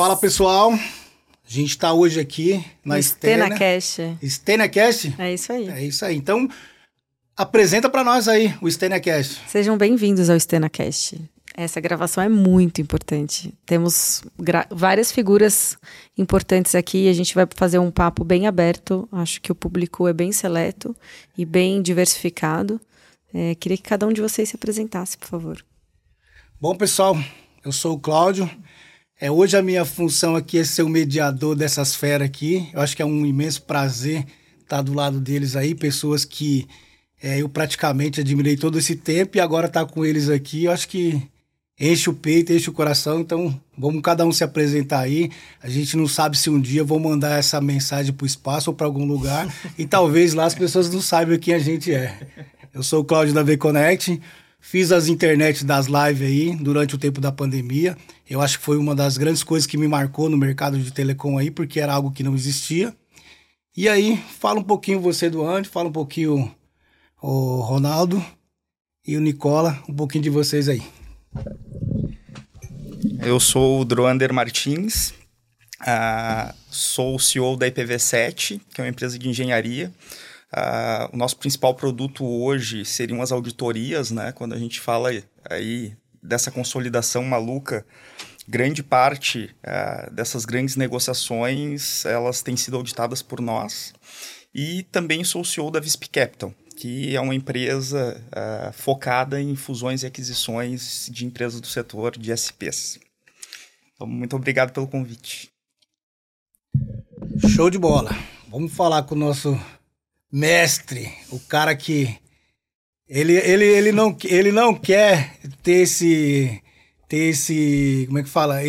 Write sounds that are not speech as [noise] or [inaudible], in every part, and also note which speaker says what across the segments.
Speaker 1: Fala pessoal, a gente está hoje aqui na Stena.
Speaker 2: StenaCast.
Speaker 1: StenaCast?
Speaker 2: É isso aí.
Speaker 1: É isso aí. Então, apresenta para nós aí o StenaCast.
Speaker 2: Sejam bem-vindos ao StenaCast. Essa gravação é muito importante. Temos várias figuras importantes aqui. A gente vai fazer um papo bem aberto. Acho que o público é bem seleto e bem diversificado. É, queria que cada um de vocês se apresentasse, por favor.
Speaker 1: Bom, pessoal, eu sou o Cláudio. É, hoje a minha função aqui é ser o mediador dessas feras aqui. Eu acho que é um imenso prazer estar do lado deles aí, pessoas que é, eu praticamente admirei todo esse tempo e agora estar tá com eles aqui, eu acho que enche o peito, enche o coração. Então, vamos cada um se apresentar aí. A gente não sabe se um dia vou mandar essa mensagem para o espaço ou para algum lugar e talvez lá as pessoas não saibam quem a gente é. Eu sou o Cláudio da V-Connect. Fiz as internet das lives aí durante o tempo da pandemia. Eu acho que foi uma das grandes coisas que me marcou no mercado de telecom aí, porque era algo que não existia. E aí, fala um pouquinho você do Andy, fala um pouquinho o Ronaldo e o Nicola, um pouquinho de vocês aí.
Speaker 3: Eu sou o Droander Martins, uh, sou o CEO da IPv7, que é uma empresa de engenharia. Uh, o nosso principal produto hoje seriam as auditorias, né? Quando a gente fala aí dessa consolidação maluca, grande parte uh, dessas grandes negociações elas têm sido auditadas por nós. E também sou o CEO da Visp Capital, que é uma empresa uh, focada em fusões e aquisições de empresas do setor de SPs. Então, muito obrigado pelo convite.
Speaker 1: Show de bola. Vamos falar com o nosso mestre, o cara que ele, ele, ele, não, ele não quer ter esse ter esse, como é que fala,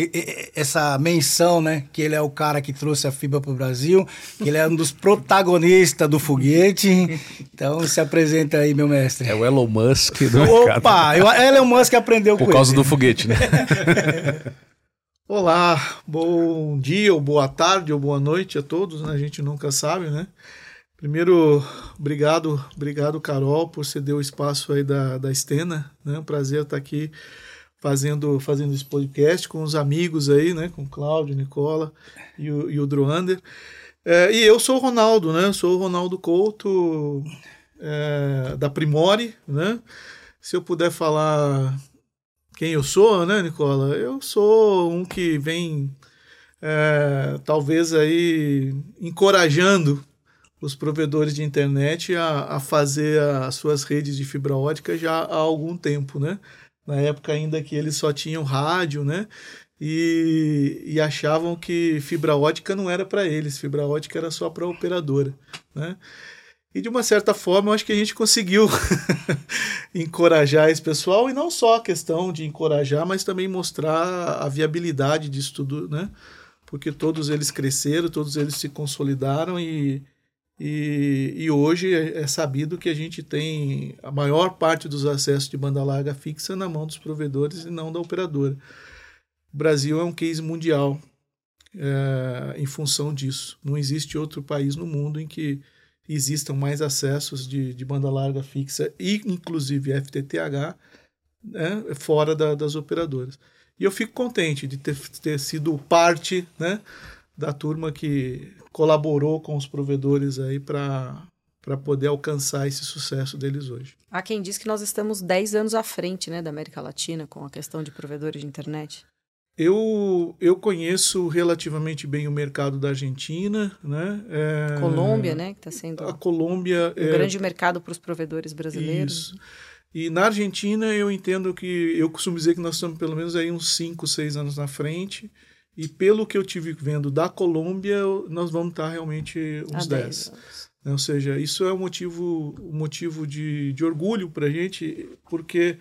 Speaker 1: essa menção, né, que ele é o cara que trouxe a fibra para o Brasil, que ele é um dos protagonistas do foguete. Então, se apresenta aí, meu mestre.
Speaker 4: É o Elon Musk do
Speaker 1: Opa, o Elon Musk aprendeu
Speaker 4: Por
Speaker 1: com
Speaker 4: causa
Speaker 1: ele.
Speaker 4: do foguete, né? [laughs]
Speaker 5: Olá, bom dia, ou boa tarde, ou boa noite a todos, né? A gente nunca sabe, né? Primeiro, obrigado, obrigado, Carol, por ceder o espaço aí da, da Estena, né? Um prazer estar aqui fazendo, fazendo esse podcast com os amigos aí, né? Com Cláudio, Nicola e o, e o Droander. É, e eu sou o Ronaldo, né? Sou o Ronaldo Couto é, da Primore, né? Se eu puder falar quem eu sou, né, Nicola? Eu sou um que vem é, talvez aí encorajando os provedores de internet a, a fazer as suas redes de fibra ótica já há algum tempo, né? Na época ainda que eles só tinham rádio, né? E, e achavam que fibra ótica não era para eles, fibra ótica era só para a operadora, né? E de uma certa forma, eu acho que a gente conseguiu [laughs] encorajar esse pessoal, e não só a questão de encorajar, mas também mostrar a viabilidade disso tudo, né? Porque todos eles cresceram, todos eles se consolidaram e, e, e, hoje é, é sabido que a gente tem a maior parte dos acessos de banda larga fixa na mão dos provedores e não da operadora. O Brasil é um case mundial é, em função disso. Não existe outro país no mundo em que existam mais acessos de, de banda larga fixa e inclusive FTTH né, fora da, das operadoras. E eu fico contente de ter, ter sido parte né, da turma que colaborou com os provedores aí para para poder alcançar esse sucesso deles hoje.
Speaker 2: Há quem diz que nós estamos 10 anos à frente né, da América Latina com a questão de provedores de internet.
Speaker 5: Eu, eu conheço relativamente bem o mercado da Argentina, né?
Speaker 2: É, Colômbia, né? Que está sendo
Speaker 5: a Colômbia
Speaker 2: um é, grande mercado para os provedores brasileiros. Isso.
Speaker 5: E na Argentina eu entendo que eu costumo dizer que nós estamos pelo menos aí uns 5, 6 anos na frente. E pelo que eu tive vendo da Colômbia, nós vamos estar realmente uns 10. Ou seja, isso é um motivo, um motivo de, de orgulho para a gente, porque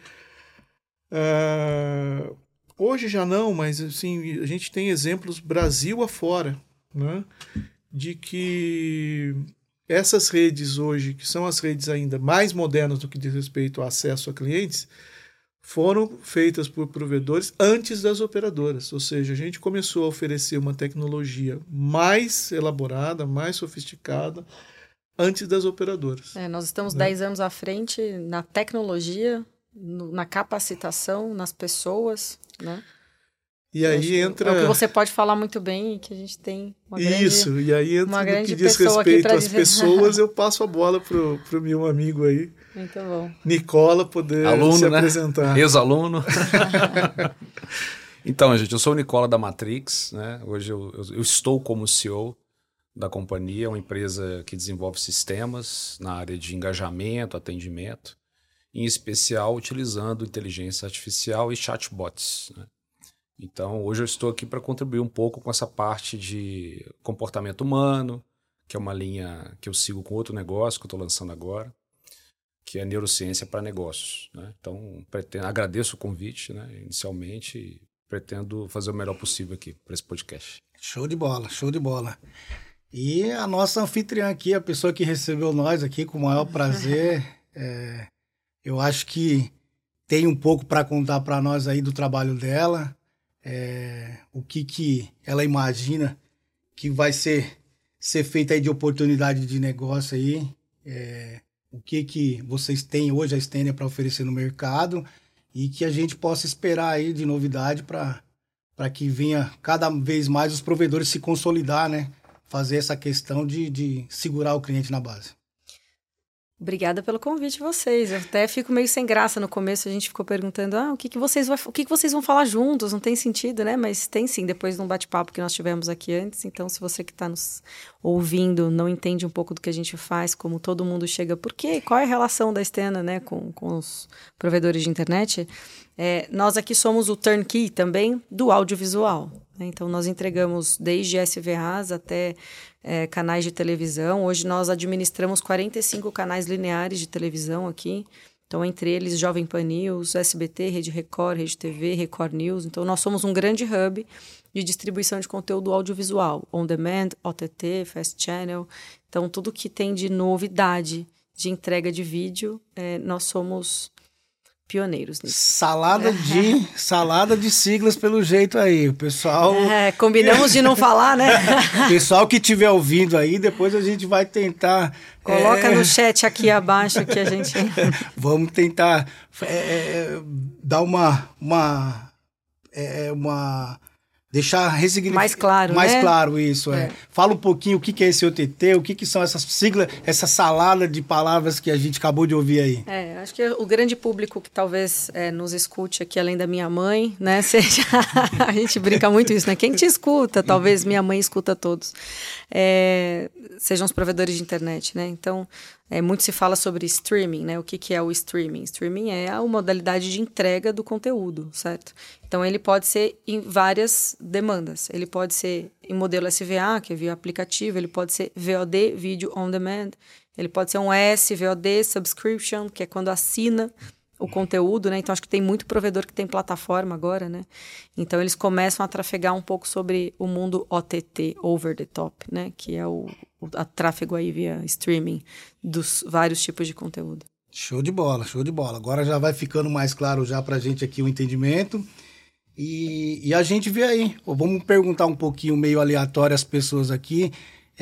Speaker 5: uh, hoje já não, mas assim, a gente tem exemplos Brasil afora, né, de que essas redes hoje, que são as redes ainda mais modernas do que diz respeito ao acesso a clientes, foram feitas por provedores antes das operadoras. Ou seja, a gente começou a oferecer uma tecnologia mais elaborada, mais sofisticada, antes das operadoras.
Speaker 2: É, nós estamos né? 10 anos à frente na tecnologia, no, na capacitação, nas pessoas, né?
Speaker 5: E aí entra.
Speaker 2: É o que você pode falar muito bem e que a gente tem uma grande.
Speaker 5: Isso, e aí entra
Speaker 2: uma grande
Speaker 5: que diz respeito às
Speaker 2: dizer-
Speaker 5: pessoas, [laughs] eu passo a bola pro, pro meu amigo aí,
Speaker 2: Muito bom.
Speaker 5: Nicola, poder
Speaker 4: Aluno,
Speaker 5: se
Speaker 4: né?
Speaker 5: apresentar.
Speaker 4: Ex-aluno. [laughs] então, gente, eu sou o Nicola da Matrix, né? Hoje eu, eu- eu estou como CEO da companhia, uma empresa que desenvolve sistemas na área de engajamento, atendimento, em especial utilizando inteligência artificial e chatbots. né? Então, hoje eu estou aqui para contribuir um pouco com essa parte de comportamento humano, que é uma linha que eu sigo com outro negócio que eu estou lançando agora que é neurociência para negócios. Né? Então, pretendo, agradeço o convite né, inicialmente e pretendo fazer o melhor possível aqui para esse podcast.
Speaker 1: Show de bola, show de bola. E a nossa anfitriã aqui, a pessoa que recebeu nós aqui com o maior prazer, [laughs] é, eu acho que tem um pouco para contar para nós aí do trabalho dela, é, o que, que ela imagina que vai ser, ser feito aí de oportunidade de negócio aí, é, o que, que vocês têm hoje a Stênia para oferecer no mercado e que a gente possa esperar aí de novidade para para que venha cada vez mais os provedores se consolidar, né? Fazer essa questão de, de segurar o cliente na base.
Speaker 2: Obrigada pelo convite vocês. Eu até fico meio sem graça no começo, a gente ficou perguntando: "Ah, o que que vocês vai, o que que vocês vão falar juntos?" Não tem sentido, né? Mas tem sim, depois de um bate-papo que nós tivemos aqui antes. Então, se você que está nos ouvindo não entende um pouco do que a gente faz, como todo mundo chega, por quê? Qual é a relação da Stena, né, com, com os provedores de internet? É, nós aqui somos o turnkey também do audiovisual. né? Então, nós entregamos desde SVAs até é, canais de televisão. Hoje nós administramos 45 canais lineares de televisão aqui. Então, entre eles, Jovem Pan News, SBT, Rede Record, Rede TV, Record News. Então, nós somos um grande hub de distribuição de conteúdo audiovisual, on demand, OTT, fast channel. Então, tudo que tem de novidade de entrega de vídeo, é, nós somos pioneiros nisso.
Speaker 1: Salada de [laughs] salada de siglas pelo jeito aí. O pessoal,
Speaker 2: É, combinamos de não falar, né? [laughs]
Speaker 1: pessoal que estiver ouvindo aí, depois a gente vai tentar.
Speaker 2: Coloca
Speaker 1: é,
Speaker 2: no chat aqui abaixo que a gente. [laughs]
Speaker 1: Vamos tentar é, é, dar uma. uma, é, uma deixar resignificar.
Speaker 2: Mais claro,
Speaker 1: Mais
Speaker 2: né?
Speaker 1: claro isso, é.
Speaker 2: É.
Speaker 1: Fala um pouquinho o que é esse OTT, o que, que são essas siglas, essa salada de palavras que a gente acabou de ouvir aí.
Speaker 2: É, acho que o grande público que talvez é, nos escute aqui, além da minha mãe, né? [laughs] Seja. a gente brinca muito isso, né? Quem te escuta, talvez minha mãe escuta todos. É, sejam os provedores de internet, né? Então, é, muito se fala sobre streaming, né? O que, que é o streaming? Streaming é a modalidade de entrega do conteúdo, certo? Então, ele pode ser em várias demandas. Ele pode ser em modelo SVA, que é via aplicativo, ele pode ser VOD, Video On Demand, ele pode ser um SVOD, Subscription, que é quando assina o conteúdo, né? Então, acho que tem muito provedor que tem plataforma agora, né? Então, eles começam a trafegar um pouco sobre o mundo OTT, Over the Top, né? Que é o a tráfego aí via streaming dos vários tipos de conteúdo.
Speaker 1: Show de bola, show de bola. Agora já vai ficando mais claro já pra gente aqui o entendimento. E, e a gente vê aí. Vamos perguntar um pouquinho meio aleatório às pessoas aqui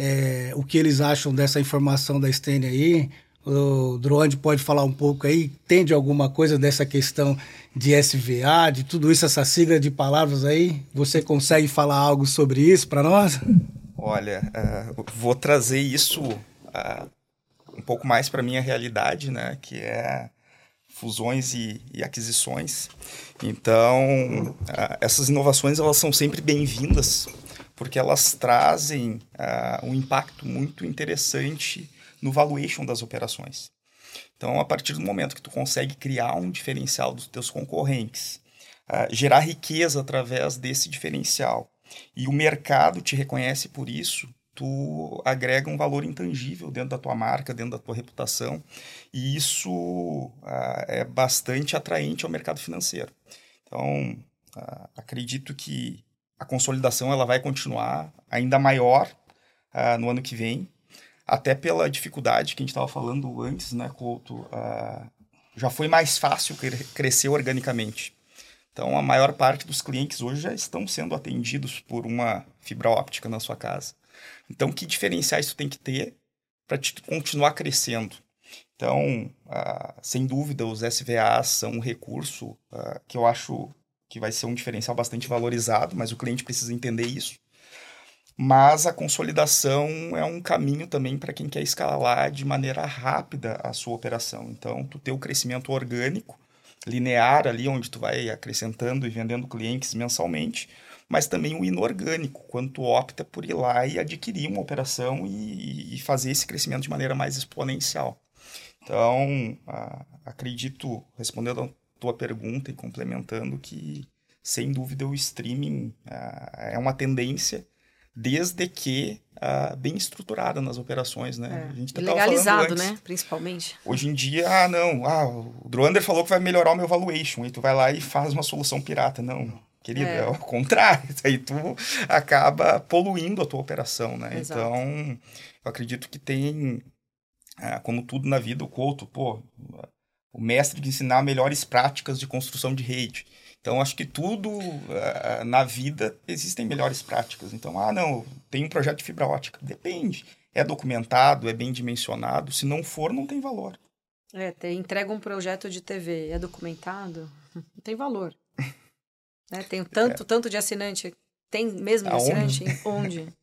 Speaker 1: é, o que eles acham dessa informação da Stênia aí. O Droande pode falar um pouco aí, entende alguma coisa dessa questão de SVA, de tudo isso, essa sigla de palavras aí? Você consegue falar algo sobre isso para nós?
Speaker 3: Olha, eu vou trazer isso ah, um pouco mais para minha realidade, né? Que é fusões e, e aquisições. Então, ah, essas inovações elas são sempre bem-vindas porque elas trazem um impacto muito interessante no valuation das operações. Então, a partir do momento que tu consegue criar um diferencial dos teus concorrentes, gerar riqueza através desse diferencial, e o mercado te reconhece por isso, tu agrega um valor intangível dentro da tua marca, dentro da tua reputação, e isso ah, é bastante atraente ao mercado financeiro. Então, ah, acredito que a consolidação ela vai continuar ainda maior ah, no ano que vem, até pela dificuldade que a gente estava falando antes, né, Couto? Já foi mais fácil cre- crescer organicamente. Então, a maior parte dos clientes hoje já estão sendo atendidos por uma fibra óptica na sua casa. Então, que diferenciais tu tem que ter para continuar crescendo? Então, ah, sem dúvida, os SVAs são um recurso ah, que eu acho que vai ser um diferencial bastante valorizado, mas o cliente precisa entender isso. Mas a consolidação é um caminho também para quem quer escalar de maneira rápida a sua operação. Então, tu ter o crescimento orgânico, linear ali, onde tu vai acrescentando e vendendo clientes mensalmente, mas também o inorgânico, quando tu opta por ir lá e adquirir uma operação e, e fazer esse crescimento de maneira mais exponencial. Então, a, acredito, respondendo a tua pergunta e complementando, que sem dúvida o streaming a, é uma tendência desde que uh, bem estruturada nas operações, né?
Speaker 2: É. A gente legalizado, né? Principalmente.
Speaker 3: Hoje em dia, ah, não, ah, o Druander falou que vai melhorar o meu valuation, e tu vai lá e faz uma solução pirata. Não, querido, é, é o contrário. [laughs] Aí tu acaba poluindo a tua operação, né? Exato. Então, eu acredito que tem, ah, como tudo na vida, o Couto, pô, o mestre de ensinar melhores práticas de construção de rede. Então, acho que tudo uh, na vida existem melhores práticas. Então, ah, não, tem um projeto de fibra ótica. Depende. É documentado, é bem dimensionado. Se não for, não tem valor.
Speaker 2: É, entrega um projeto de TV, é documentado, não tem valor. [laughs] né? Tem tanto, é. tanto de assinante. Tem mesmo Aonde? assinante? [laughs] Onde?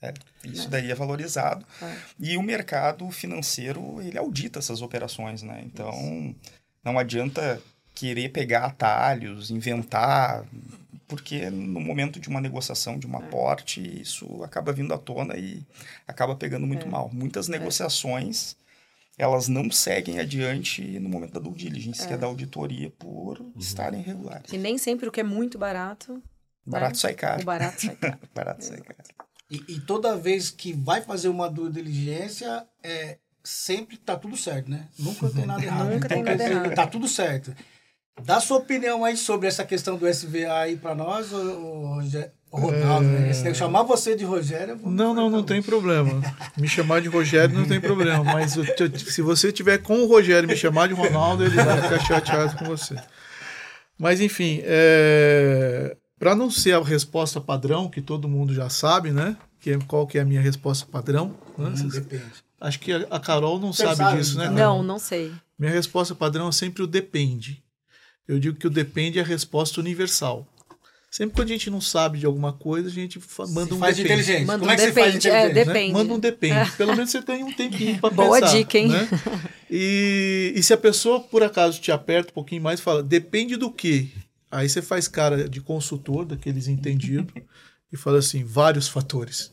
Speaker 3: É, isso né? daí é valorizado. É. E o mercado financeiro, ele audita essas operações, né? Então, isso. não adianta querer pegar atalhos, inventar, porque no momento de uma negociação, de uma é. porte, isso acaba vindo à tona e acaba pegando muito é. mal. Muitas é. negociações, elas não seguem adiante no momento da due diligence, é. que é da auditoria, por uhum. estarem irregulares.
Speaker 2: E nem sempre o que é muito barato...
Speaker 3: Barato né? sai caro.
Speaker 2: O barato sai caro. [laughs]
Speaker 3: barato sai caro.
Speaker 1: E, e, toda vez que vai fazer uma due diligência, é, sempre tá tudo certo, né? Nunca tem nada [laughs] errado.
Speaker 2: Nunca tem nada [laughs] errado.
Speaker 1: Tá tudo certo. Dá sua opinião aí sobre essa questão do SVA aí para nós, o, o Ronaldo. Né? É... Né? Se eu chamar você de Rogério.
Speaker 5: Não, não, não tem problema. Me chamar de Rogério não tem problema. Mas se você tiver com o Rogério me chamar de Ronaldo, ele vai ficar chateado com você. Mas enfim, é... para não ser a resposta padrão, que todo mundo já sabe, né? Que é, qual que é a minha resposta padrão? Né?
Speaker 1: Hum, depende.
Speaker 5: Acho que a Carol não sabe, sabe, disso, né?
Speaker 2: Não, não sei.
Speaker 5: Minha resposta padrão é sempre o depende eu digo que o depende é a resposta universal. Sempre quando a gente não sabe de alguma coisa, a gente manda um
Speaker 1: faz
Speaker 5: depende.
Speaker 1: inteligente.
Speaker 2: Manda
Speaker 1: Como
Speaker 2: um
Speaker 1: é que
Speaker 2: depende.
Speaker 1: você faz
Speaker 2: É, depende.
Speaker 5: Né? Manda um depende. [laughs] Pelo menos você tem um tempinho para pensar.
Speaker 2: Boa dica, hein?
Speaker 5: Né? E, e se a pessoa, por acaso, te aperta um pouquinho mais e fala, depende do quê? Aí você faz cara de consultor, daqueles entendidos, [laughs] e fala assim, vários fatores.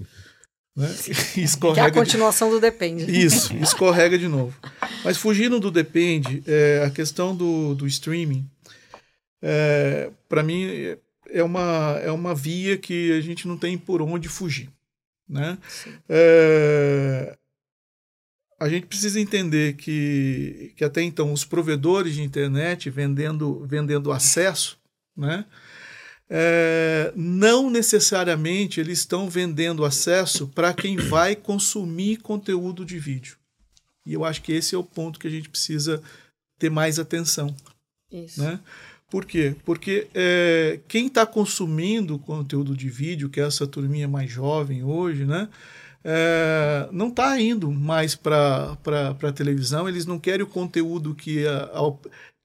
Speaker 5: Né? [laughs]
Speaker 2: que é a continuação de... do depende.
Speaker 5: Isso, escorrega de novo. Mas fugindo do depende, é, a questão do, do streaming, é, para mim é uma, é uma via que a gente não tem por onde fugir. Né? É, a gente precisa entender que, que até então os provedores de internet vendendo, vendendo acesso, né? É, não necessariamente eles estão vendendo acesso para quem vai consumir conteúdo de vídeo. E eu acho que esse é o ponto que a gente precisa ter mais atenção.
Speaker 2: Isso.
Speaker 5: Né? Por quê? Porque é, quem está consumindo conteúdo de vídeo, que é essa turminha mais jovem hoje, né? É, não está indo mais para a televisão, eles não querem o conteúdo que a, a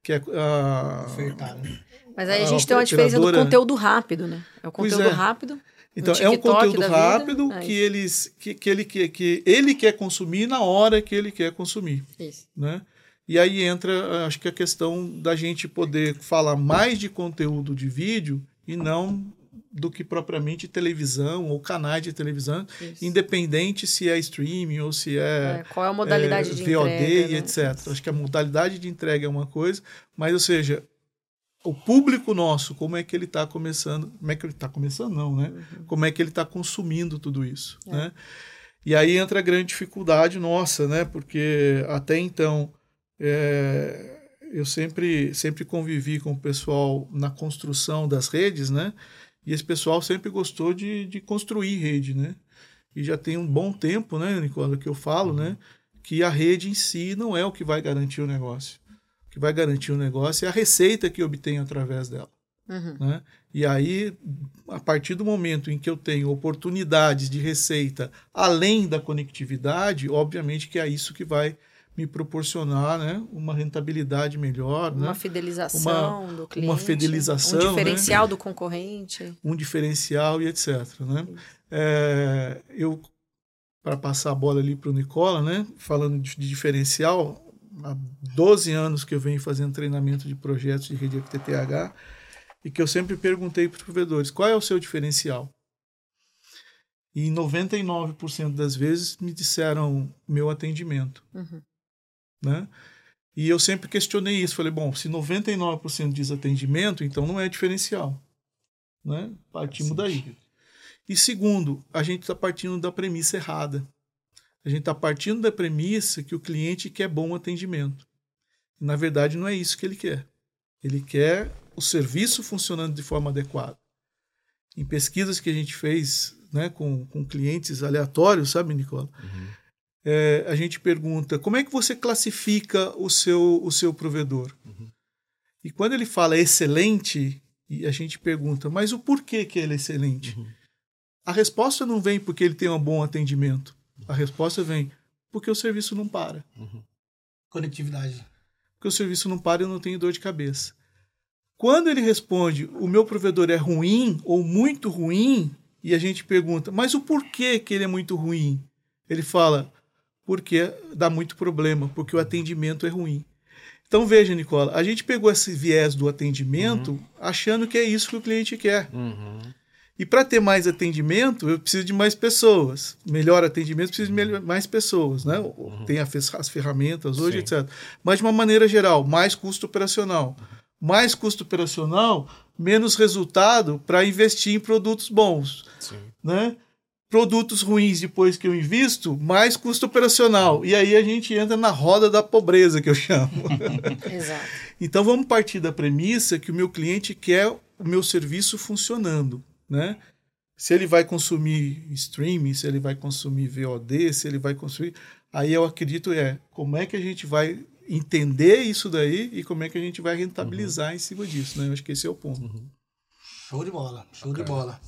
Speaker 5: que a, a?
Speaker 2: Mas aí a, a gente tem uma diferença do conteúdo rápido, né? É o conteúdo é. rápido.
Speaker 5: Então, é um conteúdo rápido é que, eles, que, que, ele, que, que ele quer consumir na hora que ele quer consumir.
Speaker 2: Isso.
Speaker 5: Né? E aí entra, acho que a questão da gente poder falar mais de conteúdo de vídeo e não do que propriamente televisão ou canais de televisão, Isso. independente se é streaming ou se é,
Speaker 2: é qual é a modalidade é, de
Speaker 5: VOD
Speaker 2: entrega,
Speaker 5: e né? etc. Acho que a modalidade de entrega é uma coisa, mas ou seja, o público nosso, como é que ele está começando, como é que ele está começando não, né? Uhum. Como é que ele está consumindo tudo isso, é. né? E aí entra a grande dificuldade nossa, né? Porque até então é, eu sempre, sempre convivi com o pessoal na construção das redes, né? E esse pessoal sempre gostou de, de construir rede, né? E já tem um bom tempo, né, Nicola, que eu falo, né? Que a rede em si não é o que vai garantir o negócio. O que vai garantir o negócio é a receita que obtenho através dela.
Speaker 2: Uhum.
Speaker 5: Né? E aí, a partir do momento em que eu tenho oportunidades de receita além da conectividade, obviamente que é isso que vai me proporcionar né, uma rentabilidade melhor.
Speaker 2: Uma
Speaker 5: né?
Speaker 2: fidelização
Speaker 5: uma,
Speaker 2: do cliente.
Speaker 5: Uma fidelização.
Speaker 2: Um diferencial
Speaker 5: né?
Speaker 2: do concorrente.
Speaker 5: Um diferencial e etc. Né? É, eu, para passar a bola ali para o Nicola, né, falando de, de, diferencial, há 12 anos que eu venho fazendo treinamento de projetos de rede FTTH e que eu sempre perguntei para os provedores, qual é o seu diferencial? E 99% das vezes me disseram meu atendimento. Uhum. Né? E eu sempre questionei isso. Falei, bom, se 99% diz atendimento, então não é diferencial. Né? Partimos daí. E segundo, a gente está partindo da premissa errada. A gente está partindo da premissa que o cliente quer bom atendimento. Na verdade, não é isso que ele quer. Ele quer o serviço funcionando de forma adequada. Em pesquisas que a gente fez né, com, com clientes aleatórios, sabe, Nicola? Uhum é, a gente pergunta como é que você classifica o seu, o seu provedor? Uhum. E quando ele fala excelente, e a gente pergunta, mas o porquê que ele é excelente? Uhum. A resposta não vem porque ele tem um bom atendimento. A resposta vem porque o serviço não para.
Speaker 1: Uhum. Conectividade.
Speaker 5: Porque o serviço não para e eu não tenho dor de cabeça. Quando ele responde, o meu provedor é ruim ou muito ruim, e a gente pergunta, mas o porquê que ele é muito ruim? Ele fala, porque dá muito problema, porque o atendimento é ruim. Então veja, Nicola, a gente pegou esse viés do atendimento uhum. achando que é isso que o cliente quer. Uhum. E para ter mais atendimento, eu preciso de mais pessoas. Melhor atendimento, preciso de mais pessoas. Né? Uhum. Tem as ferramentas hoje, Sim. etc. Mas de uma maneira geral, mais custo operacional. Mais custo operacional, menos resultado para investir em produtos bons. Sim. Né? Produtos ruins depois que eu invisto, mais custo operacional. E aí a gente entra na roda da pobreza, que eu chamo. [laughs] Exato. Então vamos partir da premissa que o meu cliente quer o meu serviço funcionando, né? Se ele vai consumir streaming, se ele vai consumir VOD, se ele vai consumir, aí eu acredito é como é que a gente vai entender isso daí e como é que a gente vai rentabilizar uhum. em cima disso, né? Eu acho que esse é o ponto. Uhum.
Speaker 1: Show de bola, show okay. de bola.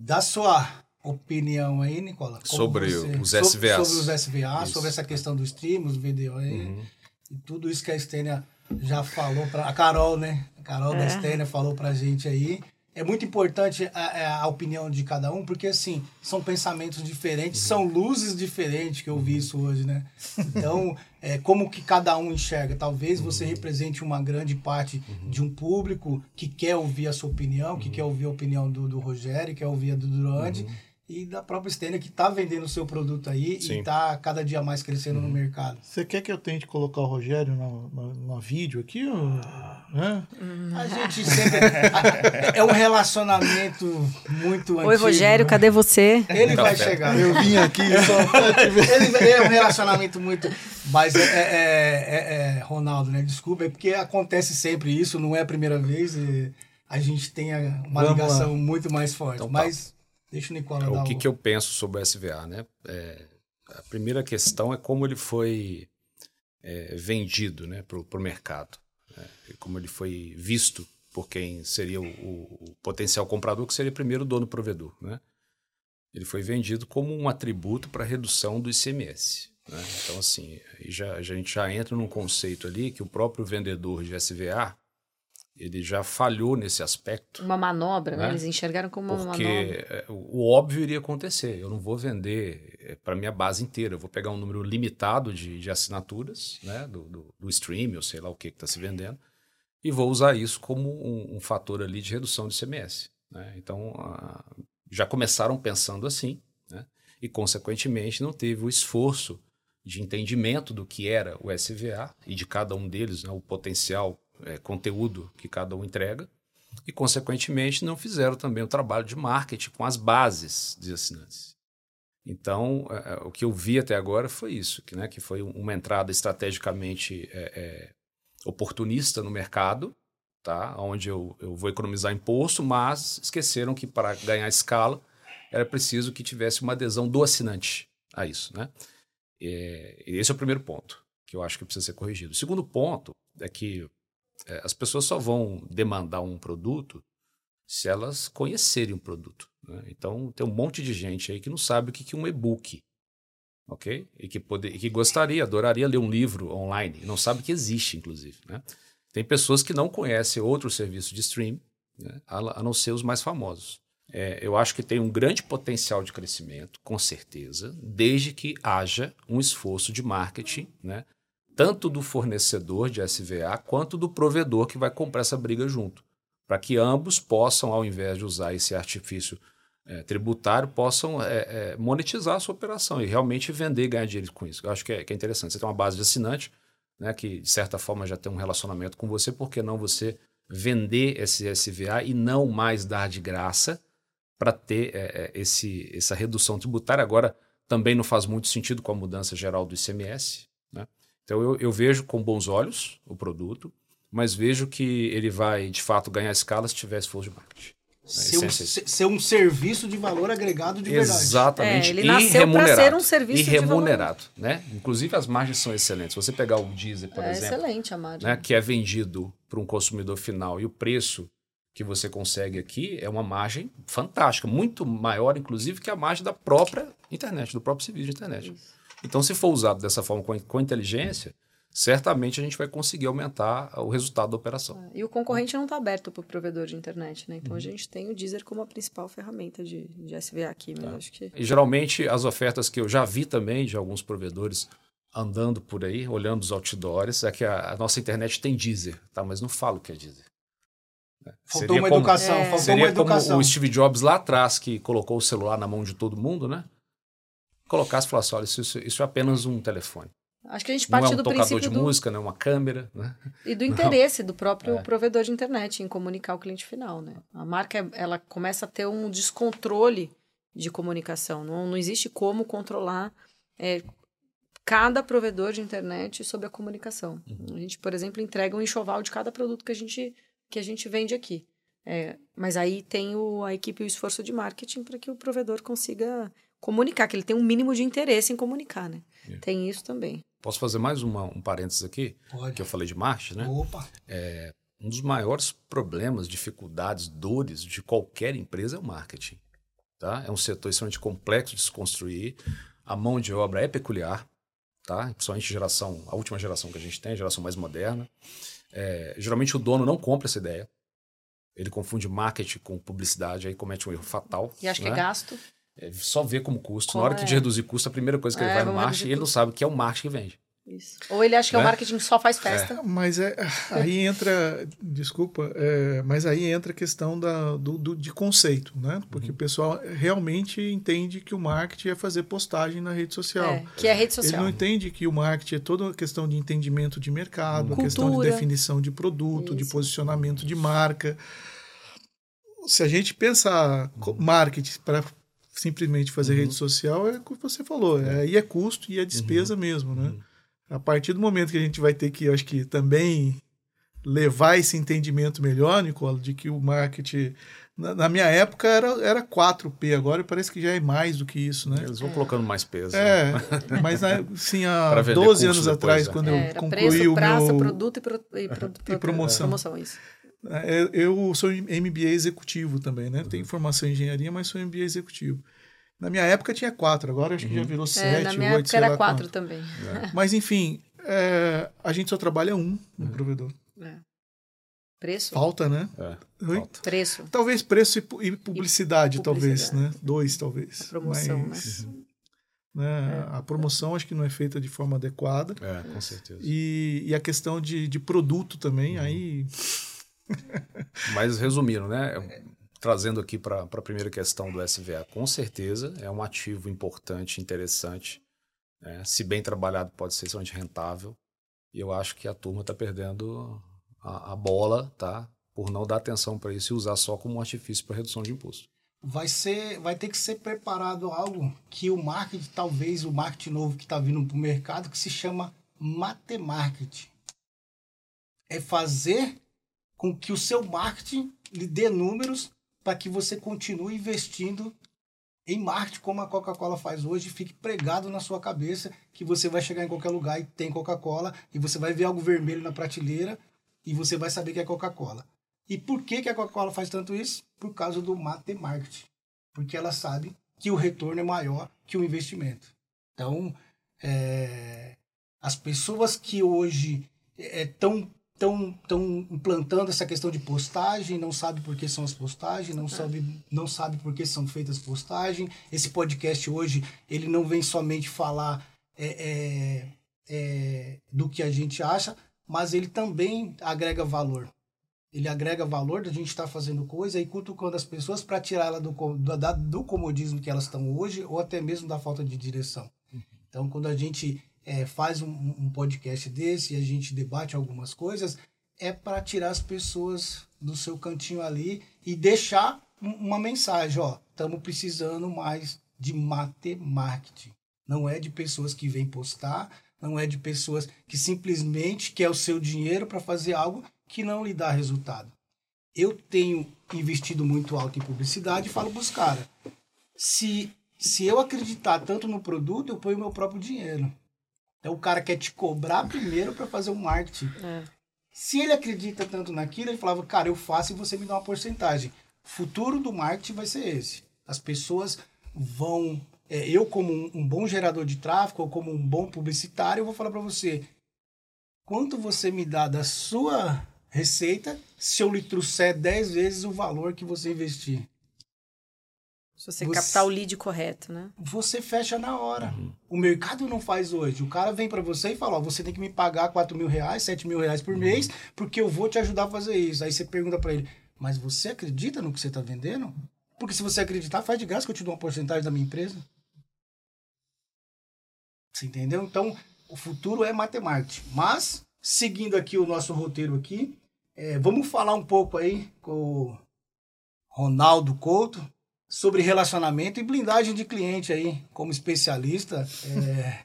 Speaker 1: Da sua opinião aí, Nicola.
Speaker 4: Sobre você, os
Speaker 1: SVAs.
Speaker 4: Sobre,
Speaker 1: sobre os SVA, isso. sobre essa questão do stream, os VDO aí. Uhum. E tudo isso que a Stênia já falou para A Carol, né? A Carol é. da Stênia falou pra gente aí é muito importante a, é, a, opinião de cada um, porque assim, são pensamentos diferentes, uhum. são luzes diferentes, que eu vi isso hoje, né? Então, [laughs] é, como que cada um enxerga? Talvez você uhum. represente uma grande parte uhum. de um público que quer ouvir a sua opinião, que quer ouvir a opinião do, do Rogério, que quer ouvir a do Durante, e da própria Stênia que está vendendo o seu produto aí Sim. e está cada dia mais crescendo uhum. no mercado.
Speaker 5: Você quer que eu tente colocar o Rogério no, no, no vídeo aqui? Ou, né?
Speaker 1: A gente sempre. [laughs] é um relacionamento muito
Speaker 2: Oi,
Speaker 1: antigo.
Speaker 2: Oi, Rogério, né? cadê você?
Speaker 1: Ele vai chegar.
Speaker 5: Eu vim aqui só. [laughs]
Speaker 1: Ele é um relacionamento muito. Mas é, é, é, é, Ronaldo, né? Desculpa, é porque acontece sempre isso, não é a primeira vez. a gente tem uma Vamos ligação lá. muito mais forte. Então, tá. Deixa o Nicola
Speaker 4: é,
Speaker 1: dar
Speaker 4: o que, o... que eu penso sobre o SVA, né? É, a primeira questão é como ele foi é, vendido né, para o mercado. Né? Como ele foi visto por quem seria o, o, potencial comprador, que seria primeiro o dono provedor. Né? Ele foi vendido como um atributo para redução do ICMS. Né? Então, assim, já, a gente já entra num conceito ali que o próprio vendedor de SVA ele já falhou nesse aspecto.
Speaker 2: Uma manobra, né? né? Eles enxergaram como uma
Speaker 4: Porque
Speaker 2: manobra.
Speaker 4: É, o óbvio iria acontecer. Eu não vou vender é, para minha base inteira. Eu vou pegar um número limitado de, de assinaturas, né? Do, do, do stream, ou sei lá o que está se vendendo, e vou usar isso como um, um fator ali de redução de CMS. Né? Então, já começaram pensando assim, né? e consequentemente não teve o esforço de entendimento do que era o SVA e de cada um deles, né? o potencial é, conteúdo que cada um entrega e, consequentemente, não fizeram também o trabalho de marketing com as bases de assinantes. Então, é, é, o que eu vi até agora foi isso, que, né, que foi uma entrada estrategicamente é, é, oportunista no mercado, tá, onde eu, eu vou economizar imposto, mas esqueceram que para ganhar escala era preciso que tivesse uma adesão do assinante a isso. Né? É, esse é o primeiro ponto que eu acho que precisa ser corrigido. O segundo ponto é que as pessoas só vão demandar um produto se elas conhecerem o produto. Né? Então, tem um monte de gente aí que não sabe o que é um e-book. ok? E que, poder, e que gostaria, adoraria ler um livro online, não sabe que existe, inclusive. Né? Tem pessoas que não conhecem outros serviços de streaming, né? a, a não ser os mais famosos. É, eu acho que tem um grande potencial de crescimento, com certeza, desde que haja um esforço de marketing, né? Tanto do fornecedor de SVA quanto do provedor que vai comprar essa briga junto, para que ambos possam, ao invés de usar esse artifício é, tributário, possam é, é, monetizar a sua operação e realmente vender e ganhar dinheiro com isso. Eu acho que é, que é interessante. Você tem uma base de assinante, né, que de certa forma já tem um relacionamento com você, por que não você vender esse SVA e não mais dar de graça? para ter é, é, esse, essa redução tributária. Agora, também não faz muito sentido com a mudança geral do ICMS. Então, eu, eu vejo com bons olhos o produto, mas vejo que ele vai, de fato, ganhar escala se tiver esforço de marketing.
Speaker 1: Ser um, ser um, serviço de valor agregado de verdade.
Speaker 4: Exatamente.
Speaker 2: É, ele nasceu para ser um serviço
Speaker 4: e remunerado, né? Inclusive as margens são excelentes. Se você pegar o diesel, por
Speaker 2: é
Speaker 4: exemplo,
Speaker 2: excelente a margem.
Speaker 4: Né, que é vendido para um consumidor final e o preço que você consegue aqui é uma margem fantástica, muito maior, inclusive, que a margem da própria internet, do próprio serviço de internet. Isso. Então, se for usado dessa forma com, com inteligência, certamente a gente vai conseguir aumentar o resultado da operação.
Speaker 2: É, e o concorrente não está aberto para o provedor de internet, né? Então uhum. a gente tem o Deezer como a principal ferramenta de, de SVA aqui, mas é. acho que...
Speaker 4: E geralmente as ofertas que eu já vi também de alguns provedores andando por aí, olhando os outdoors, é que a, a nossa internet tem Deezer, tá? Mas não falo que é Deezer.
Speaker 1: Faltou seria uma como, educação, é. faltou
Speaker 4: seria
Speaker 1: uma educação.
Speaker 4: como o Steve Jobs lá atrás, que colocou o celular na mão de todo mundo, né? Colocasse e falasse, olha, isso, isso é apenas um telefone.
Speaker 2: Acho que a gente parte
Speaker 4: não é um
Speaker 2: do
Speaker 4: tocador de
Speaker 2: do...
Speaker 4: música, não é uma câmera, né?
Speaker 2: E do [laughs] interesse não. do próprio é. provedor de internet em comunicar o cliente final, né? A marca, ela começa a ter um descontrole de comunicação. Não, não existe como controlar é, cada provedor de internet sobre a comunicação. Uhum. A gente, por exemplo, entrega um enxoval de cada produto que a gente que a gente vende aqui. É, mas aí tem o, a equipe e o esforço de marketing para que o provedor consiga comunicar, que ele tem um mínimo de interesse em comunicar, né? É. Tem isso também.
Speaker 4: Posso fazer mais uma, um parênteses aqui? Pode. Que eu falei de marketing, né?
Speaker 1: Opa!
Speaker 4: É, um dos maiores problemas, dificuldades, dores de qualquer empresa é o marketing. Tá? É um setor extremamente complexo de se construir. A mão de obra é peculiar, tá? principalmente geração, a última geração que a gente tem, a geração mais moderna. É, geralmente o dono não compra essa ideia. Ele confunde marketing com publicidade, aí comete um erro fatal.
Speaker 2: E acha
Speaker 4: né?
Speaker 2: que é gasto.
Speaker 4: É, só vê como custo. Como Na hora é? que de reduzir custo, a primeira coisa que ele é, vai no marketing, ele não sabe que é o marketing que vende.
Speaker 2: Isso. Ou ele acha que né? o marketing só faz festa.
Speaker 5: É. Mas é, [laughs] aí entra, desculpa, é, mas aí entra a questão da, do, do de conceito, né? Porque uhum. o pessoal realmente entende que o marketing é fazer postagem na rede social. É,
Speaker 2: que é rede social.
Speaker 5: Ele não entende que o marketing é toda uma questão de entendimento de mercado, Cultura. questão de definição de produto, Isso. de posicionamento de marca. Se a gente pensar marketing para simplesmente fazer uhum. rede social, é o que você falou, é, aí é custo e é despesa uhum. mesmo, né? Uhum. A partir do momento que a gente vai ter que, acho que também levar esse entendimento melhor, Nicola, de que o marketing. Na, na, minha época era, era 4P, agora parece que já é mais do que isso, né?
Speaker 4: Eles vão colocando mais peso.
Speaker 5: É, [laughs] né? mas assim, há 12 anos depois, atrás, é. quando é, eu concluí preço, o
Speaker 2: praça,
Speaker 5: meu...
Speaker 2: produto e, pro, e, pro, [laughs]
Speaker 5: e promoção.
Speaker 2: promoção isso.
Speaker 5: É, eu sou MBA executivo também, né? Tenho formação em engenharia, mas sou MBA executivo. Na minha época tinha quatro, agora acho que já uhum. virou sete, é,
Speaker 2: na minha
Speaker 5: oito,
Speaker 2: época era quatro quanto. também.
Speaker 5: É. [laughs] Mas enfim, é, a gente só trabalha um no uhum. provedor.
Speaker 2: É. Preço?
Speaker 5: Falta, né?
Speaker 4: É,
Speaker 2: falta. Preço.
Speaker 5: Talvez preço e, e, publicidade, e, talvez, né? Dois, talvez.
Speaker 2: A promoção, Mas,
Speaker 5: né? né? É. A promoção acho que não é feita de forma adequada.
Speaker 4: É, com certeza.
Speaker 5: E, e a questão de, de produto também, uhum. aí... [laughs]
Speaker 4: Mas resumindo, né? trazendo aqui para a primeira questão do SVA, com certeza é um ativo importante, interessante. Né? Se bem trabalhado, pode ser extremamente rentável. E eu acho que a turma está perdendo a, a, bola, tá? Por não dar atenção para isso e usar só como um artifício para redução de imposto.
Speaker 1: Vai ser, vai ter que ser preparado algo que o marketing, talvez o marketing novo que está vindo para o mercado, que se chama matemarketing. É fazer com que o seu marketing lhe dê números para que você continue investindo em marketing como a Coca-Cola faz hoje, fique pregado na sua cabeça que você vai chegar em qualquer lugar e tem Coca-Cola e você vai ver algo vermelho na prateleira e você vai saber que é Coca-Cola. E por que, que a Coca-Cola faz tanto isso? Por causa do marketing. Porque ela sabe que o retorno é maior que o investimento. Então, é, as pessoas que hoje é, estão tão implantando essa questão de postagem, não sabe por que são as postagens, não, é. sabe, não sabe por que são feitas postagens. Esse podcast hoje, ele não vem somente falar é, é, é, do que a gente acha, mas ele também agrega valor. Ele agrega valor da gente estar tá fazendo coisa e cutucando as pessoas para tirar ela do, do, do comodismo que elas estão hoje ou até mesmo da falta de direção. Uhum. Então, quando a gente é, faz um, um, podcast desse e a gente debate algumas coisas, é para tirar as pessoas do seu cantinho ali e deixar uma mensagem, ó, estamos precisando mais de matemática. Não é de pessoas que vêm postar, não é de pessoas que simplesmente quer o seu dinheiro para fazer algo que não lhe dá resultado. Eu tenho investido muito alto em publicidade e falo para os caras, se, se eu acreditar tanto no produto, eu ponho meu próprio dinheiro. Então o cara quer te cobrar primeiro para fazer um marketing. É. Se ele acredita tanto naquilo, ele falava, cara, eu faço e você me dá uma porcentagem. O futuro do marketing vai ser esse. As pessoas vão. É, eu, como um, um, bom gerador de tráfego, ou como um bom publicitário, eu vou falar para você: quanto você me dá da sua receita se eu lhe trouxer 10 vezes o valor que você investir?
Speaker 2: Você, você, captar o lead correto, né?
Speaker 1: Você fecha na hora. Uhum. O mercado não faz hoje. O cara vem para você e fala: Ó, você tem que me pagar 4 mil reais, 7 mil reais por uhum. mês, porque eu vou te ajudar a fazer isso. Aí você pergunta para ele: Mas você acredita no que você está vendendo? Porque se você acreditar, faz de graça que eu te dou uma porcentagem da minha empresa. Você entendeu? Então, o futuro é matemática. Mas, seguindo aqui o nosso roteiro aqui, é, vamos falar um pouco aí com o Ronaldo Couto sobre relacionamento e blindagem de cliente aí, como especialista. É,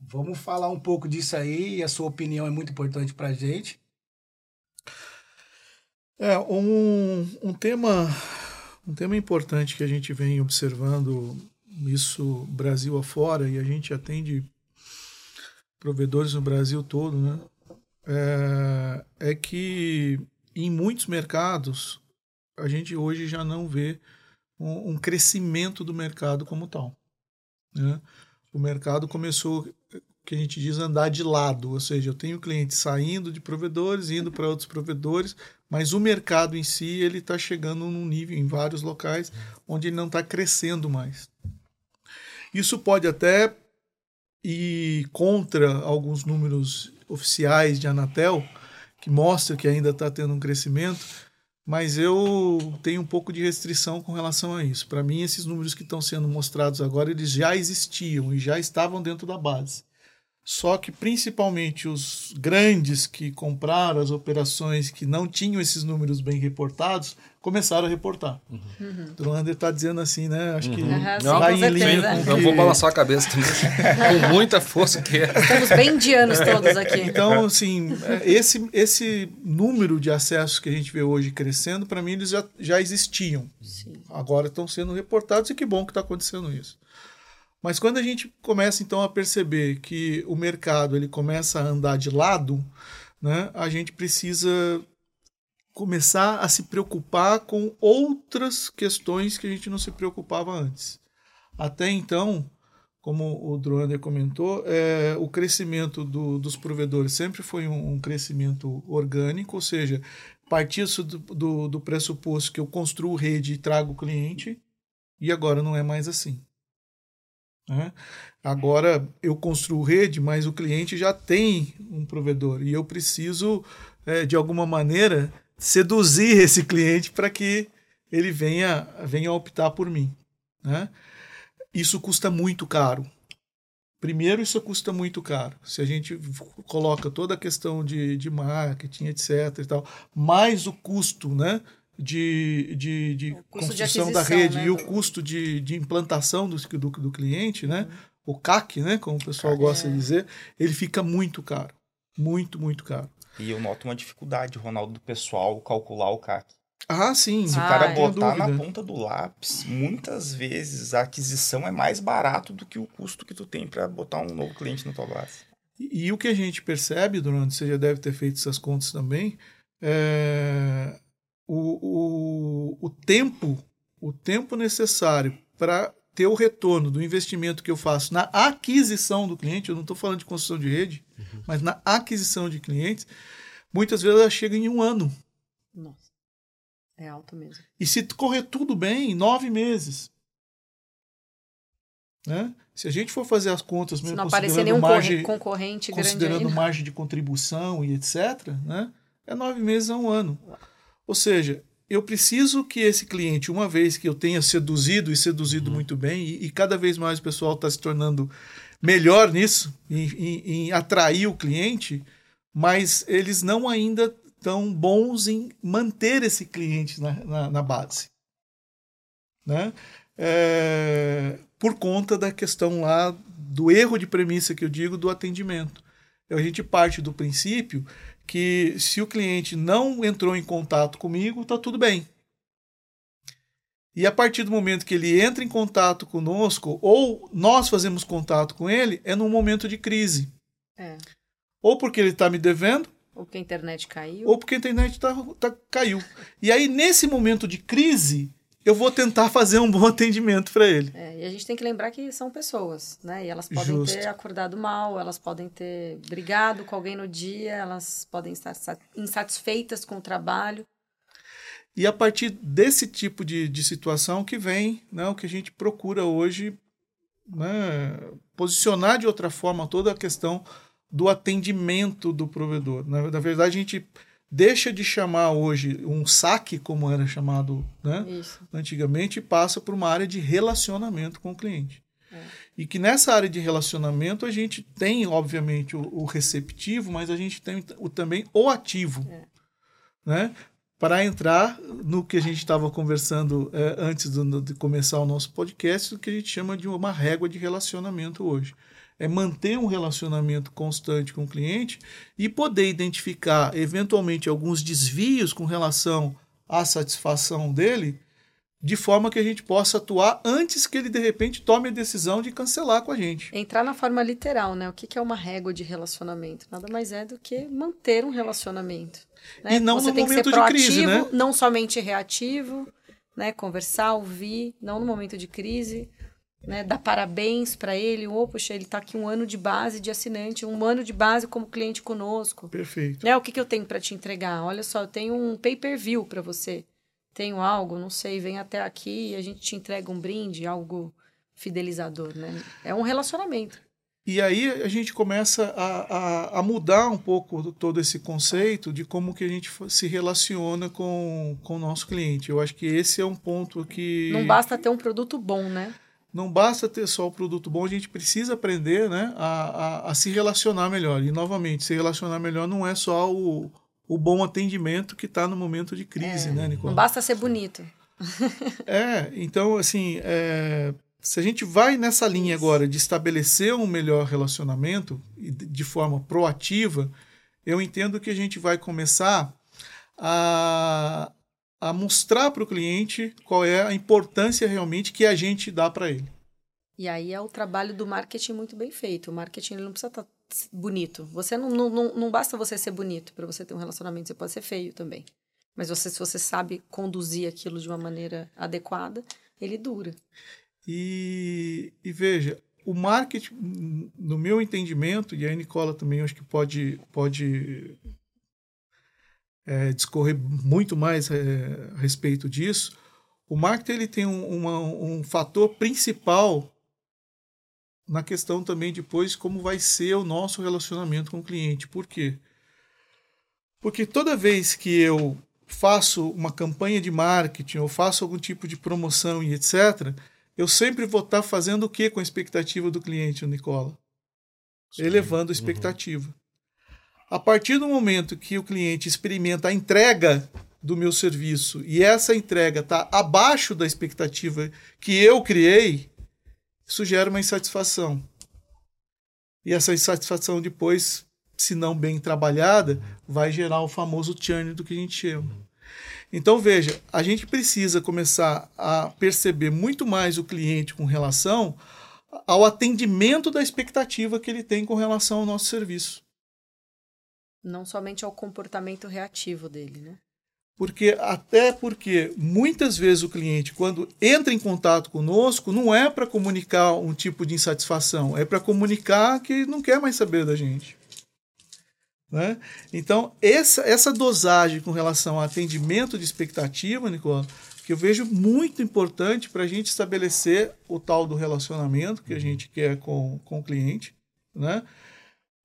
Speaker 1: vamos falar um pouco disso aí, a sua opinião é muito importante para a gente.
Speaker 5: É, um, um tema um tema importante que a gente vem observando isso Brasil afora e a gente atende provedores no Brasil todo, né? É, é que em muitos mercados a gente hoje já não vê um, um crescimento do mercado como tal. Né? O mercado começou, que a gente diz, andar de lado, ou seja, eu tenho clientes saindo de provedores, indo para outros provedores, mas o mercado em si ele está chegando num nível em vários locais onde ele não está crescendo mais. Isso pode até ir contra alguns números oficiais de Anatel que mostra que ainda está tendo um crescimento, mas eu tenho um pouco de restrição com relação a isso. Para mim, esses números que estão sendo mostrados agora, eles já existiam e já estavam dentro da base. Só que principalmente os grandes que compraram as operações que não tinham esses números bem reportados começaram a reportar. Uhum. Uhum. O Druander está dizendo assim, né? Acho que
Speaker 2: uhum. não, vai em linha
Speaker 4: com que... Eu vou balançar a cabeça também, com [laughs] muita força que é.
Speaker 2: Estamos bem indianos todos aqui.
Speaker 5: Então, assim, esse, esse número de acessos que a gente vê hoje crescendo, para mim eles já, já existiam. Sim. Agora estão sendo reportados e que bom que está acontecendo isso. Mas quando a gente começa então a perceber que o mercado ele começa a andar de lado, né, a gente precisa começar a se preocupar com outras questões que a gente não se preocupava antes. Até então, como o Droander comentou, é, o crescimento do, dos provedores sempre foi um, um, crescimento orgânico, ou seja, partia do, do, do pressuposto que eu construo rede e trago cliente, e agora não é mais assim. Né? Agora eu construo rede, mas o cliente já tem um provedor e eu preciso, é, de alguma maneira, seduzir [laughs] esse cliente para que ele venha, venha optar por mim. Né? Isso custa muito caro. Primeiro, isso custa muito caro. Se a gente coloca toda a questão de, de marketing, etc. e tal, mais o custo, né? De, de, de construção de da rede né? e o custo de, de implantação do, do, do cliente, né? Uhum. o CAC, né? como o pessoal gosta é. de dizer, ele fica muito caro. Muito, muito caro.
Speaker 3: E eu noto uma dificuldade, Ronaldo, do pessoal calcular o CAC.
Speaker 5: Ah, sim.
Speaker 3: Se ah, o cara botar na ponta do lápis, muitas vezes a aquisição é mais barato do que o custo que tu tem para botar um novo cliente na tua base.
Speaker 5: E, e, o que a gente percebe, durante você já deve ter feito essas contas também, é, o, o, o tempo o tempo necessário para ter o retorno do investimento que eu faço na aquisição do cliente, eu não estou falando de construção de rede, uhum. mas na aquisição de clientes, muitas vezes ela chega em um ano.
Speaker 2: Nossa, é alto mesmo.
Speaker 5: E se correr tudo bem, nove meses. Né? Se a gente for fazer as contas,
Speaker 2: mesmo, se não aparecer nenhum margem, concorrente
Speaker 5: considerando grande margem de contribuição e etc., né? é nove meses a um ano. Ou seja, eu preciso que esse cliente, uma vez que eu tenha seduzido e seduzido uhum. muito bem, e, e, cada vez mais o pessoal está se tornando melhor nisso, em, em, em, atrair o cliente, mas eles não ainda tão bons em manter esse cliente na, na, na base. Né? É, por conta da questão lá do erro de premissa que eu digo do atendimento. Então, a gente parte do princípio que se o cliente não entrou em contato comigo, está tudo bem. E a partir do momento que ele entra em contato conosco, ou nós fazemos contato com ele, é num momento de crise.
Speaker 2: É.
Speaker 5: Ou porque ele está me devendo.
Speaker 2: Ou porque a internet caiu.
Speaker 5: Ou porque a internet tá, tá, caiu. E aí, nesse momento de crise, eu vou tentar fazer um bom [laughs] atendimento para ele.
Speaker 2: É, e a gente tem que lembrar que são pessoas, né? E elas podem Justo. ter acordado mal, elas podem ter brigado com alguém no dia, elas podem estar insatisfeitas com o trabalho.
Speaker 5: E a partir desse tipo de, de situação que vem né, o que a gente procura hoje né, posicionar de outra forma toda a questão do atendimento do provedor. Na, na verdade, a gente deixa de chamar hoje um saque, como era chamado né, antigamente, e passa por uma área de relacionamento com o cliente. É. E que nessa área de relacionamento a gente tem, obviamente, o, o receptivo, mas a gente tem o, também o ativo. É. Né? Para entrar no que a gente estava conversando é, antes do, de começar o nosso podcast, o que a gente chama de uma régua de relacionamento hoje é manter um relacionamento constante com o cliente e poder identificar eventualmente alguns desvios com relação à satisfação dele, de forma que a gente possa atuar antes que ele de repente tome a decisão de cancelar com a gente.
Speaker 2: Entrar na forma literal, né? O que é uma régua de relacionamento? Nada mais é do que manter um relacionamento. Né?
Speaker 5: E não Você no tem momento que ser proativo, de crise, né?
Speaker 2: Não somente reativo, né? Conversar, ouvir, não no momento de crise né, dar parabéns para ele, ou, poxa, ele está aqui um ano de base de assinante, um ano de base como cliente conosco.
Speaker 5: Perfeito.
Speaker 2: Né, o que, que eu tenho para te entregar? Olha só, eu tenho um pay-per-view para você. Tenho algo, não sei, vem até aqui e a gente te entrega um brinde, algo fidelizador, né? É um relacionamento.
Speaker 5: E aí a gente começa a, a, a, mudar um pouco todo esse conceito de como que a gente se relaciona com, com o nosso cliente. Eu acho que esse é um ponto que...
Speaker 2: Não basta ter um produto bom, né?
Speaker 5: Não basta ter só o produto bom, a gente precisa aprender né, a, a, a, se relacionar melhor. E, novamente, se relacionar melhor não é só o, o bom atendimento que está no momento de crise,
Speaker 2: é,
Speaker 5: né, Nicole?
Speaker 2: Não basta ser bonito. [laughs]
Speaker 5: é, então, assim, é, se a gente vai nessa linha agora de estabelecer um melhor relacionamento de forma proativa, eu entendo que a gente vai começar a, a mostrar para o cliente qual é a importância realmente que a gente dá para ele.
Speaker 2: E aí é o trabalho do marketing muito bem feito. O marketing não precisa estar tá bonito. Você não, não, não, não basta você ser bonito para você ter um relacionamento, você pode ser feio também. Mas você, se você sabe conduzir aquilo de uma maneira adequada, ele dura.
Speaker 5: E, e veja, o marketing, no meu entendimento, e a Nicola também acho que pode, pode é, discorrer muito mais é, a respeito disso, o marketing ele tem um, uma, um fator principal na questão também depois como vai ser o nosso relacionamento com o cliente. Por quê? Porque toda vez que eu faço uma campanha de marketing ou faço algum tipo de promoção e etc., eu sempre vou estar fazendo o que com a expectativa do cliente, Nicola? Sim. Elevando a expectativa. Uhum. A partir do momento que o cliente experimenta a entrega do meu serviço e essa entrega está abaixo da expectativa que eu criei, isso gera uma insatisfação. E essa insatisfação depois, se não bem trabalhada, vai gerar o famoso churn do que a gente chama. Então veja, a gente precisa começar a perceber muito mais o cliente com relação ao atendimento da expectativa que ele tem com relação ao nosso serviço.
Speaker 2: Não somente ao comportamento reativo dele, né?
Speaker 5: Porque até porque muitas vezes o cliente, quando entra em contato conosco, não é para comunicar um tipo de insatisfação, é para comunicar que não quer mais saber da gente. Né? Então, essa, essa dosagem com relação ao atendimento de expectativa, Nicola, que eu vejo muito importante para a gente estabelecer o tal do relacionamento que a gente quer com, com o cliente. Né?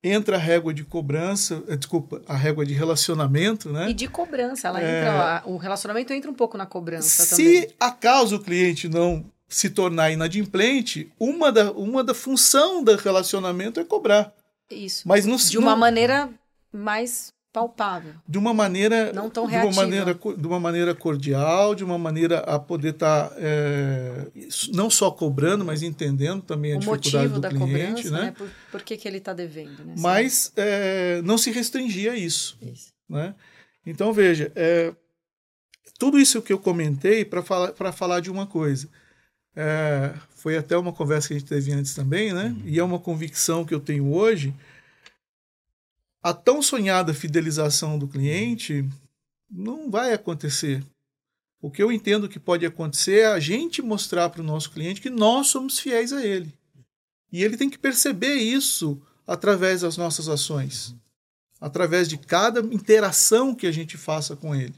Speaker 5: Entra a régua de cobrança, eh, desculpa, a régua de relacionamento, né?
Speaker 2: E de cobrança, ela é... entra, o relacionamento entra um pouco na cobrança
Speaker 5: Se
Speaker 2: também.
Speaker 5: Se acaso o cliente não se tornar inadimplente, uma da, uma da função do relacionamento é cobrar.
Speaker 2: Isso.
Speaker 5: Mas não,
Speaker 2: de uma não, maneira mais palpável.
Speaker 5: De uma maneira
Speaker 2: não tão
Speaker 5: de uma maneira de uma maneira cordial, de uma maneira a poder estar tá, é, não só cobrando, mas entendendo também a o dificuldade do cliente, cobrança, né? né?
Speaker 2: Por, por, que, que ele está devendo, né?
Speaker 5: Mas é, não se restringir a isso, isso. né? Então veja, é, tudo isso que eu comentei para falar para falar de uma coisa. É, foi até uma conversa que a gente teve antes também, né? Uhum. E é uma convicção que eu tenho hoje a tão sonhada fidelização do cliente não vai acontecer. O que eu entendo que pode acontecer é a gente mostrar para o nosso cliente que nós somos fiéis a ele. E ele tem que perceber isso através das nossas ações, através de cada interação que a gente faça com ele.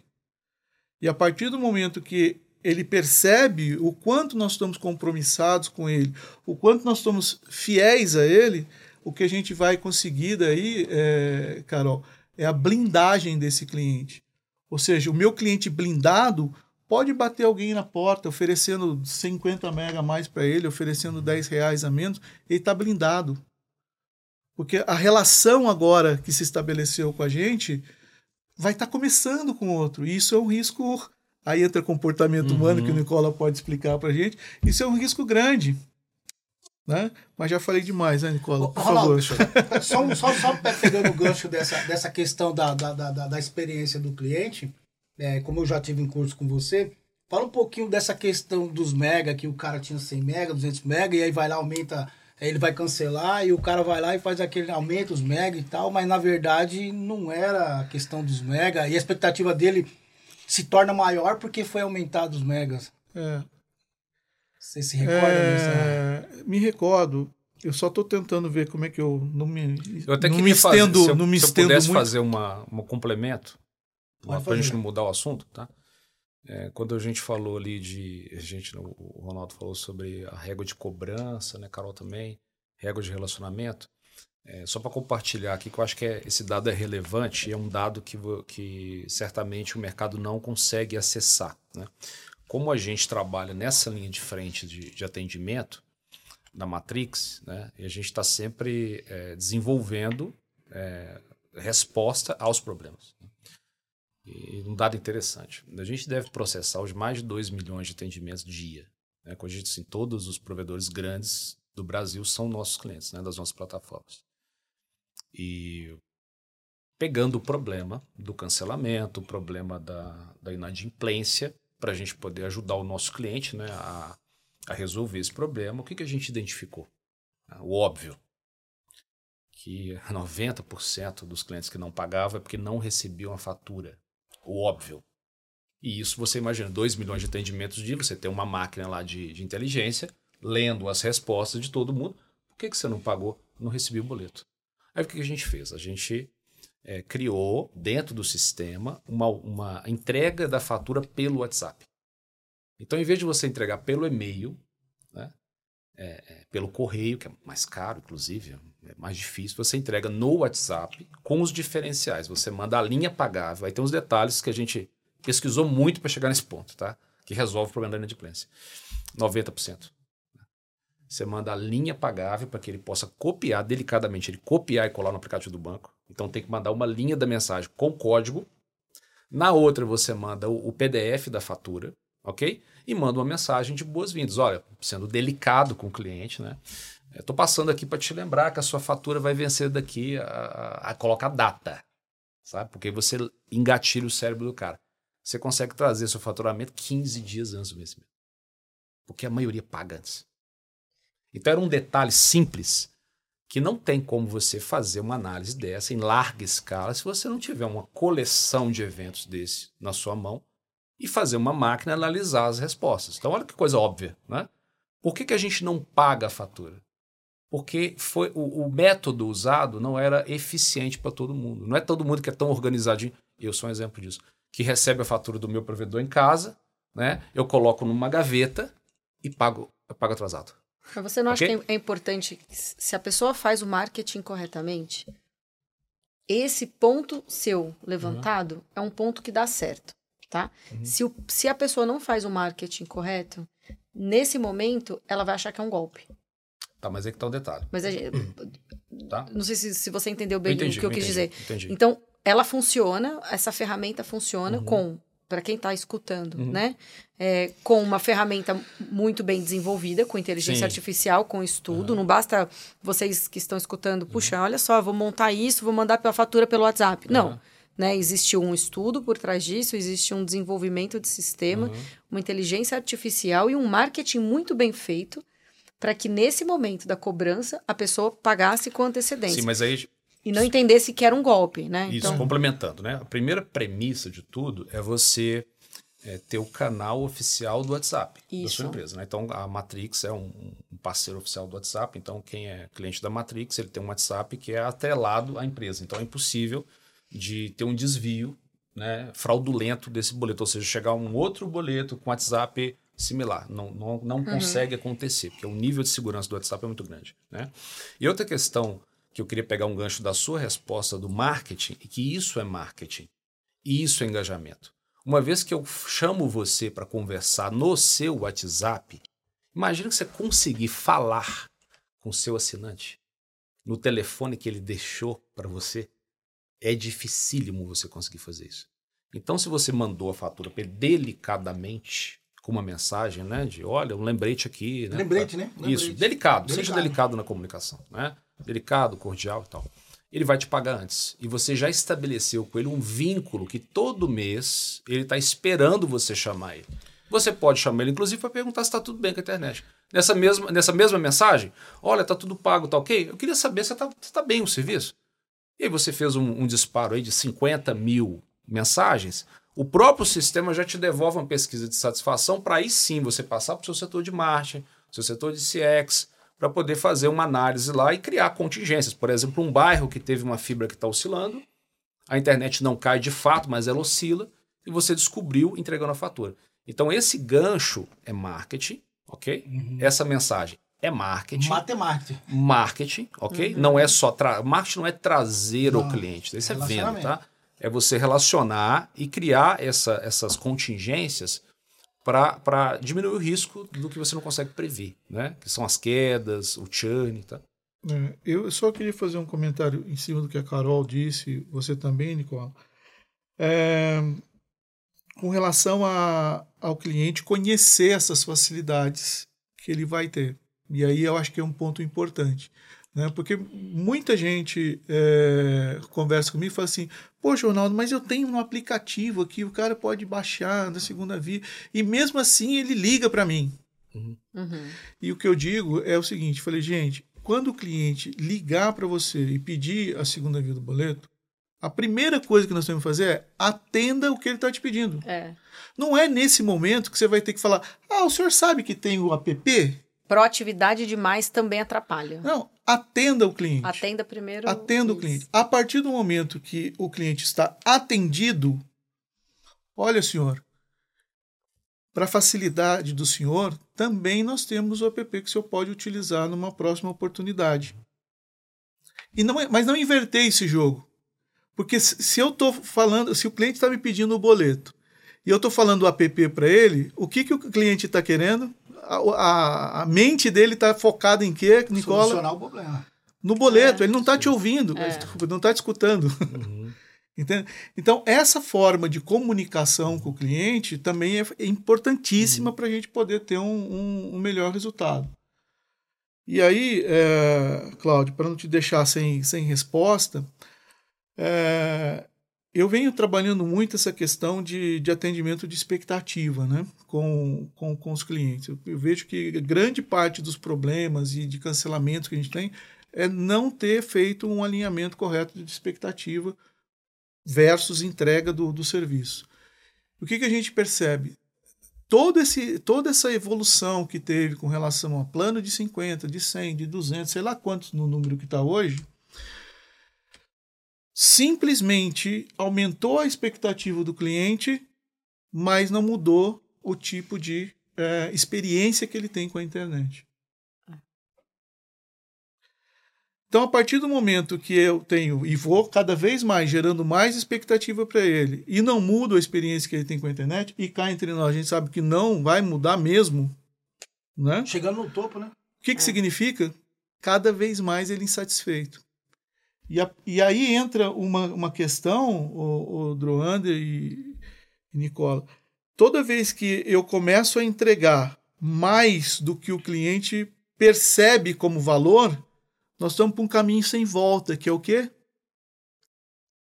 Speaker 5: E a partir do momento que ele percebe o quanto nós estamos compromissados com ele, o quanto nós estamos fiéis a ele, o que a gente vai conseguir daí, é, Carol, é a blindagem desse cliente. Ou seja, o meu cliente blindado pode bater alguém na porta oferecendo 50 mega a mais para ele, oferecendo 10 reais a menos, ele está blindado. Porque a relação agora que se estabeleceu com a gente vai estar tá começando com outro. E isso é um risco. Aí entra comportamento uhum. humano, que o uhum. Nicola pode explicar para a gente. Isso é um risco grande. Né? Mas já falei demais, né, Nicola? Por Ronaldo,
Speaker 1: favor. Só, só, só pegando o gancho dessa, dessa questão da, da, da, da experiência do cliente, é, como eu já tive em curso com você, fala um pouquinho dessa questão dos mega, que o cara tinha 100 mega, 200 mega, e aí vai lá, aumenta, ele vai cancelar, e o cara vai lá e faz aquele aumento os mega e tal, mas na verdade não era a questão dos mega, e a expectativa dele se torna maior porque foi aumentado os megas.
Speaker 5: É.
Speaker 1: Você se recorda é,
Speaker 5: dessa? Me recordo. Eu só estou tentando ver como é que eu não me
Speaker 4: eu até não me estendo, fazer, se eu, não me se estendo eu pudesse muito. fazer uma, uma complemento para a gente não mudar o assunto, tá? É, quando a gente falou ali de a gente o Ronaldo falou sobre a régua de cobrança, né? Carol também régua de relacionamento. É, só para compartilhar aqui que eu acho que é, esse dado é relevante e é um dado que, que certamente o mercado não consegue acessar, né? Como a gente trabalha nessa linha de frente de, de atendimento da Matrix, né, e a gente está sempre é, desenvolvendo é, resposta aos problemas. E um dado interessante, a gente deve processar os mais de 2 milhões de atendimentos dia. Né, a gente, assim, todos os provedores grandes do Brasil são nossos clientes, né, das nossas plataformas. E pegando o problema do cancelamento, o problema da, da inadimplência, para a gente poder ajudar o nosso cliente né, a, a resolver esse problema, o que, que a gente identificou? O óbvio, que [laughs] 90% dos clientes que não pagavam é porque não recebiam a fatura. O óbvio. E isso você imagina, 2 milhões de atendimentos de você tem uma máquina lá de, de inteligência lendo as respostas de todo mundo. Por que, que você não pagou? Não recebi o boleto. Aí o que, que a gente fez? A gente é, criou dentro do sistema uma, uma entrega da fatura pelo WhatsApp. Então, em vez de você entregar pelo e-mail, né, é, é, pelo correio, que é mais caro, inclusive, é mais difícil, você entrega no WhatsApp com os diferenciais. Você manda a linha pagável. Aí tem uns detalhes que a gente pesquisou muito para chegar nesse ponto, tá? Que resolve o problema da inadimplência. 90%. Você manda a linha pagável para que ele possa copiar delicadamente, ele copiar e colar no aplicativo do banco. Então tem que mandar uma linha da mensagem com código. Na outra você manda o, PDF da fatura, ok? E manda uma mensagem de boas-vindas. Olha, sendo delicado com o cliente, né? Estou passando aqui para te lembrar que a sua fatura vai vencer daqui a, a, a colocar data, sabe? Porque você engatilha o cérebro do cara. Você consegue trazer seu faturamento 15 dias antes do vencimento. Porque a maioria paga antes. Então era um detalhe simples que não tem como você fazer uma análise dessa em larga escala se você não tiver uma coleção de eventos desse na sua mão e fazer uma máquina analisar as respostas. Então, olha que coisa óbvia, né? Por que, que a gente não paga a fatura? Porque foi o, o método usado não era eficiente para todo mundo. Não é todo mundo que é tão organizadinho. Eu sou um exemplo disso. Que recebe a fatura do meu provedor em casa, né? Eu coloco numa gaveta e pago, eu pago atrasado.
Speaker 2: Mas você não okay? acha que é importante, se a pessoa faz o marketing corretamente, esse ponto seu levantado uhum. é um ponto que dá certo, tá? Uhum. Se, o, se a pessoa não faz o marketing correto, nesse momento ela vai achar que é um golpe.
Speaker 4: Tá, mas é que tá o detalhe.
Speaker 2: Mas a gente, tá? não sei se, se você entendeu bem
Speaker 4: entendi,
Speaker 2: o que eu,
Speaker 4: eu
Speaker 2: quis
Speaker 4: entendi,
Speaker 2: dizer.
Speaker 4: Entendi.
Speaker 2: Então, ela funciona, essa ferramenta funciona uhum. com para quem está escutando, uhum. né? É, com uma ferramenta muito bem desenvolvida, com inteligência Sim. artificial, com estudo. Uhum. Não basta vocês que estão escutando, puxa, uhum. olha só, vou montar isso, vou mandar pela fatura pelo WhatsApp. Não. Né? Existe um estudo por trás disso, existe um desenvolvimento de sistema, uma inteligência artificial e um marketing muito bem feito para que nesse momento da cobrança a pessoa pagasse com antecedência.
Speaker 4: Sim, mas aí
Speaker 2: e não entendesse que era um golpe, né?
Speaker 4: Isso, então... complementando, né? A primeira premissa de tudo é você é, ter o canal oficial do WhatsApp Isso. da sua empresa. Né? Então, a Matrix é um, um, parceiro oficial do WhatsApp. Então, quem é cliente da Matrix, ele tem um WhatsApp que é atrelado à empresa. Então, é impossível de ter um desvio né, fraudulento desse boleto. Ou seja, chegar um outro boleto com WhatsApp similar. Não, não, não uhum. consegue acontecer, porque o nível de segurança do WhatsApp é muito grande. Né? E outra questão que eu queria pegar um gancho da sua resposta do marketing, e que isso é marketing, e isso é engajamento. Uma vez que eu chamo você para conversar no seu WhatsApp, imagina que você conseguir falar com o seu assinante no telefone que ele deixou para você. É dificílimo você conseguir fazer isso. Então, se você mandou a fatura para ele delicadamente, com uma mensagem, né? De olha, um lembrete aqui. Né,
Speaker 1: lembrete, né?
Speaker 4: Lembrete. Isso, delicado, delicado, seja delicado na comunicação, né? Delicado, cordial e tal. Ele vai te pagar antes. E você já estabeleceu com ele um vínculo que todo mês ele está esperando você chamar ele. Você pode chamar ele, inclusive, para perguntar se está tudo bem com a internet. Nessa mesma, nessa mesma mensagem, olha, está tudo pago, tá ok? Eu queria saber se está tá bem o serviço. E aí você fez um, um disparo aí de 50 mil mensagens, o próprio sistema já te devolve uma pesquisa de satisfação para aí sim você passar para o seu setor de marketing, seu setor de CX, para poder fazer uma análise lá e criar contingências. Por exemplo, um bairro que teve uma fibra que está oscilando, a internet não cai de fato, mas ela oscila, e você descobriu entregando a fatura. Então, esse gancho é marketing, ok? Uhum. Essa mensagem é marketing.
Speaker 1: Matemática.
Speaker 4: Marketing, ok? Uhum. Não é só. Tra... Marketing não é trazer não. o cliente, isso é venda, tá? É você relacionar e criar essa, essas contingências para diminuir o risco do que você não consegue prever, né? Que são as quedas, o churn, tá?
Speaker 5: É, eu só queria fazer um comentário em cima do que a Carol disse, você também, Nicola. É, com relação a, ao cliente conhecer essas facilidades que ele vai ter. E aí eu acho que é um ponto importante. Né? Porque muita gente é, conversa comigo e fala assim: Poxa, Ronaldo, mas eu tenho um aplicativo aqui, o cara pode baixar na segunda via, e mesmo assim ele liga para mim. Uhum. Uhum. E o que eu digo é o seguinte: falei, gente, quando o cliente ligar para você e pedir a segunda via do boleto, a primeira coisa que nós temos que fazer é atenda o que ele está te pedindo.
Speaker 2: É.
Speaker 5: Não é nesse momento que você vai ter que falar: Ah, o senhor sabe que tem o app?
Speaker 2: Proatividade demais também atrapalha.
Speaker 5: Não, atenda o cliente.
Speaker 2: Atenda primeiro.
Speaker 5: Atenda isso. o cliente. A partir do momento que o cliente está atendido, olha, senhor, para facilidade do senhor, também nós temos o app que o senhor pode utilizar numa próxima oportunidade. E não, é, mas não inverter esse jogo. Porque se eu estou falando, se o cliente está me pedindo o boleto e eu estou falando o app para ele, o que, que o cliente está querendo? A, a, mente dele está focada em quê, Nicola?
Speaker 1: Solucionar o problema.
Speaker 5: No boleto, é, ele não está te ouvindo, é. não está te escutando. Uhum. [laughs] Então, essa forma de comunicação com o cliente também é, é importantíssima uhum. para a gente poder ter um, um, um, melhor resultado. E aí, é, Cláudio, para não te deixar sem, sem resposta, é, eu venho trabalhando muito essa questão de, de atendimento de expectativa né, com, com, com os clientes. Eu, eu vejo que grande parte dos problemas e de cancelamentos que a gente tem é não ter feito um alinhamento correto de expectativa versus entrega do, do serviço. O que, que a gente percebe? Todo esse, toda essa evolução que teve com relação ao plano de 50, de 100, de 200, sei lá quantos no número que está hoje, simplesmente aumentou a expectativa do cliente, mas não mudou o tipo de é, experiência que ele tem com a internet. Então, a partir do momento que eu tenho e vou cada vez mais gerando mais expectativa para ele e não mudo a experiência que ele tem com a internet, e cá entre nós a gente sabe que não vai mudar mesmo, né?
Speaker 1: Chegando no topo, né?
Speaker 5: O que, que é. significa? Cada vez mais ele insatisfeito. E, a, e aí entra uma, uma questão, o, o Droander e, e Nicola. Toda vez que eu começo a entregar mais do que o cliente percebe como valor, nós estamos para um caminho sem volta, que é o quê?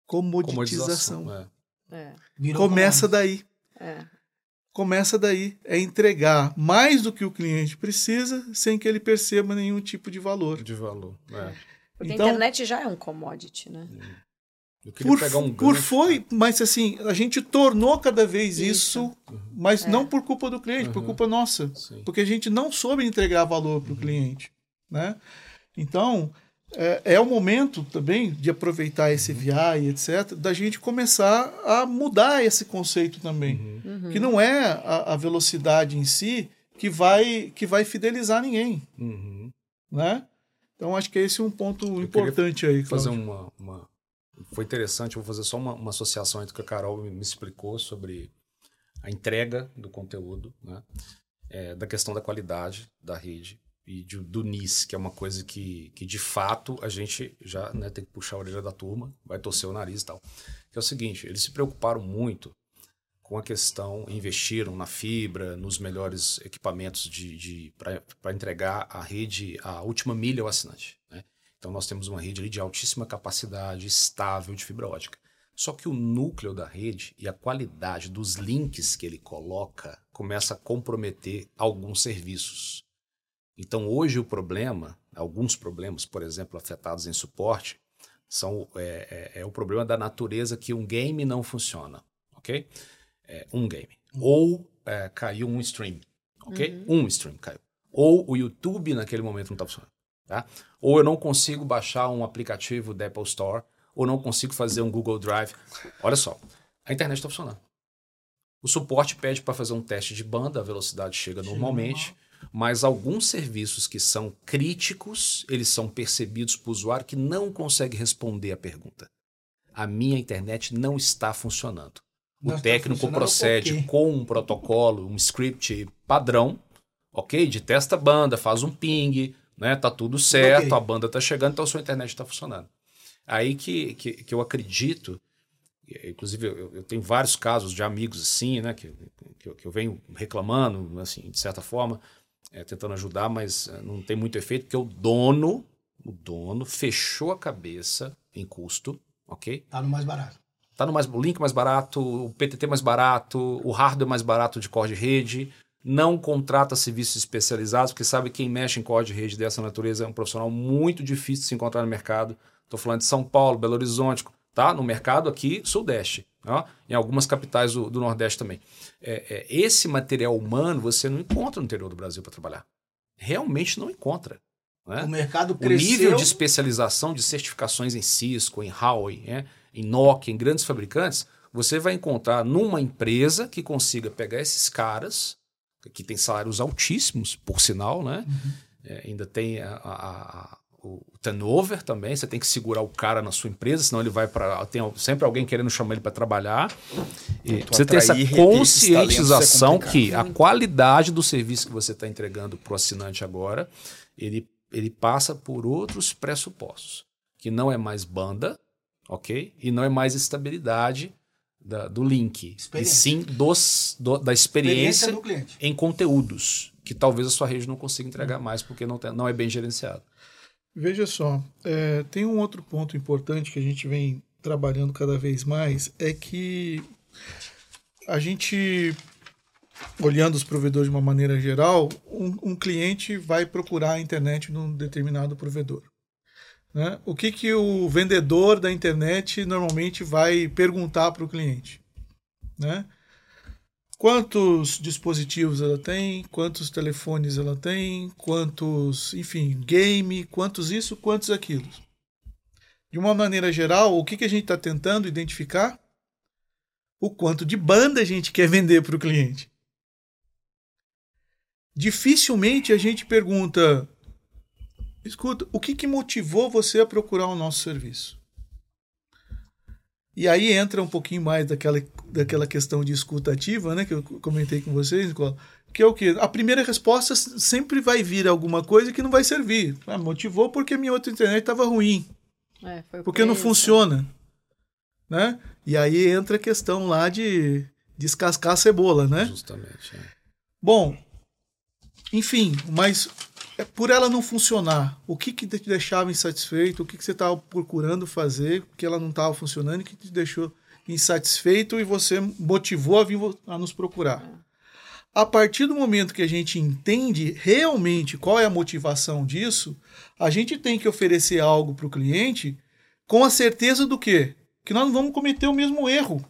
Speaker 5: Comoditização. Comoditização é. É. Começa daí. É. Começa daí. É entregar mais do que o cliente precisa sem que ele perceba nenhum tipo de valor.
Speaker 4: De valor. É.
Speaker 2: Porque então, a internet já é um commodity, né?
Speaker 5: por, um por foi, mas assim, a gente tornou cada vez isso, isso uhum. mas é. não por culpa do cliente, uhum. por culpa nossa. Sim. Porque a gente não soube entregar valor para o uhum. cliente. Né? Então, é, é, o momento também de aproveitar esse VI, etc., da gente começar a mudar esse conceito também. Uhum. Que não é a, a, velocidade em si que vai, que vai fidelizar ninguém. Uhum. Né? Então, acho que esse é um ponto Eu importante aí.
Speaker 4: Cláudio. Fazer uma, uma, Foi interessante, vou fazer só uma, uma associação entre o que a Carol me, me explicou sobre a entrega do conteúdo, né? É, da questão da qualidade da rede e de, do NIS, que é uma coisa que, que de fato a gente já né, tem que puxar a orelha da turma, vai torcer o nariz e tal. Que é o seguinte, eles se preocuparam muito com a questão, investiram na fibra, nos melhores equipamentos de, de para entregar a rede, a última milha ao assinante. Né? Então nós temos uma rede de altíssima capacidade, estável de fibra ótica. Só que o núcleo da rede e a qualidade dos links que ele coloca começa a comprometer alguns serviços. Então, hoje o problema, alguns problemas, por exemplo, afetados em suporte, são é, é, é o problema da natureza que um game não funciona, ok? É, um game. Ou é, caiu um stream, ok? Uhum. Um stream caiu. Ou o YouTube naquele momento não está funcionando, tá? Ou eu não consigo baixar um aplicativo da Apple Store, ou não consigo fazer um Google Drive. Olha só, a internet está funcionando. O suporte pede para fazer um teste de banda, a velocidade chega, chega normalmente. Normal mas alguns serviços que são críticos, eles são percebidos por usuário que não consegue responder a pergunta. A minha internet não está funcionando. O não técnico procede com um protocolo, um script padrão, ok? De testa banda, faz um ping, né? Tá tudo certo, okay. a banda está chegando, então a sua internet está funcionando. Aí que, que, que eu acredito inclusive eu, eu, tenho vários casos de amigos assim, né, que, que eu, que, eu, venho reclamando, assim, de certa forma, é, tentando ajudar, mas é, não tem muito efeito, porque o dono, o dono fechou a cabeça em custo, ok?
Speaker 1: Tá no mais barato.
Speaker 4: Tá no mais, o link mais barato, o PTT mais barato, o hardware mais barato de core de rede, não contrata serviços especializados, porque sabe quem mexe em core de rede dessa natureza é um profissional muito difícil de se encontrar no mercado. Estou falando de São Paulo, Belo Horizonte, tá? No mercado aqui, Sudeste, ó, em algumas capitais do, do Nordeste também. É, é, esse material humano você não encontra no interior do Brasil para trabalhar. Realmente não encontra. Né?
Speaker 1: O mercado cresceu.
Speaker 4: O nível de especialização de certificações em Cisco, em Huawei, né? Em Nokia, em grandes fabricantes, você vai encontrar numa empresa que consiga pegar esses caras, que tem salários altíssimos, por sinal, né? Uhum. É, ainda tem a, a, o turnover também, você tem que segurar o cara na sua empresa, senão ele vai para tem sempre alguém querendo chamar ele para trabalhar. E você tem essa conscientização é que a qualidade do serviço que você está entregando para o assinante agora, ele, ele passa por outros pressupostos, que não é mais banda, ok? E não é mais estabilidade da, do link, e sim dos, do, da experiência, experiência em conteúdos, que talvez a sua rede não consiga entregar mais porque não, tem, não é bem gerenciado.
Speaker 5: Veja só, é, tem um outro ponto importante que a gente vem trabalhando cada vez mais, é que a gente, olhando os provedores de uma maneira geral, um, um cliente vai procurar a internet num determinado provedor. Né? O que, que o vendedor da internet normalmente vai perguntar para o cliente? Né? Quantos dispositivos ela tem, quantos telefones ela tem, quantos, enfim, game, quantos isso, quantos aquilo. De uma maneira geral, o que, que a gente está tentando identificar? O quanto de banda a gente quer vender para o cliente. Dificilmente a gente pergunta Escuta, o que, que motivou você a procurar o nosso serviço? E aí entra um pouquinho mais daquela, daquela questão de escuta ativa, né, que eu comentei com vocês, Nicola, que é o que? A primeira resposta sempre vai vir alguma coisa que não vai servir. Ah, motivou porque minha outra internet estava ruim. É, porque não funciona. Né? E aí entra a questão lá de descascar a cebola, né?
Speaker 4: Justamente. É.
Speaker 5: Bom, enfim, mas por ela não funcionar, o que, que te deixava insatisfeito, o que, que você estava procurando fazer, que ela não estava funcionando, que te deixou insatisfeito e você motivou a vir a nos procurar. A partir do momento que a gente entende realmente qual é a motivação disso, a gente tem que oferecer algo para o cliente com a certeza do quê? Que nós não vamos cometer o mesmo erro.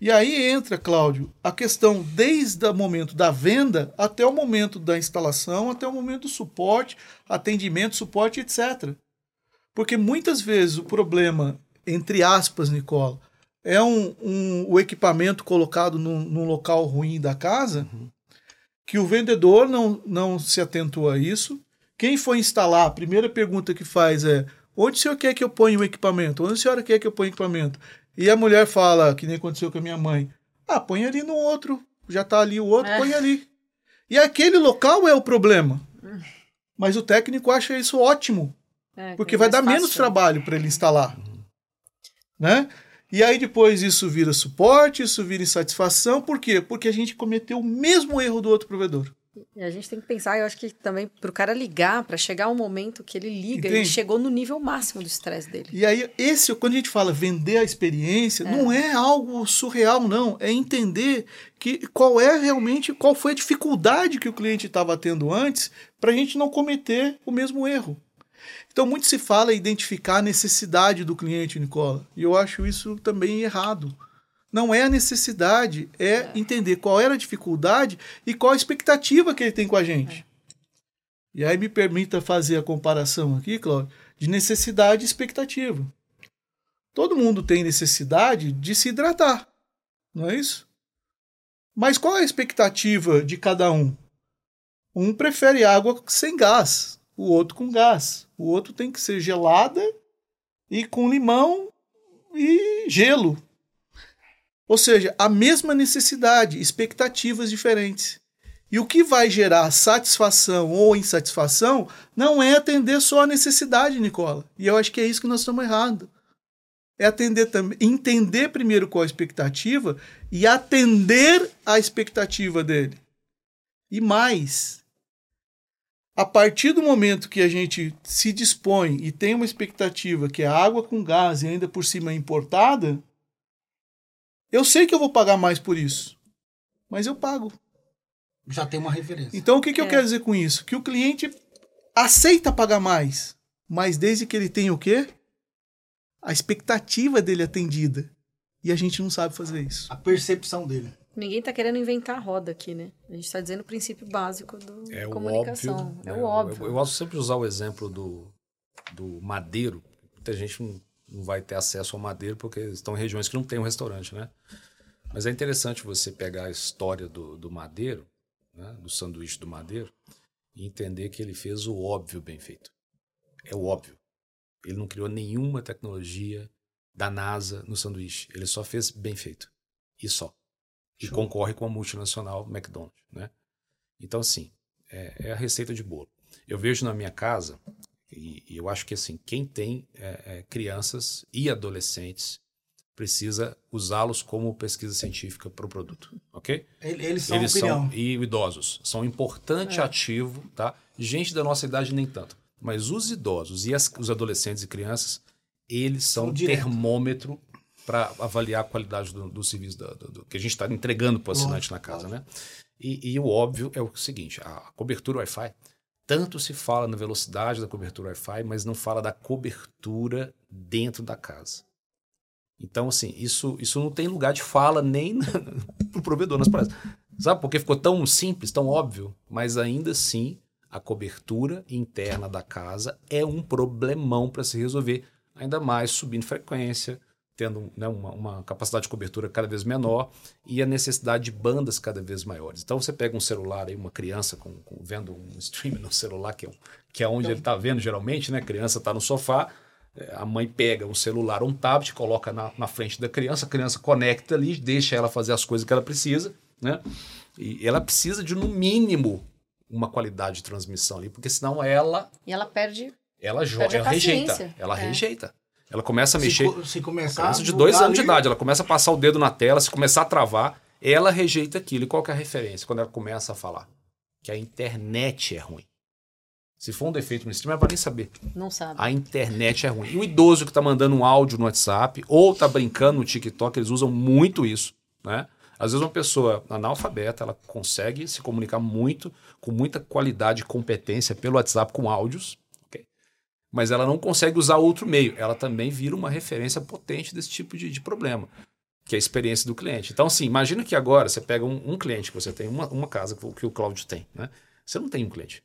Speaker 5: E aí entra, Cláudio, a questão desde o momento da venda até o momento da instalação, até o momento do suporte, atendimento, suporte, etc. Porque muitas vezes o problema, entre aspas, Nicola, é um, um o equipamento colocado num, num, local ruim da casa, uhum. que o vendedor não, não se atentou a isso. Quem foi instalar, a primeira pergunta que faz é: onde o senhor quer que eu ponha o equipamento? Onde a senhora quer que eu ponha o equipamento? E a mulher fala, que nem aconteceu com a minha mãe: ah, põe ali no outro. Já tá ali o outro, é. põe ali. E aquele local é o problema. [laughs] Mas o técnico acha isso ótimo. É, porque vai dar fácil. menos trabalho para ele instalar. Né? E aí depois isso vira suporte, isso vira insatisfação. Por quê? Porque a gente cometeu o mesmo erro do outro provedor.
Speaker 2: E a gente tem que pensar, eu acho que também para o cara ligar, para chegar um momento que ele liga, Entende? ele chegou no nível máximo do estresse dele.
Speaker 5: E aí, esse, quando a gente fala vender a experiência, é. não é algo surreal, não. É entender que qual é realmente, qual foi a dificuldade que o cliente estava tendo antes, para a gente não cometer o mesmo erro. Então, muito se fala em identificar a necessidade do cliente, Nicola. E eu acho isso também errado. Não é a necessidade, é, é entender qual era a dificuldade e qual a expectativa que ele tem com a gente. É. E aí me permita fazer a comparação aqui, Cláudio, de necessidade e expectativa. Todo mundo tem necessidade de se hidratar, não é isso? Mas qual é a expectativa de cada um? Um prefere água sem gás, o outro com gás. O outro tem que ser gelada e com limão e gelo. Ou seja, a mesma necessidade, expectativas diferentes. E o que vai gerar satisfação ou insatisfação não é atender só a necessidade, Nicola. E eu acho que é isso que nós estamos errando. É atender também, entender primeiro qual a expectativa e atender a expectativa dele. E mais, a partir do momento que a gente se dispõe e tem uma expectativa que é água com gás e ainda por cima é importada, eu sei que eu vou pagar mais por isso, mas eu pago.
Speaker 1: Já tem uma referência.
Speaker 5: Então o que, que é. eu quero dizer com isso? Que o cliente aceita pagar mais, mas desde que ele tenha o quê? A expectativa dele atendida. E a gente não sabe fazer isso.
Speaker 1: A percepção dele.
Speaker 2: Ninguém está querendo inventar a roda aqui, né? A gente está dizendo o princípio básico da é comunicação. Óbvio, é o óbvio.
Speaker 4: Eu, eu gosto sempre de usar o exemplo do, do madeiro. Muita gente não não vai ter acesso ao madeiro porque estão em regiões que não tem um restaurante, né? Mas é interessante você pegar a história do, do madeiro, né? do sanduíche do madeiro, e entender que ele fez o óbvio bem feito. É o óbvio. Ele não criou nenhuma tecnologia da NASA no sanduíche. Ele só fez bem feito. E só. E Show. concorre com a multinacional McDonald's, né? Então, assim, é, é a receita de bolo. Eu vejo na minha casa e, e eu acho que assim, quem tem é, é, crianças e adolescentes precisa usá-los como pesquisa científica para o produto, ok?
Speaker 1: Eles são
Speaker 4: Eles
Speaker 1: opinião.
Speaker 4: são e idosos são um importante é. ativo, tá? Gente da nossa idade nem tanto, mas os idosos e as, os adolescentes e crianças eles são, são termômetro para avaliar a qualidade do, do serviço do, do, do, que a gente está entregando para o assinante na casa, né? E, e, o óbvio é o seguinte: a cobertura Wi-Fi Tanto se fala na velocidade da cobertura Wi-Fi, mas não fala da cobertura dentro da casa. Então, assim, isso, isso não tem lugar de fala nem para o [laughs] provedor nas palestras. Sabe porque ficou tão simples, tão óbvio? Mas ainda assim, a cobertura interna da casa é um problemão para se resolver, ainda mais subindo frequência, tendo né, uma, uma, capacidade de cobertura cada vez menor e a necessidade de bandas cada vez maiores. Então você pega um celular aí, uma criança com, com vendo um stream no celular, que é, que é onde então, ele está vendo geralmente, né? A criança está no sofá, é, a mãe pega um celular, um tablet, coloca na, na frente da criança, a criança conecta ali, deixa ela fazer as coisas que ela precisa, né? E ela precisa de, no mínimo, uma qualidade de transmissão ali, porque senão ela.
Speaker 2: E ela perde.
Speaker 4: Ela joga, ela rejeita. Ela é. rejeita. Ela começa a mexer.
Speaker 1: Se, se começar.
Speaker 4: de dois anos ali... de idade, ela começa a passar o dedo na tela, se começar a travar, ela rejeita aquilo. E qual que é a referência? Quando ela começa a falar que a internet é ruim. Se for um defeito no stream, ela vai nem saber.
Speaker 2: Não sabe.
Speaker 4: A internet é ruim. E o idoso que está mandando um áudio no WhatsApp ou está brincando no TikTok, eles usam muito isso, né? Às vezes uma pessoa analfabeta, ela consegue se comunicar muito, com muita qualidade e competência pelo WhatsApp com áudios? Mas ela não consegue usar outro meio. Ela também vira uma referência potente desse tipo de, de problema, que é a experiência do cliente. Então, assim, imagina que agora você pega um, um cliente, que você tem uma, uma casa que, que o Cláudio tem, né? Você não tem um cliente.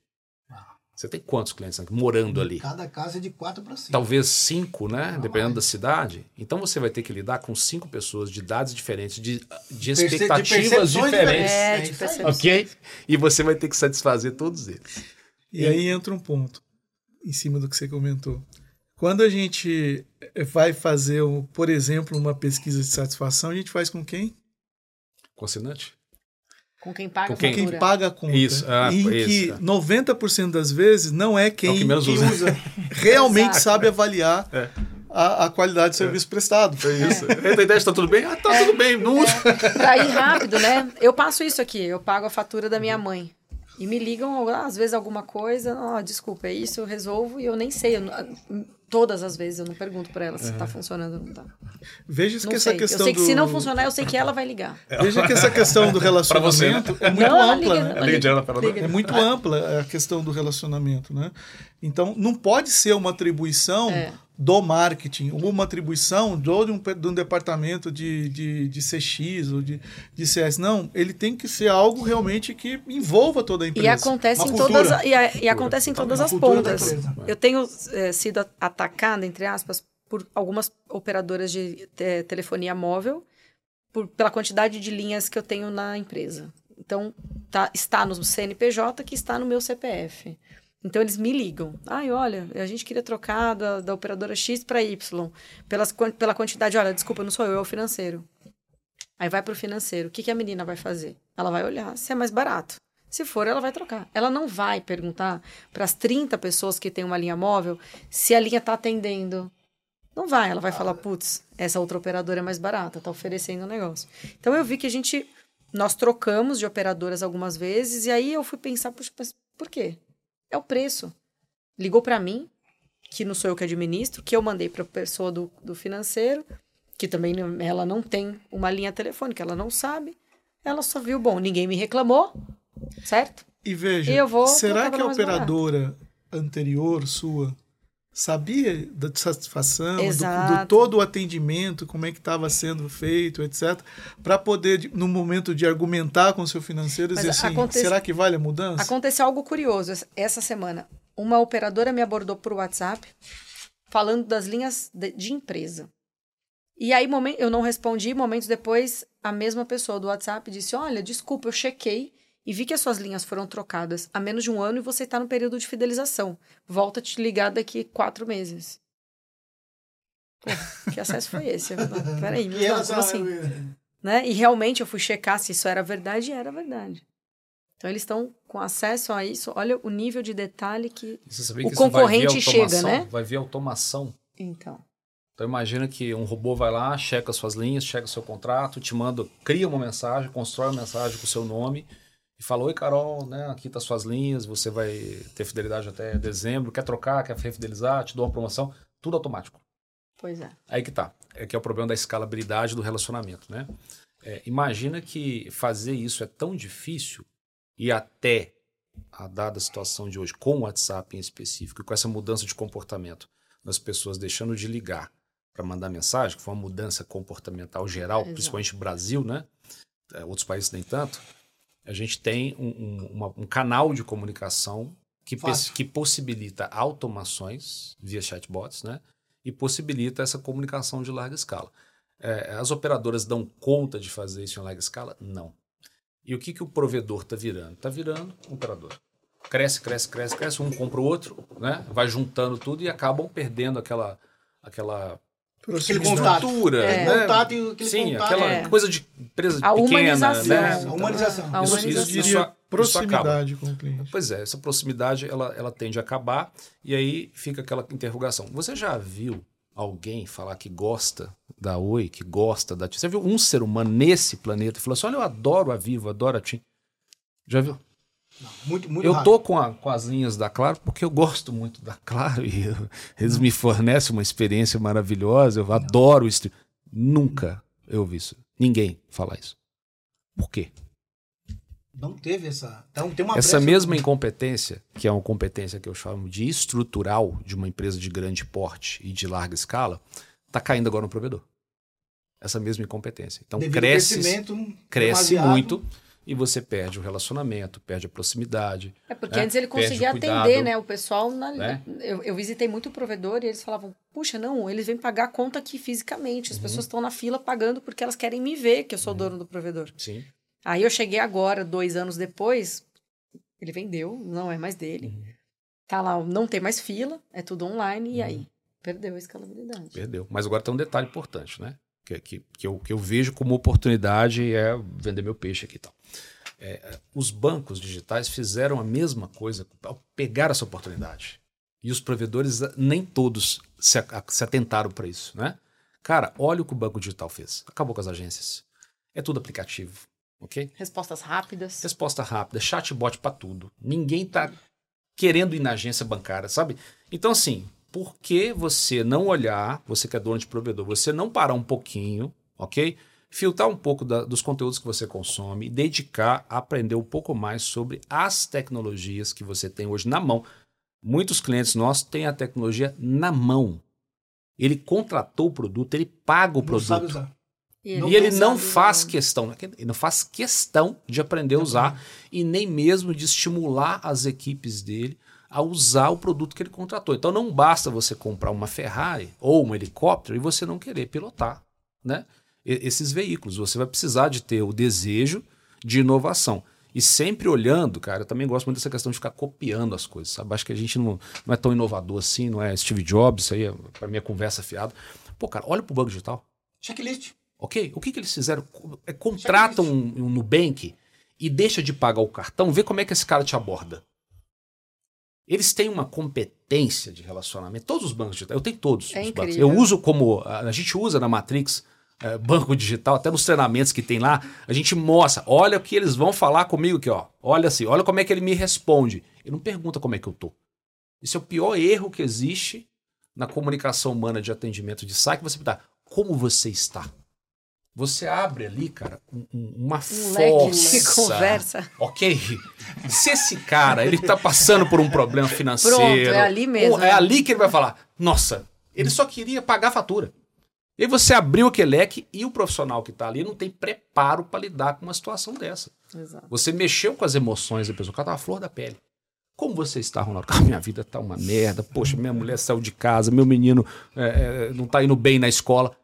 Speaker 4: Você tem quantos clientes morando ali?
Speaker 1: Cada casa é de quatro para cinco.
Speaker 4: Talvez cinco, né? Dependendo da cidade. Então você vai ter que lidar com cinco pessoas de idades diferentes, de, de expectativas de diferentes. É, de ok? E você vai ter que satisfazer todos eles.
Speaker 5: E, e aí entra um ponto em cima do que você comentou. Quando a gente vai fazer, por exemplo, uma pesquisa de satisfação, a gente faz com quem?
Speaker 4: Com assinante?
Speaker 2: Com quem paga
Speaker 5: com quem, a
Speaker 2: quem
Speaker 5: paga a conta.
Speaker 4: Isso, ah,
Speaker 5: em
Speaker 4: isso,
Speaker 5: que 90% das vezes não é quem, é
Speaker 4: que,
Speaker 5: quem usa. usa. realmente sabe avaliar é. a, a, qualidade do serviço é. prestado.
Speaker 4: É isso. É. A ideia está tudo bem? Ah, tá tudo bem, não usa.
Speaker 2: É. Para ir rápido, né? Eu passo isso aqui, eu pago a fatura da minha mãe. E me ligam, às vezes, alguma coisa, oh, desculpa, é isso, eu resolvo e eu nem sei. Eu, todas as vezes eu não pergunto para ela se está funcionando ou não está.
Speaker 5: Veja não que essa questão.
Speaker 2: Eu sei que
Speaker 5: do...
Speaker 2: se não funcionar, eu sei que ela vai ligar.
Speaker 5: Veja que essa questão do [laughs] relacionamento é muito
Speaker 2: não,
Speaker 5: ampla.
Speaker 2: Liga,
Speaker 5: né?
Speaker 2: liga, liga,
Speaker 5: é muito ampla a questão do relacionamento, né? Então, não pode ser uma atribuição é do marketing, uma atribuição de um, de um departamento de, de, de CX ou de, de CS. Não, ele tem que ser algo realmente que envolva toda a empresa.
Speaker 2: E acontece, em todas, e, a, e acontece em todas as pontas. Eu tenho é, sido atacada, entre aspas, por algumas operadoras de te, telefonia móvel por, pela quantidade de linhas que eu tenho na empresa. Então, tá, está no CNPJ que está no meu CPF. Então eles me ligam. Ai, olha, a gente queria trocar da, da operadora X para Y. Pelas, pela quantidade, olha, desculpa, não sou eu, é o financeiro. Aí vai para o financeiro. O que, que a menina vai fazer? Ela vai olhar se é mais barato. Se for, ela vai trocar. Ela não vai perguntar para as 30 pessoas que têm uma linha móvel se a linha está atendendo. Não vai. Ela vai falar, putz, essa outra operadora é mais barata, está oferecendo um negócio. Então eu vi que a gente. Nós trocamos de operadoras algumas vezes, e aí eu fui pensar, puxa, por quê? É o preço. Ligou para mim, que não sou eu que administro, que eu mandei para a pessoa do, do financeiro, que também não, ela não tem uma linha telefônica, ela não sabe. Ela só viu, bom, ninguém me reclamou, certo?
Speaker 5: E veja, e será que a operadora anterior sua sabia da satisfação, do, do, todo o atendimento, como é que estava sendo feito, etc., para poder, no momento de argumentar com o seu financeiro, Mas dizer assim, acontece, será que vale a mudança?
Speaker 2: Aconteceu algo curioso essa semana. Uma operadora me abordou por WhatsApp falando das linhas de, de empresa. E aí, eu não respondi, momentos depois, a mesma pessoa do WhatsApp disse, olha, desculpa, eu chequei, e vi que as suas linhas foram trocadas há menos de um ano e você está no período de fidelização. Volta a te ligar daqui quatro meses. Pô, que acesso foi esse? Não, peraí, não, [laughs] como assim? Né? E realmente eu fui checar se isso era verdade e era verdade. Então eles estão com acesso a isso. Olha o nível de detalhe que o que concorrente chega, né?
Speaker 4: Vai vir automação.
Speaker 2: Então.
Speaker 4: Então imagina que um robô vai lá, checa suas linhas, checa seu contrato, te manda, cria uma mensagem, constrói uma mensagem com o seu nome e falou: Oi, Carol, né, aqui tá suas linhas, você vai ter fidelidade até dezembro, quer trocar, quer refidelizar, te dou uma promoção, tudo automático.
Speaker 2: Pois é.
Speaker 4: Aí que tá. É que é o problema da escalabilidade do relacionamento, né? É, imagina que fazer isso é tão difícil e até a dada situação de hoje, com o WhatsApp em específico, com essa mudança de comportamento, das pessoas deixando de ligar para mandar mensagem, que foi uma mudança comportamental geral,
Speaker 2: Exato.
Speaker 4: principalmente no Brasil, né? É, outros países nem tanto. A gente tem um, um, uma- um canal de comunicação que, que possibilita automações via chatbots, né? E possibilita essa comunicação de larga escala. É, as operadoras dão conta de fazer isso em larga escala? Não. E o que, que o provedor está virando? Está virando um operador. Cresce, cresce, cresce, cresce, um compra o outro, né? vai juntando tudo e acabam perdendo aquela, aquela
Speaker 1: Aquele
Speaker 5: Proximidade.
Speaker 1: contato.
Speaker 4: estrutura.
Speaker 2: É.
Speaker 4: né?
Speaker 1: Contato e aquele
Speaker 4: Sim,
Speaker 1: contato.
Speaker 4: aquela
Speaker 2: É.
Speaker 4: coisa de empresa
Speaker 2: A
Speaker 4: pequena.
Speaker 2: humanização.
Speaker 4: Né?
Speaker 1: A humanização.
Speaker 2: A
Speaker 4: Isso-
Speaker 2: humanização.
Speaker 5: Eu
Speaker 4: isso-
Speaker 5: diria
Speaker 4: isso acaba.
Speaker 5: proximidade com o cliente.
Speaker 4: Pois é, essa proximidade ela, ela tende a acabar e aí fica aquela interrogação. Você já viu alguém falar que gosta da Oi, que gosta da TIM? Você viu um ser humano nesse planeta e falou assim: olha, eu adoro a Vivo, adoro a TIM. Já viu?
Speaker 1: Muito, muito
Speaker 4: eu
Speaker 1: rápido.
Speaker 4: tô com, a- com as linhas da Claro porque eu gosto muito da Claro [laughs] e eu- eles me fornecem uma experiência maravilhosa, eu adoro isso. Nunca eu ouvi isso. Ninguém falar isso. Por quê?
Speaker 1: Não teve essa. Então tem uma
Speaker 4: Essa mesma incompetência, que é uma competência que eu chamo de estrutural de uma empresa de grande porte e de larga escala, está caindo agora no provedor. Essa mesma incompetência. Então
Speaker 1: Devido
Speaker 4: cresce, cresce
Speaker 1: demasiado.
Speaker 4: muito e você perde o relacionamento, perde a proximidade.
Speaker 2: É porque
Speaker 4: É,
Speaker 2: antes ele conseguia
Speaker 4: o cuidado,
Speaker 2: atender, né? O pessoal. Na,
Speaker 4: né?
Speaker 2: eu, eu visitei muito provedor e eles falavam: puxa, não, eles vêm pagar a conta aqui fisicamente.
Speaker 4: Uhum.
Speaker 2: As pessoas estão na fila pagando porque elas querem me ver, que eu sou dono do provedor.
Speaker 4: Sim.
Speaker 2: Aí eu cheguei agora, dois anos depois, ele vendeu, não é mais dele.
Speaker 4: Uhum.
Speaker 2: Tá lá, não tem mais fila, é tudo online, e aí? Perdeu a escalabilidade.
Speaker 4: Perdeu. Mas agora tem um detalhe importante, né? Que, que, que, eu, que eu vejo como oportunidade é vender meu peixe aqui e tal. É, os bancos digitais fizeram a mesma coisa ao pegar essa oportunidade. E os provedores, nem todos se, se atentaram para isso, né? Cara, olha o que o banco digital fez. Acabou com as agências. É tudo aplicativo, ok?
Speaker 2: Respostas rápidas.
Speaker 4: Resposta rápida, chatbot para tudo. Ninguém tá querendo ir na agência bancária, sabe? Então, assim, por que você não olhar, você que é dono de provedor, você não parar um pouquinho, ok? Filtrar um pouco da- dos conteúdos que você consome e dedicar a aprender um pouco mais sobre as tecnologias que você tem hoje na mão. Muitos clientes nossos têm a tecnologia na mão. Ele contratou o produto, ele paga o
Speaker 1: Não sabe
Speaker 4: produto.
Speaker 1: usar.
Speaker 2: E
Speaker 1: Não
Speaker 4: E ele não faz
Speaker 2: usar.
Speaker 4: questão, ele não faz questão de aprender a usar e nem mesmo de estimular as equipes dele a usar o produto que ele contratou. Então não basta você comprar uma Ferrari ou um helicóptero e você não querer pilotar, né? Esses veículos, você vai precisar de ter o desejo de inovação. E sempre olhando, cara, eu também gosto muito dessa questão de ficar copiando as coisas, sabe? Acho que a gente não, não é tão inovador assim, não é Steve Jobs, isso aí é, pra mim é conversa fiada. Pô, cara, olha pro banco digital.
Speaker 1: Checklist.
Speaker 4: Ok? O que, que eles fizeram? É, Contratam um, um Nubank e deixa de pagar o cartão, vê como é que esse cara te aborda. Eles têm uma competência de relacionamento. Todos os bancos digitais, eu tenho todos.
Speaker 2: É
Speaker 4: os bancos.
Speaker 2: incrível.
Speaker 4: Eu uso como. A gente usa na Matrix é, banco digital, até nos treinamentos que tem lá, a gente mostra. Olha o que eles vão falar comigo aqui, ó. Olha assim, olha como é que ele me responde. Ele não pergunta como é que eu tô. Isso é o pior erro que existe na comunicação humana de atendimento de saque. Você perguntar como você está. Você abre ali, cara, um- um- uma
Speaker 2: Um leque de conversa.
Speaker 4: Ok? Se esse cara, ele tá passando por um problema financeiro.
Speaker 2: Pronto, é ali mesmo,
Speaker 4: ou É
Speaker 2: né?
Speaker 4: ali que ele vai falar, nossa, ele só queria pagar a fatura. E você abriu aquele leque e o profissional que tá ali não tem preparo para lidar com uma situação dessa.
Speaker 2: Exato.
Speaker 4: Você mexeu com as emoções da pessoa, o cara tá flor da pele. Como você está, Ronaldo? Ah, minha vida tá uma merda. Poxa, minha mulher saiu de casa, meu menino é, é, não tá indo bem na escola.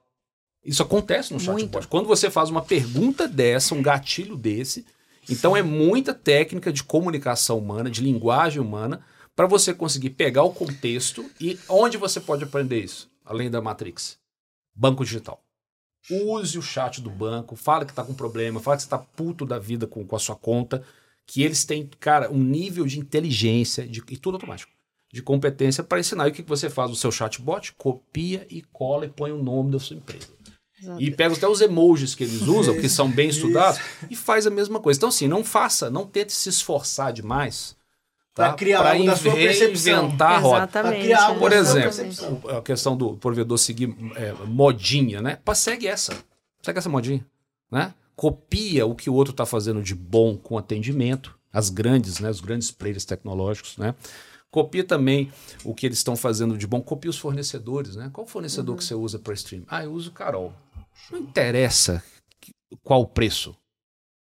Speaker 4: Isso acontece no chatbot.
Speaker 2: Muito.
Speaker 4: Quando você faz uma pergunta dessa, um gatilho desse, então é muita técnica de comunicação humana, de linguagem humana, para você conseguir pegar o contexto e onde você pode aprender isso, além da Matrix? Banco digital. Use o chat do banco, fala que tá com problema, fala que você tá puto da vida com, com a sua conta, que eles têm, cara, um nível de inteligência de, e tudo automático, de competência para ensinar. E o que que você faz no seu chatbot? Copia e cola e põe o nome da sua empresa.
Speaker 2: Exato.
Speaker 4: E pega até os emojis que eles usam, que são bem [laughs] estudados, e faz a mesma coisa. Então, assim, não faça, não tente se esforçar demais tá?
Speaker 1: criar
Speaker 4: Pra
Speaker 1: algo da sua percepção.
Speaker 4: reinventar a roda.
Speaker 2: Exatamente.
Speaker 1: Pra criar algo
Speaker 4: Por exemplo, a questão do provedor seguir é, modinha, né? Pá, segue essa. Segue essa modinha, né? Copia o que o outro está fazendo de bom com atendimento, as grandes, né, os grandes players tecnológicos, né? Copia também o que eles estão fazendo de bom. Copia os fornecedores, né? Qual fornecedor uhum. que você usa para stream? Ah, eu uso Carol. Não interessa qual o preço.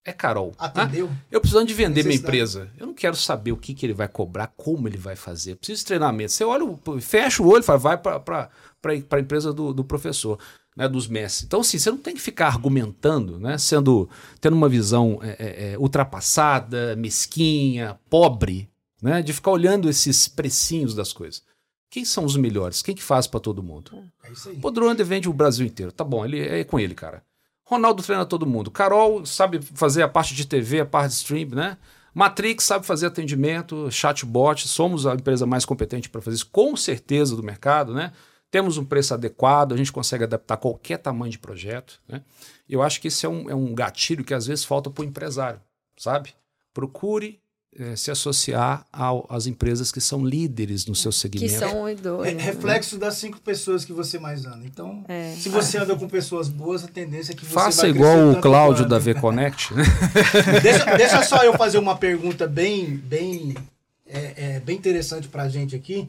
Speaker 4: É Carol.
Speaker 1: Atendeu?
Speaker 4: Ah, eu precisando de vender minha empresa. Eu não quero saber o que, que ele vai cobrar, como ele vai fazer. Eu preciso de treinamento. Você olha, fecha o olho e fala, vai para a empresa do, do professor. Né, dos mestres. Então, assim, você não tem que ficar argumentando, né, sendo, tendo uma visão é, é, é ultrapassada, mesquinha, pobre, né, de ficar olhando esses precinhos das coisas. Quem são os melhores? Quem que faz para todo mundo? É isso aí. Vende o Brasil inteiro. Tá bom, ele é com ele, cara. Ronaldo treina todo mundo. Carol sabe fazer a parte de TV, a parte de stream, né? Matrix sabe fazer atendimento, chatbot, somos a empresa mais competente para fazer isso, com certeza, do mercado, né? Temos um preço adequado, a gente consegue adaptar qualquer tamanho de projeto, né? Eu acho que isso é um, é um gatilho que às vezes falta para o empresário, sabe? Procure é, se associar ao, às empresas que são líderes no seu segmento.
Speaker 2: Que são idôneos.
Speaker 1: Né? reflexo das cinco pessoas que você mais anda. Então, é. se você anda com pessoas boas, a tendência é que você
Speaker 4: Faça igual o Cláudio da V-Connect. Né? [laughs]
Speaker 1: deixa, deixa, só eu fazer uma pergunta bem, bem, é, é bem interessante para a gente aqui,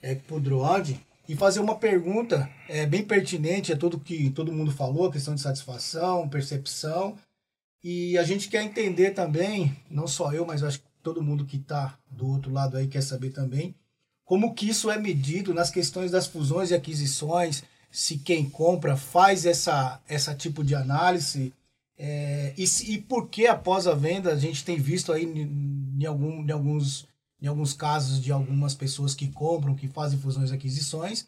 Speaker 1: é, pro Droad, e fazer uma pergunta é, bem pertinente a tudo que todo mundo falou, questão de satisfação, percepção. E a gente quer entender também, não só eu, mas acho que todo mundo que está do outro lado aí quer saber também, como que isso é medido nas questões das fusões e aquisições, se quem compra faz essa, essa tipo de análise, é, e, e por que após a venda a gente tem visto aí em, algum, em, alguns, em alguns casos de algumas pessoas que compram, que fazem fusões e aquisições,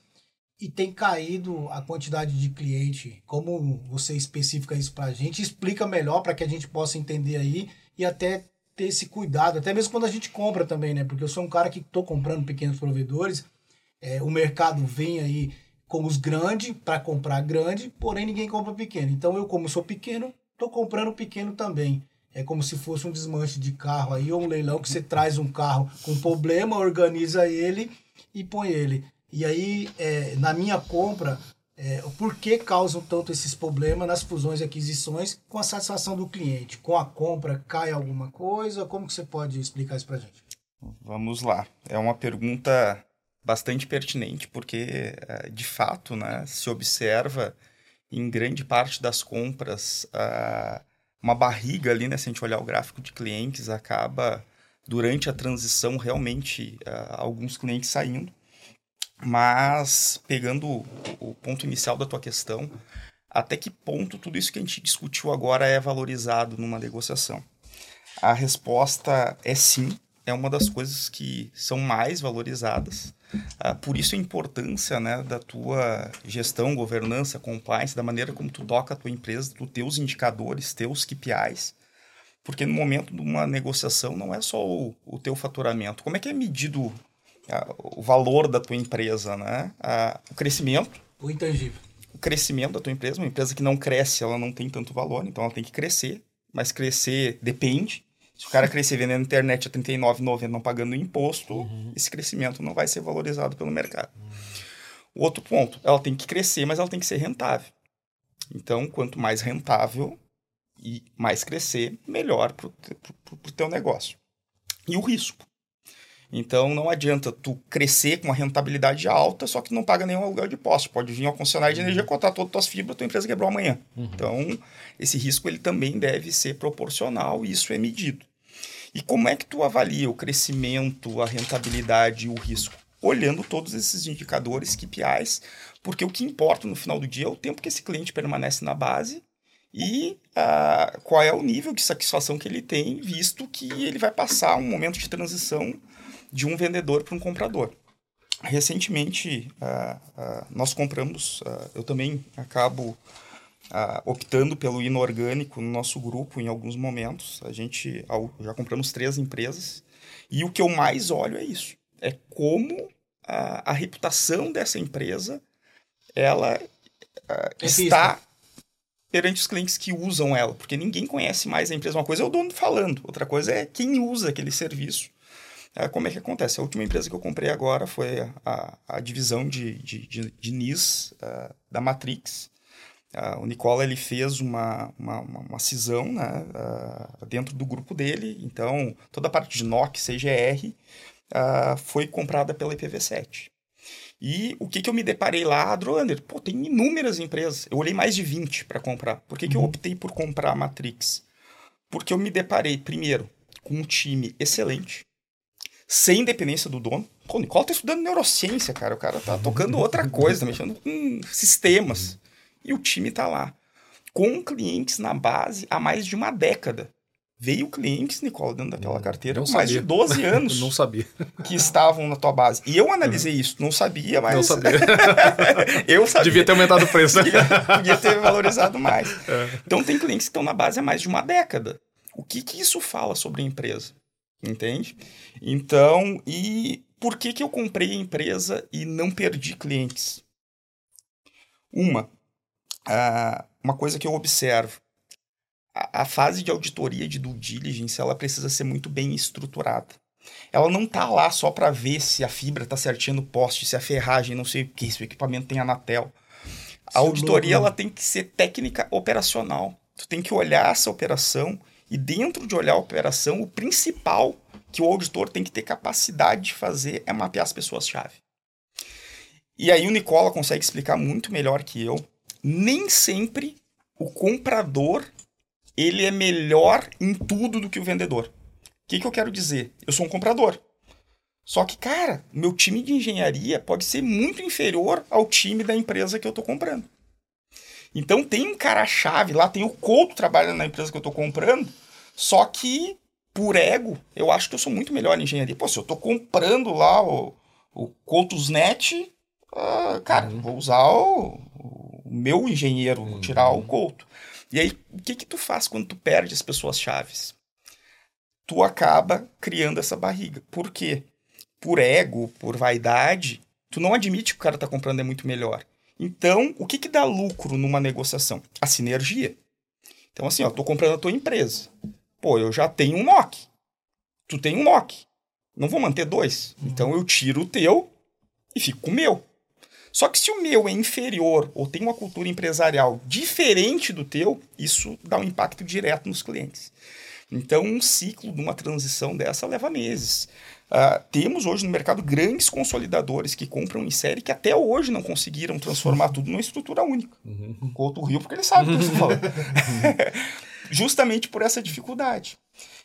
Speaker 1: e tem caído a quantidade de cliente. Como você especifica isso para a gente? Explica melhor para que a gente possa entender aí e até ter esse cuidado, até mesmo quando a gente compra também, né? Porque eu sou um cara que estou comprando pequenos provedores, é, o mercado vem aí com os grandes para comprar grande, porém ninguém compra pequeno. Então eu, como sou pequeno, estou comprando pequeno também. É como se fosse um desmanche de carro aí, ou um leilão que você traz um carro com problema, organiza ele e põe ele. E aí, é, na minha compra, é, por que causam tanto esses problemas nas fusões e aquisições com a satisfação do cliente? Com a compra cai alguma coisa? Como que você pode explicar isso para gente?
Speaker 3: Vamos lá. É uma pergunta bastante pertinente, porque, é, de fato, né, se observa em grande parte das compras uma barriga ali, né, se a gente olhar o gráfico de clientes, acaba, durante a transição, realmente, alguns clientes saindo mas, pegando o, ponto inicial da tua questão, até que ponto tudo isso que a gente discutiu agora é valorizado numa negociação? A resposta é sim, é uma das coisas que são mais valorizadas. Uh, por isso a importância né, da tua gestão, governança, compliance, da maneira como tu toca a tua empresa, dos teus indicadores, teus KPIs, porque no momento de uma negociação não é só o, o teu faturamento. Como é que é medido o valor da tua empresa, né? o crescimento.
Speaker 1: O intangível.
Speaker 3: O crescimento da tua empresa. Uma empresa que não cresce, ela não tem tanto valor, então ela tem que crescer. Mas crescer depende. Se o cara crescer vendendo na internet a R$ 39,90 não pagando imposto, uhum. esse crescimento não vai ser valorizado pelo mercado. Uhum. O outro ponto, ela tem que crescer, mas ela tem que ser rentável. Então, quanto mais rentável e mais crescer, melhor para o teu negócio. E o risco. Então não adianta tu crescer com uma rentabilidade alta, só que não paga nenhum aluguel de poste. Pode vir ao concessionário de energia, uhum. cortar todas as tuas fibras, tua empresa quebrou amanhã. Uhum. Então, esse risco ele também deve ser proporcional e isso é medido. E como é que tu avalia o crescimento, a rentabilidade e o risco? Olhando todos esses indicadores, KPIs, porque o que importa no final do dia é o tempo que esse cliente permanece na base e uh, qual é o nível de satisfação que ele tem, visto que ele vai passar um momento de transição de um vendedor para um comprador. Recentemente, uh, uh, nós compramos, uh, eu também acabo optando pelo inorgânico no nosso grupo em alguns momentos. A gente já compramos três empresas e o que eu mais olho é isso: é como a, a reputação dessa empresa ela é está perante os clientes que usam ela, porque ninguém conhece mais a empresa. Uma coisa é o dono falando, outra coisa é quem usa aquele serviço é, como é que acontece? A última empresa que eu comprei agora foi a, a divisão de, de, de, de NIS uh, da Matrix. Uh, o Nicola ele fez uma, uma, uma cisão né, uh, dentro do grupo dele, então toda a parte de NOC, CGR, foi comprada pela IPv7. E o que, que eu me deparei lá, Adroander? Pô, tem inúmeras empresas. Eu olhei mais de 20 para comprar. Por que, que eu uhum. optei por comprar a Matrix? Porque eu me deparei, primeiro, com um time excelente, sem dependência do dono. Pô, o Nicola tá estudando neurociência, cara. O cara tá tocando outra coisa, tá mexendo com sistemas. E o time tá lá. Com clientes na base há mais de uma década. Veio clientes, Nicola, dentro daquela carteira, com mais de 12 anos. [laughs]
Speaker 4: não sabia.
Speaker 3: Que estavam na tua base. E eu analisei isso, não sabia, mas.
Speaker 4: Não sabia. [laughs]
Speaker 3: eu sabia.
Speaker 4: Devia ter aumentado o preço.
Speaker 3: Podia ter valorizado mais. [laughs] É. Então, tem clientes que estão na base há mais de uma década. O que, que isso fala sobre a empresa? Entende? Então, e por que, que eu comprei a empresa e não perdi clientes? Uma, uh, uma coisa que eu observo a, fase de auditoria de due diligence ela precisa ser muito bem estruturada. Ela não tá lá só para ver se a fibra tá certinha no poste, se a ferragem, não sei o que, se o equipamento tem Anatel. A auditoria ela tem que ser técnica operacional. Tu tem que olhar essa operação e dentro de olhar a operação, o principal que o auditor tem que ter capacidade de fazer é mapear as pessoas-chave. E aí o Nicola consegue explicar muito melhor que eu. Nem sempre o comprador ele é melhor em tudo do que o vendedor. O que, que eu quero dizer? Eu sou um comprador. Só que, cara, meu time de engenharia pode ser muito inferior ao time da empresa que eu estou comprando. Então tem um cara-chave lá, tem o Couto trabalhando na empresa que eu estou comprando, só que, por ego, eu acho que eu sou muito melhor em engenharia. Pô, se eu estou comprando lá o, o Coutos.net, uh, cara, uhum. vou usar o, o meu engenheiro, uhum. tirar o Couto. E aí, o que que tu faz quando tu perde as pessoas chaves? Tu acaba criando essa barriga. Por quê? Por ego, por vaidade, tu não admite que o cara tá comprando é muito melhor. Então, o que que dá lucro numa negociação? A sinergia. Então, assim, ó, tô comprando a tua empresa. Pô, eu já tenho um NOC. Tu tem um NOC. Não vou manter dois. Então, eu tiro o teu e fico com o meu. Só que se o meu é inferior ou tem uma cultura empresarial diferente do teu, isso dá um impacto direto nos clientes. Então, um ciclo de uma transição dessa leva meses. Uh, temos hoje no mercado grandes consolidadores que compram em série que até hoje não conseguiram transformar tudo numa estrutura única. Uhum. Conta o Rio porque ele sabe o que eu estou falando. [laughs] [laughs] Justamente por essa dificuldade.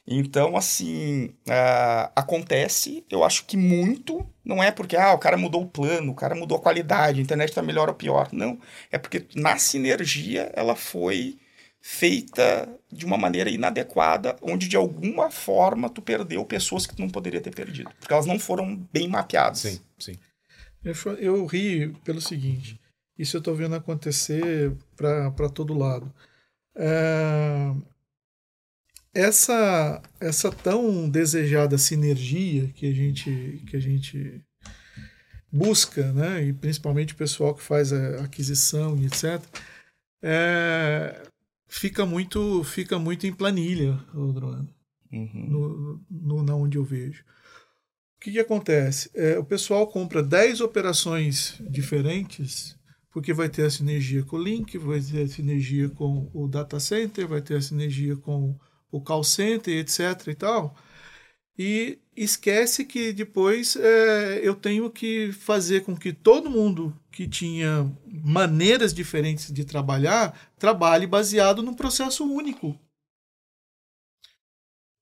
Speaker 3: Então, assim, uh, acontece, eu acho que muito, não é porque ah, o cara mudou o plano, o cara mudou a qualidade, a internet está melhor ou pior. Não, é porque na sinergia ela foi feita de uma maneira inadequada, onde de alguma forma tu perdeu pessoas que tu não poderia ter perdido, porque elas não foram bem mapeadas.
Speaker 4: Sim, sim.
Speaker 5: Eu, eu ri pelo seguinte, isso eu estou vendo acontecer para todo lado. É, essa essa tão desejada sinergia que a gente que a gente busca, né, e principalmente o pessoal que faz a aquisição e etc, é, fica muito fica muito em planilha, Rodrigo, uhum. no, no, na onde eu vejo. O que, que acontece? É, o pessoal compra 10 operações diferentes porque vai ter a sinergia com o link, vai ter a sinergia com o data center, vai ter a sinergia com o call center, etc. e tal. E esquece que depois é, eu tenho que fazer com que todo mundo que tinha maneiras diferentes de trabalhar trabalhe baseado num processo único.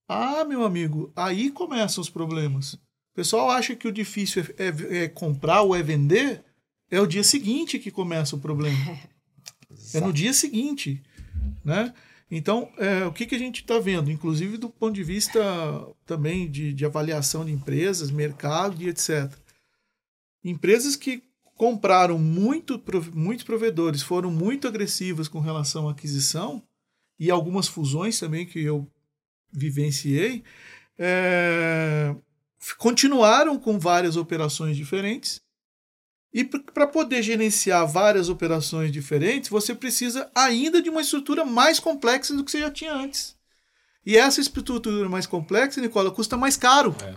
Speaker 5: Ah, meu amigo, aí começam os problemas. O pessoal acha que o difícil é, é, é comprar ou é vender. É o dia seguinte que começa o problema. [laughs] é no dia seguinte, né? Então, é, o que, que a gente está vendo, inclusive do ponto de vista também de, de avaliação de empresas, mercado e etc. Empresas que compraram muito, muitos provedores, foram muito agressivas com relação à aquisição, e algumas fusões também que eu vivenciei, é, continuaram com várias operações diferentes, e para poder gerenciar várias operações diferentes, você precisa ainda de uma estrutura mais complexa do que você já tinha antes. E essa estrutura mais complexa, Nicola, custa mais caro. É.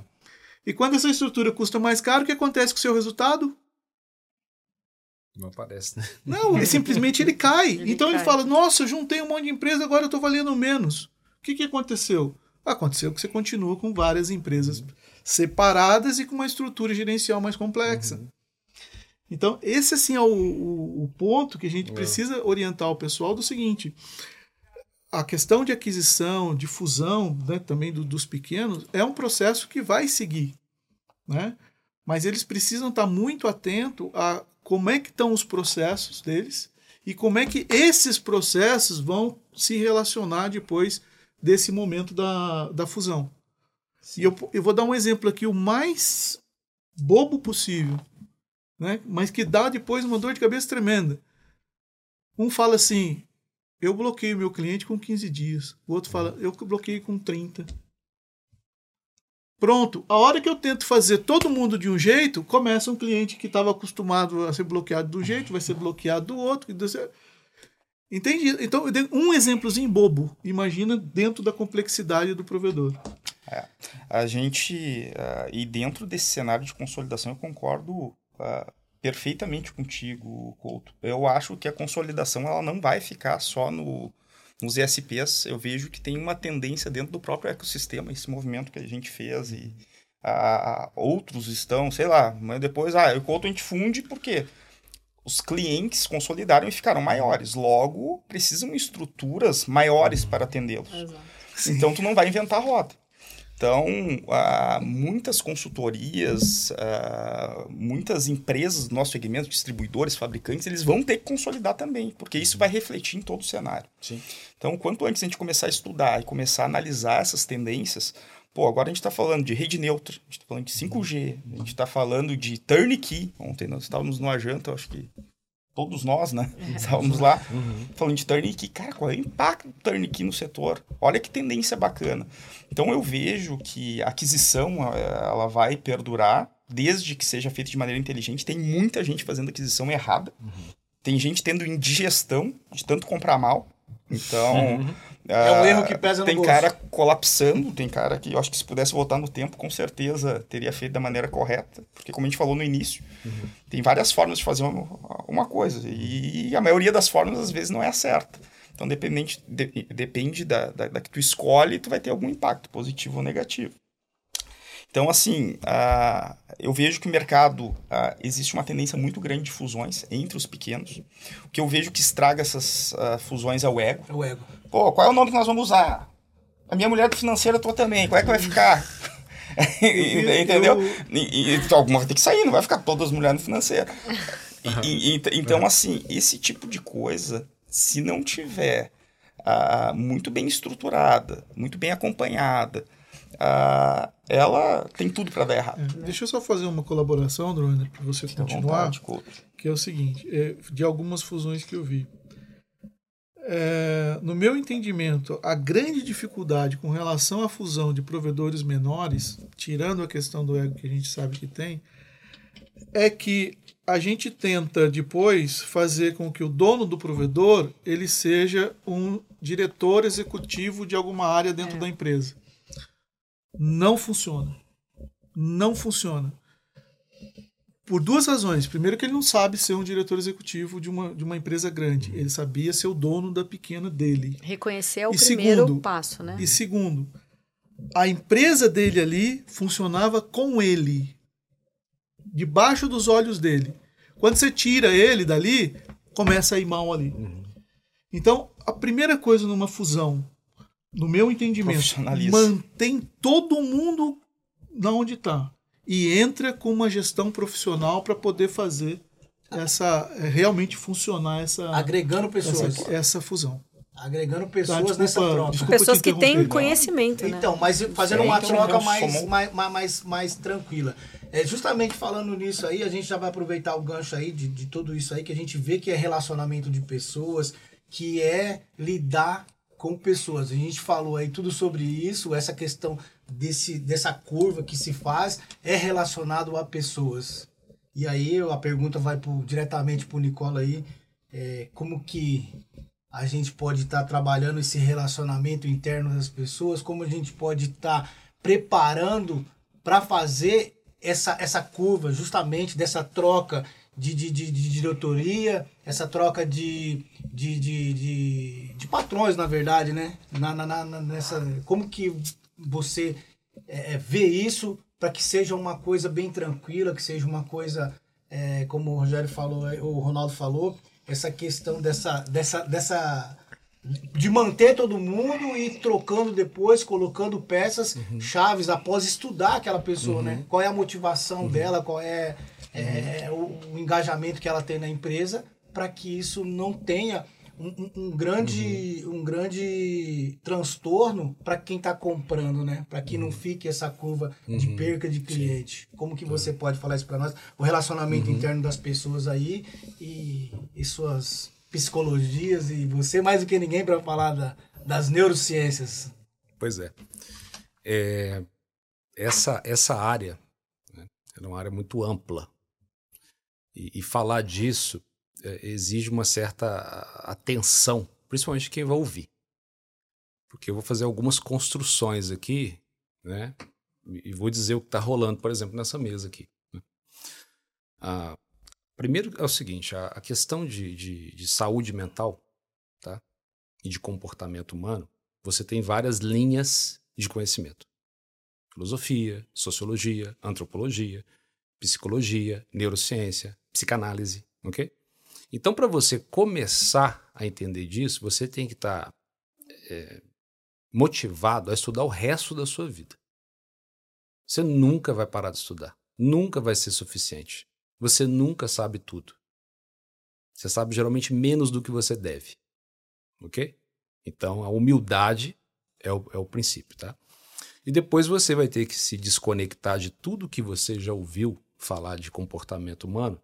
Speaker 5: E quando essa estrutura custa mais caro, o que acontece com o seu resultado?
Speaker 4: Não aparece, né?
Speaker 5: Não, ele simplesmente ele cai. [laughs]
Speaker 2: Ele
Speaker 5: então ele
Speaker 2: cai.
Speaker 5: fala: Nossa, eu juntei um monte de empresa, agora eu estou valendo menos. O que, que aconteceu? Aconteceu que você continua com várias empresas separadas e com uma estrutura gerencial mais complexa. Então, esse assim é o, o, o ponto que a gente
Speaker 4: É.
Speaker 5: precisa orientar o pessoal do seguinte: a questão de aquisição, de fusão, né, também do- dos pequenos, é um processo que vai seguir, né? Mas eles precisam estar muito atentos a como é que estão os processos deles e como é que esses processos vão se relacionar depois desse momento da, da fusão. E eu, eu vou dar um exemplo aqui, o mais bobo possível, né? mas que dá depois uma dor de cabeça tremenda. Um fala assim, eu bloqueio meu cliente com 15 dias. O outro fala, eu bloqueio com 30. Pronto, a hora que eu tento fazer todo mundo de um jeito, começa um cliente que estava acostumado a ser bloqueado do jeito, vai ser bloqueado do outro. Entendi. Então, eu dei um exemplozinho bobo. Imagina dentro da complexidade do provedor.
Speaker 3: A gente, ah, e dentro desse cenário de consolidação, eu concordo ah, perfeitamente contigo, Couto. Eu acho que a consolidação ela não vai ficar só no, nos ESPs. Eu vejo que tem uma tendência dentro do próprio ecossistema, esse movimento que a gente fez e ah, outros estão, sei lá, mas depois, ah, o Couto a gente funde porque os clientes consolidaram e ficaram maiores. Logo, precisam estruturas maiores para atendê-los. Então, tu não vai inventar roda. Então, ah, muitas consultorias, ah, muitas empresas do nosso segmento, distribuidores, fabricantes, eles vão ter que consolidar também, porque isso vai refletir em todo o cenário.
Speaker 4: Sim.
Speaker 3: Então, quanto antes a gente começar a estudar e começar a analisar essas tendências, pô, agora a gente está falando de rede neutra, a gente está falando de 5G, a gente está falando de turnkey. Ontem nós estávamos numa janta, eu acho que todos nós, né? Estávamos lá falando de turnkey. Cara, qual é o impacto do turnkey no setor? Olha que tendência bacana. Então eu vejo que a aquisição eh, ela vai perdurar desde que seja feita de maneira inteligente. Tem muita gente fazendo aquisição errada. Tem gente tendo indigestão de tanto comprar mal. Então.
Speaker 1: É um
Speaker 3: ah,
Speaker 1: erro que pesa no
Speaker 3: Tem
Speaker 1: bolso.
Speaker 3: cara colapsando, tem cara que eu acho que se pudesse voltar no tempo, com certeza teria feito da maneira correta. Porque, como a gente falou no início, tem várias formas de fazer uma, uma coisa. E a maioria das formas, às vezes, não é a certa. Então, dependente, de- depende da, da, da que tu escolhe, tu vai ter algum impacto, positivo ou negativo. Então, assim, ah, eu vejo que o mercado ah, existe uma tendência muito grande de fusões entre os pequenos. O que eu vejo que estraga essas ah, fusões é o ego.
Speaker 1: É o ego.
Speaker 3: Pô, qual é o nome que nós vamos usar? A minha mulher do financeiro eu tô também. Qual é que vai ficar? [laughs] [laughs] Entendeu?
Speaker 5: Eu-
Speaker 3: E, e- então, alguma vai ter que sair, não vai ficar todas as mulheres no financeiro. [laughs] E- e- e- então, assim, esse tipo de coisa, se não tiver ah, muito bem estruturada, muito bem acompanhada, ah, ela tem tudo para dar errado.
Speaker 5: É, deixa eu só fazer uma colaboração, Drone, para você continuar.
Speaker 3: vontade,
Speaker 5: que é o seguinte, é, de algumas fusões que eu vi. É, no meu entendimento, a grande dificuldade com relação à fusão de provedores menores, tirando a questão do ego que a gente sabe que tem, é que a gente tenta depois fazer com que o dono do provedor ele seja um diretor executivo de alguma área dentro da empresa. Não funciona. Não funciona. Por duas razões. Primeiro, que ele não sabe ser um diretor executivo de uma, de uma empresa grande. Ele sabia ser o dono da pequena dele.
Speaker 2: Reconhecer é o
Speaker 5: E
Speaker 2: primeiro
Speaker 5: segundo,
Speaker 2: passo, né?
Speaker 5: E segundo, a empresa dele ali funcionava com ele, debaixo dos olhos dele. Quando você tira ele dali, começa a ir mal ali. Então, a primeira coisa numa fusão, no meu entendimento, mantém todo mundo na onde está e entra com uma gestão profissional para poder fazer essa eh, realmente funcionar essa
Speaker 1: Agregando pessoas.
Speaker 5: essa, essa fusão.
Speaker 1: Agregando
Speaker 5: Tá,
Speaker 1: pessoas
Speaker 5: desculpa,
Speaker 1: nessa troca.
Speaker 5: desculpa
Speaker 2: Pessoas
Speaker 5: te
Speaker 2: que têm conhecimento, né?
Speaker 1: Então, mas fazendo
Speaker 3: Sim,
Speaker 1: uma
Speaker 3: então,
Speaker 1: troca
Speaker 3: então,
Speaker 1: mais, mais, mais, mais, mais tranquila. É, justamente falando nisso aí, a gente já vai aproveitar o gancho aí de, de tudo isso aí, que a gente vê que é relacionamento de pessoas, que é lidar com pessoas. A gente falou aí tudo sobre isso, essa questão desse, dessa curva que se faz é relacionado a pessoas. E aí a pergunta vai pro, diretamente para o Nicola aí, é, como que a gente pode estar trabalhando esse relacionamento interno das pessoas, como a gente pode estar preparando para fazer essa, essa curva justamente dessa troca de, de, de, de diretoria, essa troca de, de, de, de, de patrões, na verdade, né? Na, na, na, nessa, como que você é, é vê isso para que seja uma coisa bem tranquila, que seja uma coisa, é, como o Rogério falou, o Ronaldo falou, essa questão dessa, dessa, dessa de manter todo mundo e trocando depois, colocando peças uhum. chaves após estudar aquela pessoa, né? uhum. né? Qual é a motivação uhum. dela, qual é, é o, o, engajamento que ela tem na empresa, para que isso não tenha um, um grande, uhum. um grande transtorno para quem está comprando, né? Para que não uhum. fique essa curva de uhum. perca de cliente. Sim. Como que você pode falar isso para nós? O relacionamento interno das pessoas aí e, e suas psicologias e você mais do que ninguém para falar da, das neurociências.
Speaker 4: Pois é. é essa, essa área né, é uma área muito ampla. E, e falar disso exige uma certa atenção, principalmente quem vai ouvir. Porque eu vou fazer algumas construções aqui, né? E vou dizer o que está rolando, por exemplo, nessa mesa aqui. Né. Ah, Primeiro é o seguinte: a, a questão de, de, de, saúde mental tá? e de comportamento humano, você tem várias linhas de conhecimento: filosofia, sociologia, antropologia, psicologia, neurociência, psicanálise, ok? Então, para você começar a entender disso, você tem que estar tá, é, motivado a estudar o resto da sua vida. Você nunca vai parar de estudar, nunca vai ser suficiente. Você nunca sabe tudo. Você sabe geralmente menos do que você deve. Ok? Então, a humildade é o, é o princípio, tá? E depois você vai ter que se desconectar de tudo que você já ouviu falar de comportamento humano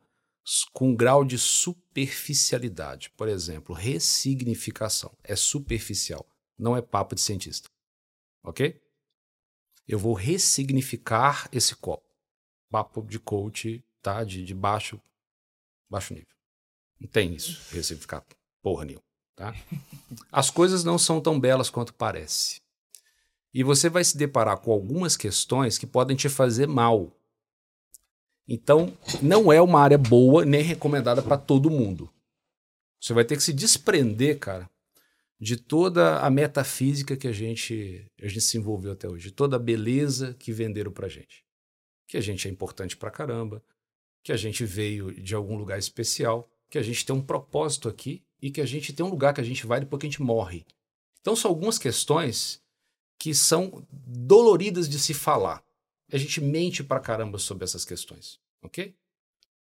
Speaker 4: com um grau de superficialidade. Por exemplo, ressignificação. É superficial, não é papo de cientista. Ok? Eu vou ressignificar esse copo. Papo de coach tá? De, de baixo, baixo nível. Não tem isso, [laughs] ressignificar porra nenhuma, tá? As coisas não são tão belas quanto parece. E você vai se deparar com algumas questões que podem te fazer mal. Então, não é uma área boa nem recomendada para todo mundo. Você vai ter que se desprender, cara, de toda a metafísica que a gente, a gente se envolveu até hoje, de toda a beleza que venderam pra gente. Que a gente é importante pra caramba, que a gente veio de algum lugar especial, que a gente tem um propósito aqui e que a gente tem um lugar que a gente vai depois que a gente morre. Então são algumas questões que são doloridas de se falar. A gente mente pra caramba sobre essas questões, ok?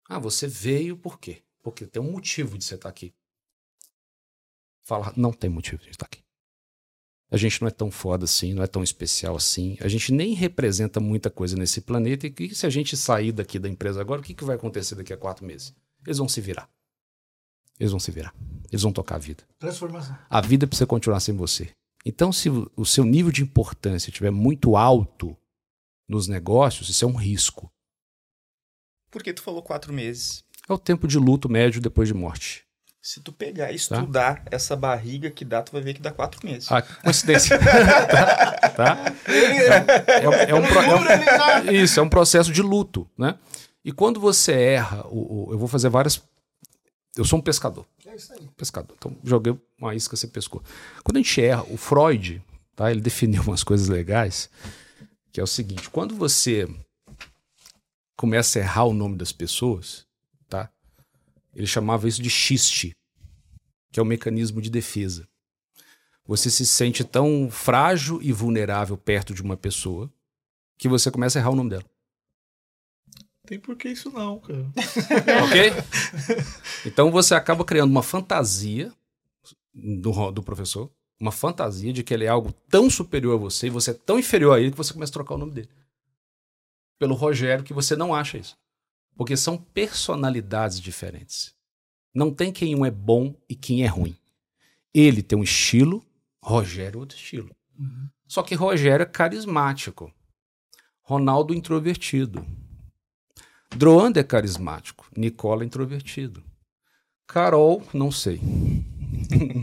Speaker 4: Ah, você veio por quê? Porque tem um motivo de você estar aqui. Fala, não tem motivo de estar aqui. A gente não é tão foda assim, não é tão especial assim. A gente nem representa muita coisa nesse planeta. E se a gente sair daqui da empresa agora, o que, que vai acontecer daqui a quatro meses? Eles vão se virar. Eles vão se virar. Eles vão tocar a vida.
Speaker 1: Transformação.
Speaker 4: A vida precisa continuar sem você. Então, se o seu nível de importância estiver muito alto nos negócios, isso é um risco.
Speaker 3: Por que tu falou quatro meses?
Speaker 4: É o tempo de luto médio depois de morte.
Speaker 3: Se tu pegar e tá. estudar tá? essa barriga que dá, tu vai ver que dá quatro meses.
Speaker 4: Ah, coincidência. [laughs] tá? tá? É, é, é, um, é um, isso, é um processo de luto, né? E quando você erra, o, o, eu vou fazer várias... Eu sou um pescador.
Speaker 1: É isso aí.
Speaker 4: Pescador. Então, joguei uma isca, você pescou. Quando a gente erra, o Freud, tá? ele definiu [laughs] umas coisas legais, que é o seguinte, quando você começa a errar o nome das pessoas, tá? Ele chamava isso de xiste, que é o mecanismo de defesa. Você se sente tão frágil e vulnerável perto de uma pessoa que você começa a errar o nome dela.
Speaker 5: Tem por que isso não, cara. [laughs]
Speaker 4: ok? Então você acaba criando uma fantasia do, do professor, uma fantasia de que ele é algo tão superior a você e você é tão inferior a ele que você começa a trocar o nome dele. Pelo Rogério, que você não acha isso. Porque são personalidades diferentes. Não tem quem um é bom e quem é ruim. Ele tem um estilo, Rogério outro estilo. Uhum. Só que Rogério é carismático. Ronaldo introvertido. Droando é carismático. Nicola é introvertido. Carol, não sei.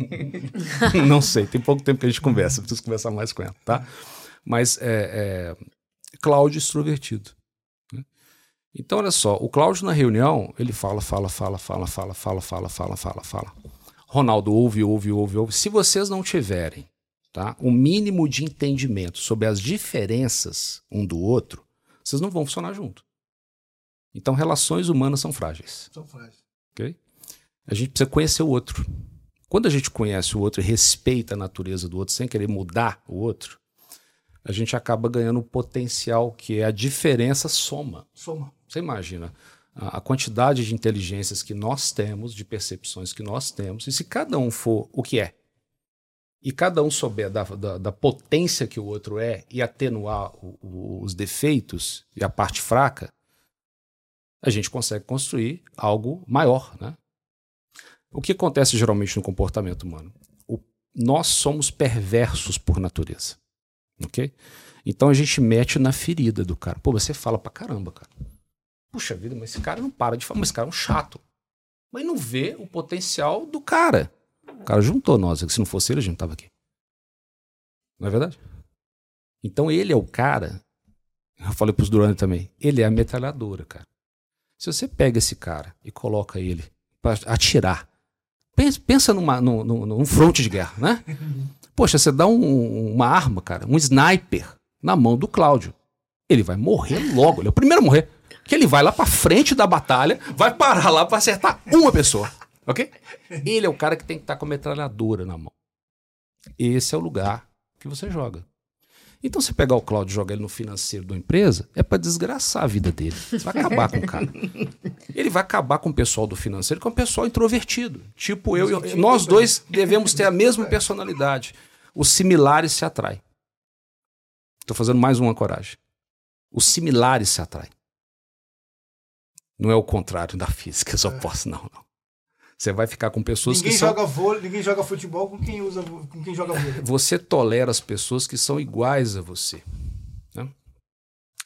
Speaker 4: [laughs] não sei, tem pouco tempo que a gente conversa, preciso conversar mais com ela, tá? Mas é, é, Cláudio extrovertido. Então, olha só, o Cláudio na reunião, ele fala, fala, fala, fala, fala, fala, fala, fala, fala, fala. Ronaldo ouve, ouve, ouve, ouve. Se vocês não tiverem tá, um mínimo de entendimento sobre as diferenças um do outro, vocês não vão funcionar junto. Então, relações humanas são frágeis.
Speaker 1: São frágeis.
Speaker 4: Ok? A gente precisa conhecer o outro. Quando a gente conhece o outro e respeita a natureza do outro sem querer mudar o outro, a gente acaba ganhando um potencial que é a diferença soma.
Speaker 1: Soma.
Speaker 4: Você imagina a, a quantidade de inteligências que nós temos, de percepções que nós temos, e se cada um for o que é, e cada um souber da, da, da potência que o outro é e atenuar o, o, os defeitos e a parte fraca, a gente consegue construir algo maior, né? O que acontece geralmente no comportamento humano? O, nós somos perversos por natureza, ok? Então a gente mete na ferida do cara. Pô, você fala pra caramba, cara. Puxa vida, mas esse cara não para de falar, mas esse cara é um chato. Mas não vê o potencial do cara. O cara juntou nós, se não fosse ele, a gente não tava aqui. Não é verdade? Então ele é o cara, eu falei pros Durante também, ele é a metralhadora, cara. Se você pega esse cara e coloca ele para atirar, pensa, numa, num, num, fronte de guerra, né? Poxa, você dá um, uma arma, cara, um sniper na mão do Cláudio. Ele vai morrer logo, ele é o primeiro a morrer. Que ele vai lá para frente da batalha, vai parar lá para acertar uma pessoa, ok? Ele é o cara que tem que estar tá com a metralhadora na mão. Esse é o lugar que você joga. Então, você pegar o Cláudio e jogar ele no financeiro da empresa, é para desgraçar a vida dele. Você vai acabar com o cara. [laughs] Ele vai acabar com o pessoal do financeiro, que é um pessoal introvertido. Tipo eu, eu nós dois devemos ter a mesma personalidade. Os similares se atraem. Estou fazendo mais uma coragem. Os similares se atraem. Não é o contrário da física, só posso, não, não. Você vai ficar com pessoas
Speaker 1: ninguém
Speaker 4: que
Speaker 1: joga
Speaker 4: são...
Speaker 1: vôlei, ninguém joga futebol com quem usa com quem joga vôlei.
Speaker 4: Você tolera as pessoas que são iguais a você. Né?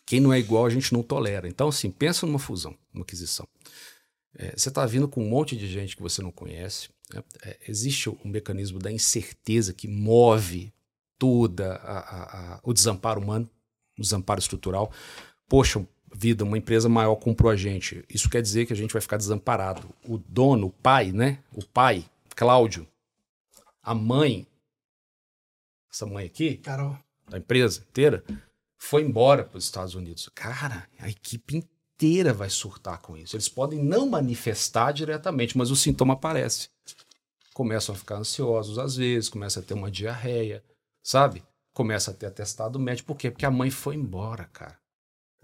Speaker 4: Quem não é igual a gente não tolera. Então, assim, pensa numa fusão, numa aquisição. É, você está vindo com um monte de gente que você não conhece. Né? É, existe um mecanismo da incerteza que move toda a, a, a, o desamparo humano, o desamparo estrutural. Poxa, vida, uma empresa maior comprou a gente. Isso quer dizer que a gente vai ficar desamparado. O dono, o pai, né? O pai, Cláudio, a mãe, essa mãe aqui,
Speaker 1: Carol.
Speaker 4: da empresa inteira, foi embora para os Estados Unidos. Cara, a equipe inteira vai surtar com isso. Eles podem não manifestar diretamente, mas o sintoma aparece. Começam a ficar ansiosos às vezes, começa a ter uma diarreia, sabe? Começa a ter atestado médico. Por quê? Porque a mãe foi embora, cara.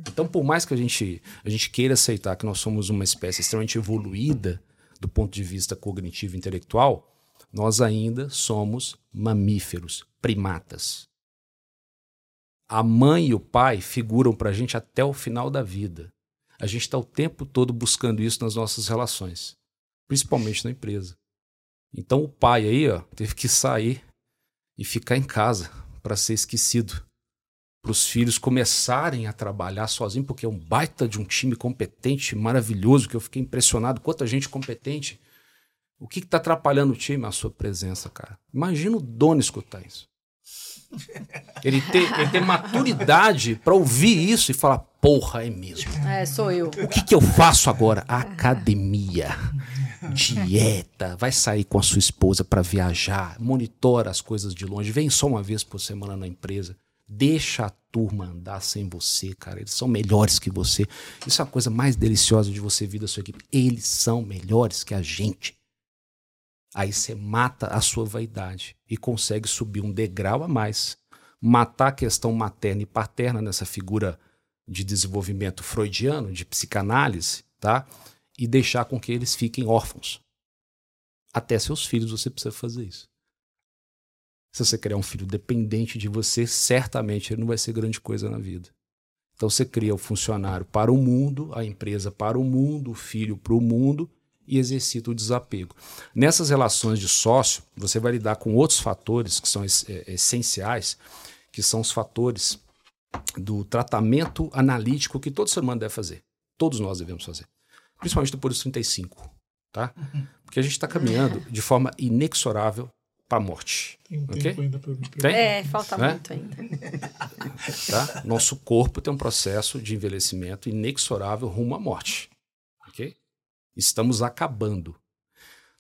Speaker 4: Então, por mais que a gente, a gente queira aceitar que nós somos uma espécie extremamente evoluída do ponto de vista cognitivo e intelectual, nós ainda somos mamíferos, primatas. A mãe e o pai figuram para a gente até o final da vida. A gente está o tempo todo buscando isso nas nossas relações, principalmente na empresa. Então o pai aí ó, teve que sair e ficar em casa para ser esquecido para os filhos começarem a trabalhar sozinho, porque é um baita de um time competente, maravilhoso, que eu fiquei impressionado. Quanta gente competente. O que está atrapalhando o time? A sua presença, cara. Imagina o dono escutar isso. Ele ter, ele maturidade para ouvir isso e falar: porra, é mesmo.
Speaker 2: É, sou eu.
Speaker 4: O que, que eu faço agora? Academia, dieta, vai sair com a sua esposa para viajar, monitora as coisas de longe, vem só uma vez por semana na empresa. Deixa a turma andar sem você, cara. Eles são melhores que você. Isso é a coisa mais deliciosa de você vir da sua equipe. Eles são melhores que a gente. Aí você mata a sua vaidade e consegue subir um degrau a mais. Matar a questão materna e paterna nessa figura de desenvolvimento freudiano, de psicanálise, tá? E deixar com que eles fiquem órfãos. Até seus filhos você precisa fazer isso. Se você criar um filho dependente de você, certamente ele não vai ser grande coisa na vida. Então você cria o funcionário para o mundo, a empresa para o mundo, o filho para o mundo e exercita o desapego. Nessas relações de sócio, você vai lidar com outros fatores que são é, essenciais, que são os fatores do tratamento analítico que todo ser humano deve fazer. Todos nós devemos fazer. Principalmente depois dos 35, tá? Porque a gente está caminhando de forma inexorável para a morte.
Speaker 5: Tem um
Speaker 4: Ok?
Speaker 5: tempo ainda me
Speaker 4: Tem?
Speaker 2: É, falta
Speaker 4: Né?
Speaker 2: muito ainda. [laughs]
Speaker 4: Tá? Nosso corpo tem um processo de envelhecimento inexorável rumo à morte. Ok? Estamos acabando.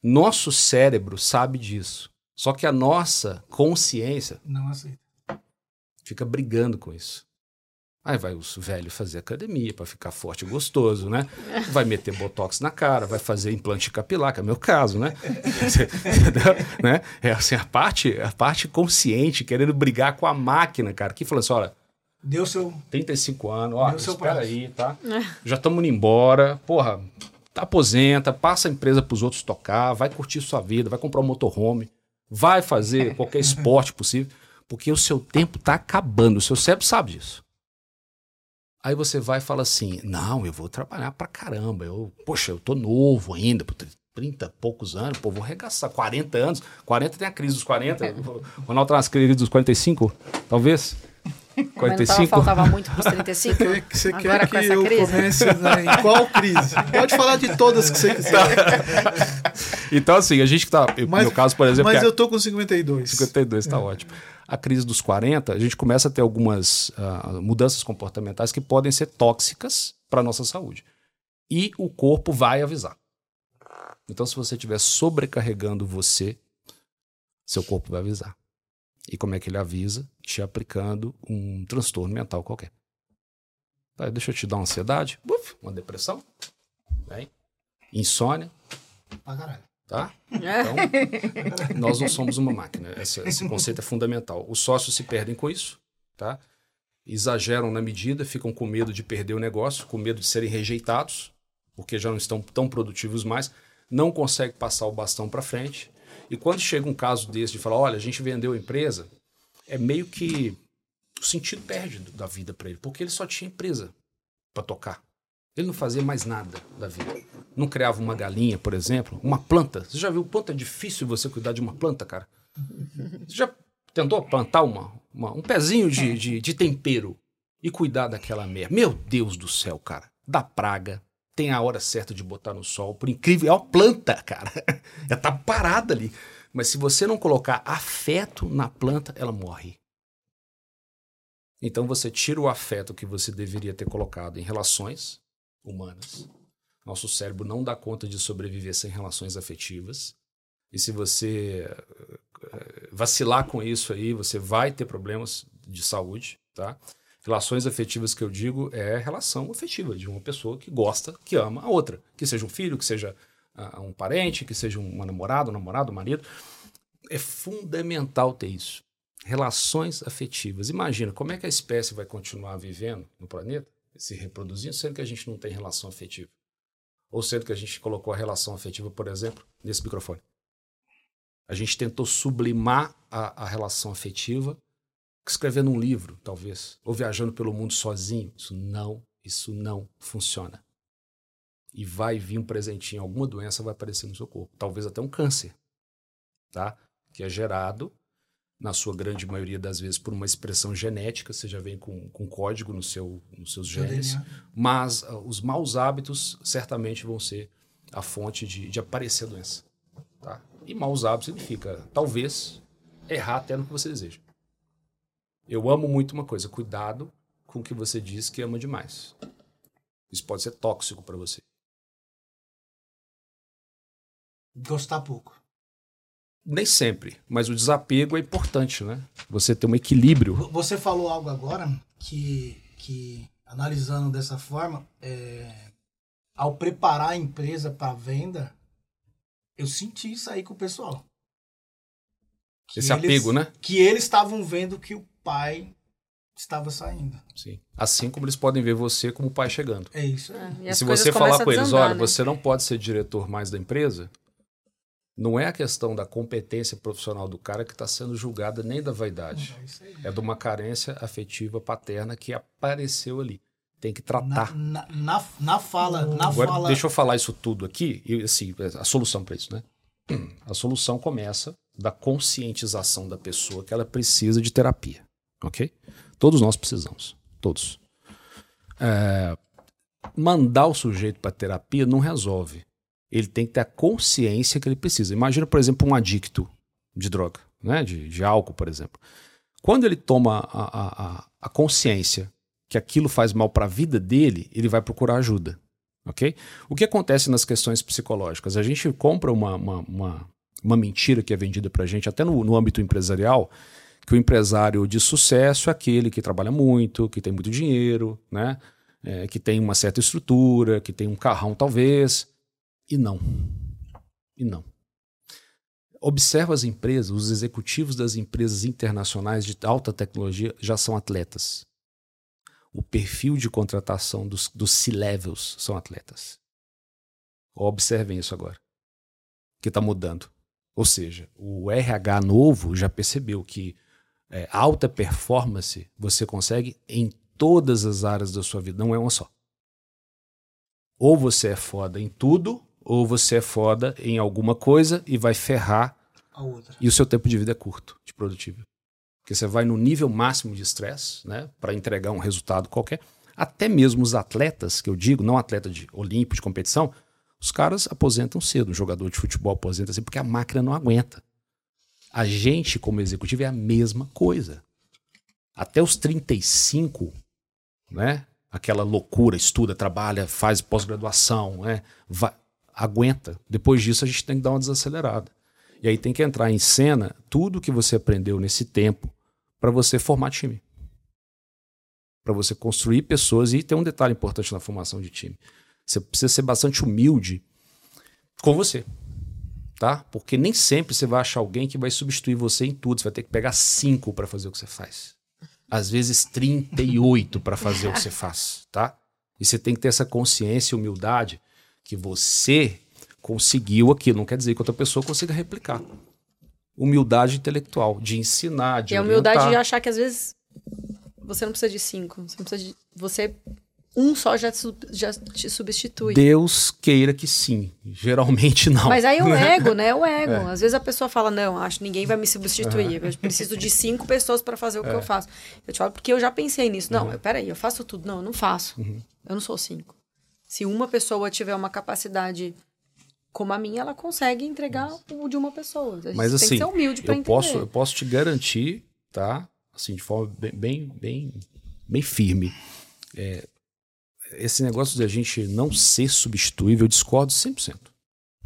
Speaker 4: Nosso cérebro sabe disso. Só que a nossa consciência
Speaker 1: Não aceita.
Speaker 4: fica brigando com isso. Aí vai os velhos fazer academia para ficar forte e gostoso, né? Vai meter botox na cara, vai fazer implante capilar, que é o meu caso, né? Entendeu? [laughs] né? É assim, a parte, a parte consciente querendo brigar com a máquina, cara, que fala assim, olha,
Speaker 1: Deu seu.
Speaker 4: 35 anos, ó, espera aí, tá? Já estamos indo embora, porra, aposenta, passa a empresa pros outros tocar, vai curtir sua vida, vai comprar um motorhome, vai fazer qualquer esporte possível, porque o seu tempo tá acabando, o seu cérebro sabe disso. Aí você vai e fala assim: não, eu vou trabalhar pra caramba. Eu, poxa, eu tô novo ainda, pô, 30 e poucos anos, pô, vou arregaçar. 40 anos. 40 tem a crise dos 40. O Ronaldo tá nas crises dos 45, talvez.
Speaker 2: Mas não tava,
Speaker 4: 45.
Speaker 2: faltava muito pros [laughs] 35?
Speaker 5: Quer que você
Speaker 2: Agora
Speaker 5: quer
Speaker 2: com
Speaker 5: que
Speaker 2: essa
Speaker 5: eu
Speaker 2: crise?
Speaker 5: comece na- em qual crise? Pode falar de todas que você [laughs] quiser.
Speaker 4: Então, assim, a gente que tá. No meu caso, por exemplo,
Speaker 5: mas
Speaker 4: é-
Speaker 5: eu tô com 52.
Speaker 4: 52, tá ótimo. A crise dos 40, a gente começa a ter algumas ah, mudanças comportamentais que podem ser tóxicas para a nossa saúde. E o corpo vai avisar. Então, se você estiver sobrecarregando você, seu corpo vai avisar. E como é que ele avisa? Te aplicando um transtorno mental qualquer. Tá, deixa eu te dar uma ansiedade, uf, uma depressão, bem, insônia,
Speaker 1: Pra caralho.
Speaker 4: Tá? Então, nós não somos uma máquina. Esse, esse conceito é fundamental. Os sócios se perdem com isso, tá? Exageram na medida, ficam com medo de perder o negócio, com medo de serem rejeitados, porque já não estão tão produtivos mais, não conseguem passar o bastão para frente. E quando chega um caso desse de falar, olha, a gente vendeu a empresa, é meio que o sentido perde da vida para ele, porque ele só tinha empresa para tocar. Ele não fazia mais nada da vida. Não criava uma galinha, por exemplo, uma planta. Você já viu o quanto é difícil você cuidar de uma planta, cara? Você já tentou plantar uma, uma- um pezinho de, de, de tempero e cuidar daquela merda? Meu Deus do céu, cara. Dá praga. Tem a hora certa de botar no sol. Por incrível, é uma planta, cara. [laughs] Ela tá parada ali. Mas se você não colocar afeto na planta, ela morre. Então você tira o afeto que você deveria ter colocado em relações humanas. Nosso cérebro não dá conta de sobreviver sem relações afetivas. E se você eh, vacilar com isso aí, você vai ter problemas de saúde, tá? Relações afetivas que eu digo é relação afetiva de uma pessoa que gosta, que ama a outra. Que seja um filho, que seja ah, um parente, que seja uma namorada, um namorado, um marido. É fundamental ter isso. Relações afetivas. Imagina como é que a espécie vai continuar vivendo no planeta, se reproduzindo, sendo que a gente não tem relação afetiva. Ou sendo que a gente colocou a relação afetiva, por exemplo, nesse microfone. A gente tentou sublimar a, a relação afetiva escrevendo um livro, talvez, ou viajando pelo mundo sozinho. Isso não, isso não funciona. E vai vir um presentinho, alguma doença vai aparecer no seu corpo, talvez até um câncer, tá? Que é gerado, na sua grande maioria das vezes, por uma expressão genética, você já vem com, com código no seu, nos seus
Speaker 1: Seu
Speaker 4: genes,
Speaker 1: DNA.
Speaker 4: mas ah, os maus hábitos certamente vão ser a fonte de, de aparecer a doença. Tá? E maus hábitos significa, talvez, errar até no que você deseja. Eu amo muito uma coisa, cuidado com o que você diz que ama demais. Isso pode ser tóxico para você.
Speaker 1: Gostar pouco.
Speaker 4: Nem sempre, mas o desapego é importante, né? Você ter um equilíbrio.
Speaker 1: Você falou algo agora que, que analisando dessa forma, é, ao preparar a empresa para venda, eu senti isso aí com o pessoal. Que
Speaker 4: Esse
Speaker 1: eles-
Speaker 4: apego, né?
Speaker 1: Que eles estavam vendo que o pai estava saindo.
Speaker 4: Sim. Assim como eles podem ver você como pai chegando.
Speaker 1: É isso aí.
Speaker 2: E
Speaker 4: E se você falar com eles,
Speaker 2: desandar,
Speaker 4: olha,
Speaker 2: né?
Speaker 4: você não pode ser diretor mais da empresa, não é a questão da competência profissional do cara que está sendo julgada nem da vaidade.
Speaker 1: É aí.
Speaker 4: É de uma carência afetiva paterna que apareceu ali. Tem que
Speaker 1: Na,
Speaker 4: tratar.
Speaker 1: na, na, na fala, na
Speaker 4: Agora,
Speaker 1: fala.
Speaker 4: deixa eu falar isso tudo aqui, e assim, a solução para isso, né? [clears throat] A solução começa da conscientização da pessoa que ela precisa de terapia, ok? Todos nós precisamos, todos. É, mandar o sujeito para terapia não resolve. Ele tem que ter a consciência que ele precisa. Imagina, por exemplo, um adicto de droga, né? de, de álcool, por exemplo. Quando ele toma a, a, a consciência que aquilo faz mal para a vida dele, ele vai procurar ajuda. Ok? O que acontece nas questões psicológicas? A gente compra uma, uma, uma, uma mentira que é vendida para a gente, até no, no âmbito empresarial, que o empresário de sucesso é aquele que trabalha muito, que tem muito dinheiro, né? É, que tem uma certa estrutura, que tem um carrão talvez. E não. E não. Observa as empresas, os executivos das empresas internacionais de alta tecnologia já são atletas. O perfil de contratação dos, dos C-levels são atletas. Observem isso agora. Que está mudando. Ou seja, o RH novo já percebeu que é, alta performance você consegue em todas as áreas da sua vida, não é uma só. Ou você é foda em tudo, ou você é foda em alguma coisa e vai ferrar
Speaker 1: A outra.
Speaker 4: e o seu tempo de vida é curto, de produtivo. Porque você vai no nível máximo de estresse, né, para entregar um resultado qualquer. Até mesmo os atletas, que eu digo, não atleta de olímpico, de competição, os caras aposentam cedo. Um jogador de futebol aposenta cedo porque a máquina não aguenta. A gente, como executivo, é a mesma coisa. Até os 35, né? Aquela loucura, estuda, trabalha, faz pós-graduação, né? vai- aguenta. Depois disso, a gente tem que dar uma desacelerada. E aí tem que entrar em cena tudo que você aprendeu nesse tempo para você formar time. Para você construir pessoas. E tem um detalhe importante na formação de time. Você precisa ser bastante humilde com você. Tá? Porque nem sempre você vai achar alguém que vai substituir você em tudo. Você vai ter que pegar cinco para fazer o que você faz. Às vezes 38 para fazer o que você faz, tá? E você tem que ter essa consciência e humildade que você conseguiu aquilo. Não quer dizer que outra pessoa consiga replicar. Humildade intelectual, de ensinar, de
Speaker 2: E a humildade de achar que às vezes você não precisa de cinco. Você não precisa de. Você. Um só já, já te substitui.
Speaker 4: Deus queira que sim. Geralmente não.
Speaker 2: Mas aí é o [laughs] ego, né? É o ego. Às vezes a pessoa fala, não, acho que ninguém vai me substituir. Eu preciso de cinco pessoas para fazer o que eu faço. Eu te falo, porque eu já pensei nisso. Não, eu, peraí, eu faço tudo. Não, eu não faço. Eu não sou cinco. Se uma pessoa tiver uma capacidade como a minha, ela consegue entregar o de uma pessoa. A gente
Speaker 4: Mas
Speaker 2: tem
Speaker 4: assim,
Speaker 2: que ser humilde para entender.
Speaker 4: posso, eu posso te garantir, tá? Assim, de forma bem, bem, bem, bem firme. É, esse negócio de a gente não ser substituível, eu discordo 100%.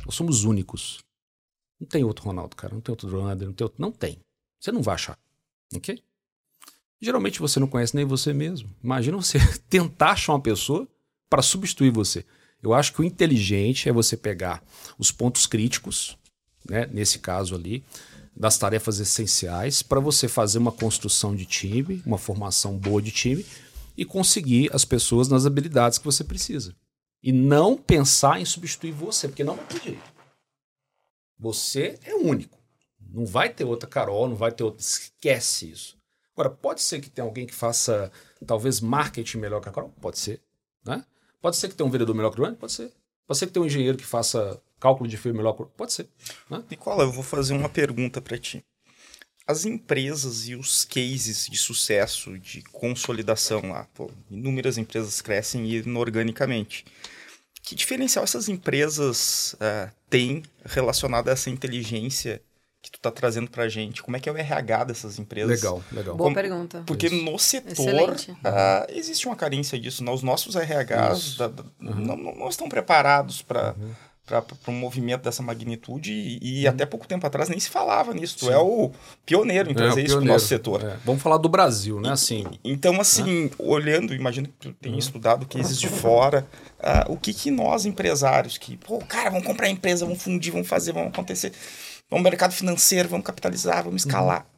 Speaker 4: Nós somos únicos. Não tem outro Ronaldo, cara. Não tem outro Wander, não tem outro. Não tem. Você não vai achar. Ok? Geralmente você não conhece nem você mesmo. Imagina você [laughs] tentar achar uma pessoa para substituir você. Eu acho que o inteligente é você pegar os pontos críticos, né, nesse caso ali, das tarefas essenciais, para você fazer uma construção de time, uma formação boa de time e conseguir as pessoas nas habilidades que você precisa. E não pensar em substituir você, porque não vai jeito. Você é único. Não vai ter outra Carol, não vai ter outra. Esquece isso. Agora, pode ser que tenha alguém que faça talvez marketing melhor que a Carol? Pode ser. Né? Pode ser que tenha um vendedor melhor que o Ryan? Pode ser. Pode ser que tenha um engenheiro que faça cálculo de fio melhor que o Pode ser. Né?
Speaker 3: Nicola, eu vou fazer uma pergunta para ti. As empresas e os cases de sucesso, de consolidação lá, pô, inúmeras empresas crescem inorganicamente. Que diferencial essas empresas ah, têm relacionado a essa inteligência que tu tá trazendo pra gente? Como é que é o RH dessas empresas?
Speaker 4: Legal, legal.
Speaker 2: Boa
Speaker 3: como-
Speaker 2: Pergunta.
Speaker 3: Porque
Speaker 4: Isso.
Speaker 3: no setor ah, existe uma carência disso. né? Os nossos RHs da- da- não, não- não estão preparados para
Speaker 4: Uhum.
Speaker 3: para um movimento dessa magnitude e, e até pouco tempo atrás nem se falava nisso. Tu é o pioneiro em
Speaker 4: É,
Speaker 3: trazer
Speaker 4: o
Speaker 3: isso para o nosso setor.
Speaker 4: É, Vamos falar do Brasil, né? Assim,
Speaker 3: Então, assim, olhando, imagino que tu
Speaker 4: Uhum.
Speaker 3: tenha estudado cases [laughs] de fora, ah, o que que nós, empresários, que, pô, cara, vamos comprar a empresa, vamos fundir, vamos fazer, vamos acontecer, vamos no mercado financeiro, vamos capitalizar, vamos escalar.
Speaker 4: Uhum.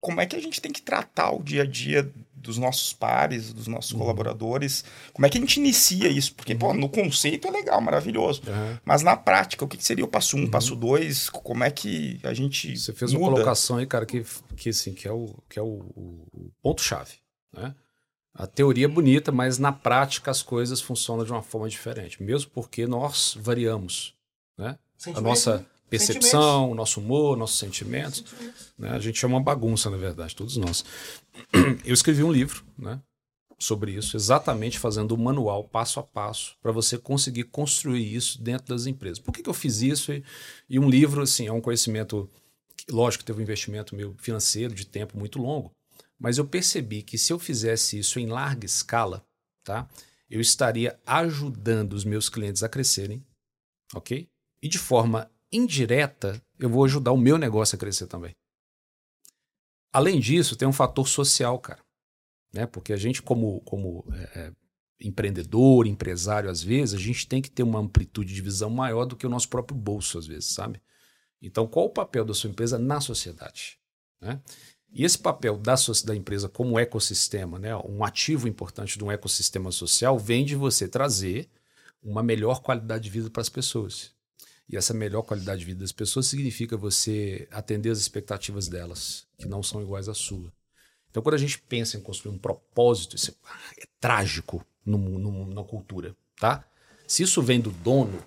Speaker 3: Como é que a gente tem que tratar o dia a dia dos nossos pares, dos nossos
Speaker 4: Uhum.
Speaker 3: colaboradores? Como é que a gente inicia isso? Porque, pô, no conceito é legal, maravilhoso.
Speaker 4: é,
Speaker 3: Mas na prática, o que seria o passo um, passo dois? Como é que a gente
Speaker 4: Uhum. você fez uma
Speaker 3: muda?
Speaker 4: colocação aí, cara, que, que, assim, que é o, que é o, o- ponto-chave. Né? A teoria é bonita, mas na prática as coisas funcionam de uma forma diferente. Mesmo porque nós variamos. Né? A nossa
Speaker 1: né?
Speaker 4: Percepção, o nosso humor, nossos sentimentos. né? A gente é uma bagunça, na verdade, todos nós. Eu escrevi um livro né, sobre isso, exatamente fazendo um manual passo a passo para você conseguir construir isso dentro das empresas. Por que, que eu fiz isso? E, e um livro, assim, é um conhecimento Lógico que teve um investimento meu financeiro de tempo muito longo, mas eu percebi que se eu fizesse isso em larga escala, tá? Eu estaria ajudando os meus clientes a crescerem, ok? E de forma indireta, eu vou ajudar o meu negócio a crescer também. Além disso, tem um fator social, cara. Né? Porque a gente, como, como é, é, empreendedor, empresário, às vezes, a gente tem que ter uma amplitude de visão maior do que o nosso próprio bolso, às vezes, sabe? Então, qual o papel da sua empresa na sociedade? Né? E esse papel da, da empresa como ecossistema, né, um ativo importante de um ecossistema social, vem de você trazer uma melhor qualidade de vida para as pessoas. E essa melhor qualidade de vida das pessoas significa você atender as expectativas delas, que não são iguais à sua. Então, quando a gente pensa em construir um propósito, isso é, é trágico no, no, na cultura, tá? Se isso vem do dono,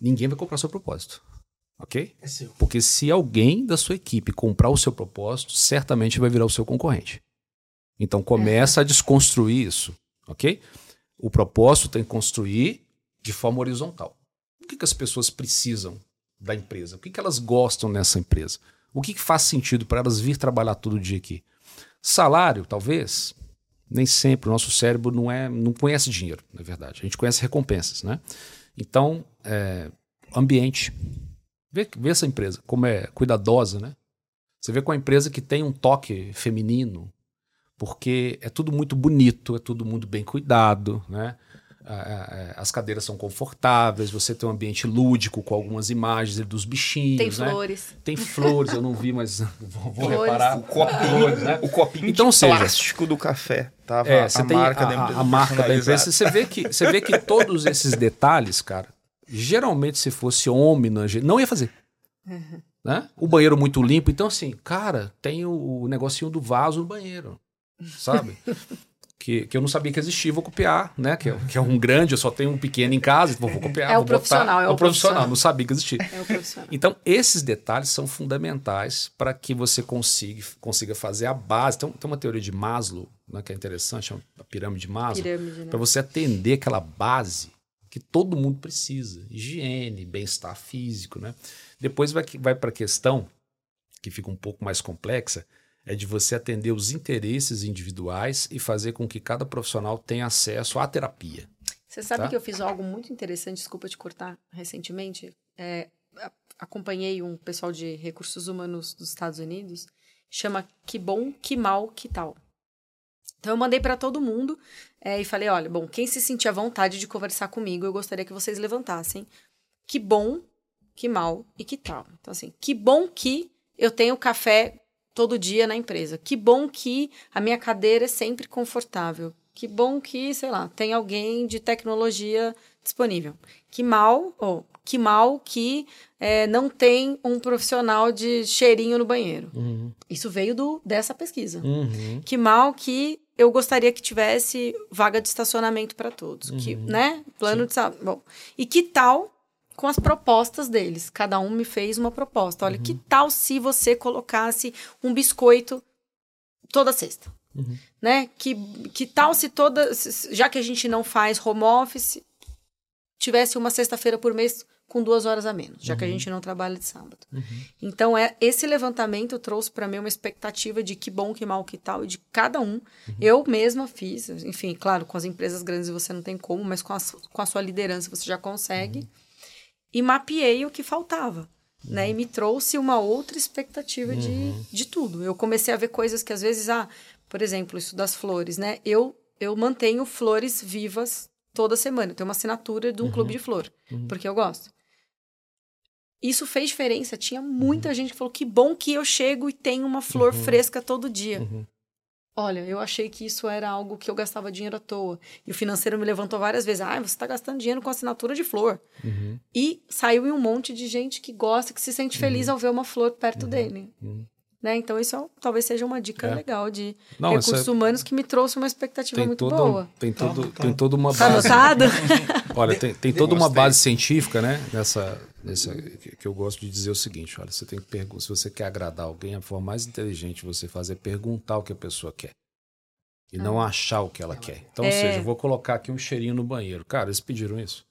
Speaker 4: ninguém vai comprar seu propósito. Ok?
Speaker 1: É seu.
Speaker 4: Porque se alguém da sua equipe comprar o seu propósito, certamente vai virar o seu concorrente. Então começa a desconstruir isso, ok? O propósito tem que construir de forma horizontal. Que, que as pessoas precisam da empresa? O que, que elas gostam nessa empresa? O que, que faz sentido para elas vir trabalhar todo dia aqui? Salário, talvez. Nem sempre o nosso cérebro não é, não conhece dinheiro, na verdade. A gente conhece recompensas, né? Então, é, ambiente. Vê, vê essa empresa, como é cuidadosa, né? Você vê com a empresa que tem um toque feminino, porque é tudo muito bonito, é tudo muito bem cuidado, né? As cadeiras são confortáveis, você tem um ambiente lúdico com algumas imagens dos bichinhos.
Speaker 2: Tem
Speaker 4: né?
Speaker 2: flores.
Speaker 4: Tem flores, eu não vi, mas [laughs] vou, vou reparar.
Speaker 3: O copinho,
Speaker 4: né?
Speaker 3: o copinho
Speaker 4: Então,
Speaker 3: de
Speaker 4: seja-
Speaker 3: plástico do café. Tava
Speaker 4: É, você
Speaker 3: a
Speaker 4: tem
Speaker 3: marca
Speaker 4: a,
Speaker 3: da
Speaker 4: a-
Speaker 3: empresa
Speaker 4: a marca da empresa. Você vê que, você vê que todos esses detalhes, cara, geralmente se fosse homem, não não ia fazer. Né? O banheiro muito limpo. Então, assim, cara, tem o, o negocinho do vaso no banheiro. Sabe? [laughs] que, que eu não sabia que existia, vou copiar, né? Que, é- que é um grande, eu só tenho um pequeno em casa, então vou copiar.
Speaker 2: É o
Speaker 4: vou botar.
Speaker 2: profissional, é
Speaker 4: é
Speaker 2: o
Speaker 4: o profissional,
Speaker 2: profissional.
Speaker 4: não sabia que existia.
Speaker 2: É o profissional.
Speaker 4: Então, esses detalhes são fundamentais para que você consiga, consiga fazer a base. Então, tem uma teoria de Maslow, né, que é interessante, chama a pirâmide de Maslow,
Speaker 2: né?
Speaker 4: para você atender aquela base que todo mundo precisa: higiene, bem-estar físico. Né? Depois vai, vai para a questão, que fica um pouco mais complexa, é de você atender os interesses individuais e fazer com que cada profissional tenha acesso à terapia.
Speaker 2: Você sabe
Speaker 4: Tá.
Speaker 2: que eu fiz algo muito interessante, desculpa te cortar, recentemente. É, acompanhei um pessoal de recursos humanos dos Estados Unidos, chama Que Bom, Que Mal, Que Tal. Então eu mandei para todo mundo é, e falei, olha, bom, quem se sentir à vontade de conversar comigo, eu gostaria que vocês levantassem. Que bom, que mal e que tal. Então assim, que bom que eu tenho café todo dia na empresa. Que bom que a minha cadeira é sempre confortável. Que bom que, sei lá, tem alguém de tecnologia disponível. Que mal, ou que mal que é, não tem um profissional de cheirinho no banheiro. Isso veio do, dessa pesquisa.
Speaker 4: Uhum.
Speaker 2: Que mal que eu gostaria que tivesse vaga de estacionamento para todos. Que, né? Plano de saúde. Bom, e que tal com as propostas deles? Cada um me fez uma proposta. Olha, que tal se você colocasse um biscoito toda sexta? Né? Que, que tal se toda. se- Já que a gente não faz home office, tivesse uma sexta-feira por mês com duas horas a menos, já que a gente não trabalha de sábado. Então, é, esse levantamento trouxe para mim uma expectativa de que bom, que mal, que tal, e de cada um. Eu mesma fiz, enfim, claro, com as empresas grandes você não tem como, mas com a, com a sua liderança você já consegue. E mapeei o que faltava. Né, e me trouxe uma outra expectativa de, de tudo. Eu comecei a ver coisas que às vezes, ah, por exemplo, isso das flores, né? Eu, eu mantenho flores vivas toda semana. Eu tenho uma assinatura de um clube de flor, porque eu gosto. Isso fez diferença. Tinha muita gente que falou: que bom que eu chego e tenho uma flor fresca todo dia. Olha, eu achei que isso era algo que eu gastava dinheiro à toa. E o financeiro me levantou várias vezes. Ah, você está gastando dinheiro com assinatura de flor. E saiu em um monte de gente que gosta, que se sente feliz ao ver uma flor perto dele. Né? Então, isso é- talvez seja uma dica
Speaker 4: É.
Speaker 2: legal de
Speaker 4: Não,
Speaker 2: recursos
Speaker 4: essa-
Speaker 2: humanos que me trouxe uma expectativa
Speaker 4: Tem
Speaker 2: muito
Speaker 4: toda,
Speaker 2: boa.
Speaker 4: tem, todo,
Speaker 5: Calma,
Speaker 4: tem
Speaker 5: calma.
Speaker 4: toda uma
Speaker 2: Tá
Speaker 4: base.
Speaker 2: anotado? [laughs]
Speaker 4: Olha, tem, tem toda uma base científica, né? Nessa, nessa que eu gosto de dizer o seguinte: olha, você tem que perguntar. Se você quer agradar alguém, a forma mais inteligente de você fazer é perguntar o que a pessoa quer. E não achar o que ela quer. Então, ou
Speaker 2: É.
Speaker 4: seja, eu vou colocar aqui um cheirinho no banheiro. Cara, eles pediram isso.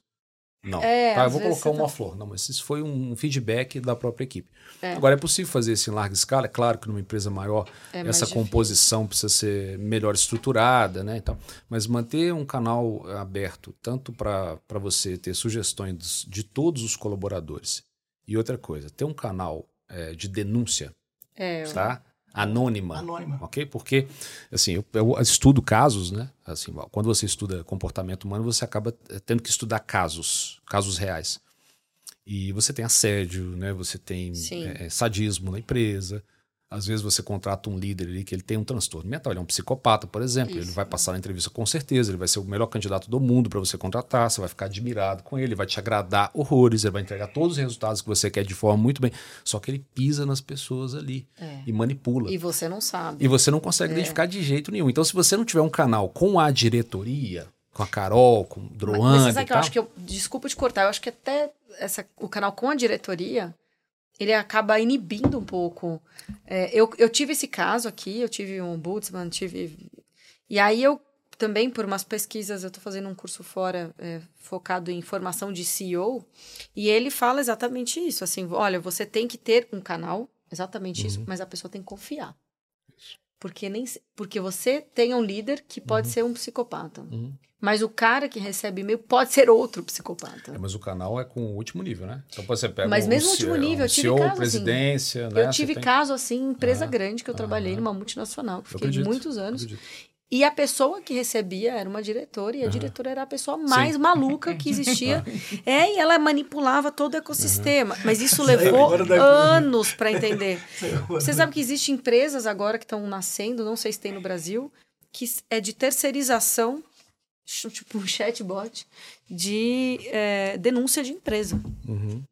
Speaker 4: Não.
Speaker 2: É,
Speaker 4: tá, eu vou colocar uma
Speaker 2: tá-
Speaker 4: flor. Não, mas isso foi um feedback da própria equipe.
Speaker 2: É.
Speaker 4: Agora, é possível fazer isso em larga escala? É claro que numa empresa maior
Speaker 2: É
Speaker 4: essa
Speaker 2: difícil.
Speaker 4: composição precisa ser melhor estruturada, né? e tal. Mas manter um canal aberto, tanto para você ter sugestões de todos os colaboradores. E outra coisa, ter um canal eh, de denúncia,
Speaker 2: É,
Speaker 4: tá? Anônima.
Speaker 1: Anônima.
Speaker 4: Ok? Porque, assim, eu, eu estudo casos, né? Assim, quando você estuda comportamento humano, você acaba eh, tendo que estudar casos, casos reais. E você tem assédio, né? Você tem eh, sadismo na empresa. Às vezes você contrata um líder ali que ele tem um transtorno mental, ele é um psicopata, por exemplo. Ele
Speaker 2: Isso.
Speaker 4: vai passar na entrevista com certeza, ele vai ser o melhor candidato do mundo para você contratar, você vai ficar admirado com ele, ele vai te agradar horrores, ele vai entregar todos os resultados que você quer de forma muito bem. Só que ele pisa nas pessoas ali
Speaker 2: É.
Speaker 4: e manipula.
Speaker 2: E você não sabe.
Speaker 4: E você não consegue identificar de jeito nenhum. Então, se você não tiver um canal com a diretoria, com a Carol, com o
Speaker 2: Mas
Speaker 4: Droane
Speaker 2: você
Speaker 4: e
Speaker 2: sabe que eu acho que eu. Desculpa te cortar, eu acho que até essa, o canal com a diretoria. Ele acaba inibindo um pouco. É, eu, eu tive esse caso aqui, eu tive um ombudsman, tive. E aí eu também, por umas pesquisas, eu estou fazendo um curso fora é, focado em formação de CEO, e ele fala exatamente isso. Assim, olha, você tem que ter um canal, exatamente isso, mas a pessoa tem que confiar. Porque, nem, porque você tem um líder que pode ser um psicopata.
Speaker 4: Uhum.
Speaker 2: Mas o cara que recebe e-mail pode ser outro psicopata.
Speaker 4: É, mas o canal é com o último nível, né? Então você pega
Speaker 2: Mas
Speaker 4: um
Speaker 2: mesmo o último nível,
Speaker 4: um
Speaker 2: eu tive
Speaker 4: CEO,
Speaker 2: caso, assim,
Speaker 4: presidência, né?
Speaker 2: eu tive
Speaker 4: tem-
Speaker 2: caso assim, em empresa
Speaker 4: Aham,
Speaker 2: grande que eu trabalhei
Speaker 4: aham.
Speaker 2: numa multinacional, que
Speaker 4: Eu
Speaker 2: fiquei
Speaker 4: acredito,
Speaker 2: muitos anos. E a pessoa que recebia era uma diretora, e a diretora era a pessoa mais maluca [laughs] que existia. é, e ela manipulava todo o ecossistema. Mas isso levou anos para entender. [laughs] Você sabe que existem empresas agora que estão nascendo, não sei se tem no Brasil, que é de terceirização, tipo um [laughs] chatbot, de é, denúncia de empresa.
Speaker 4: Uhum.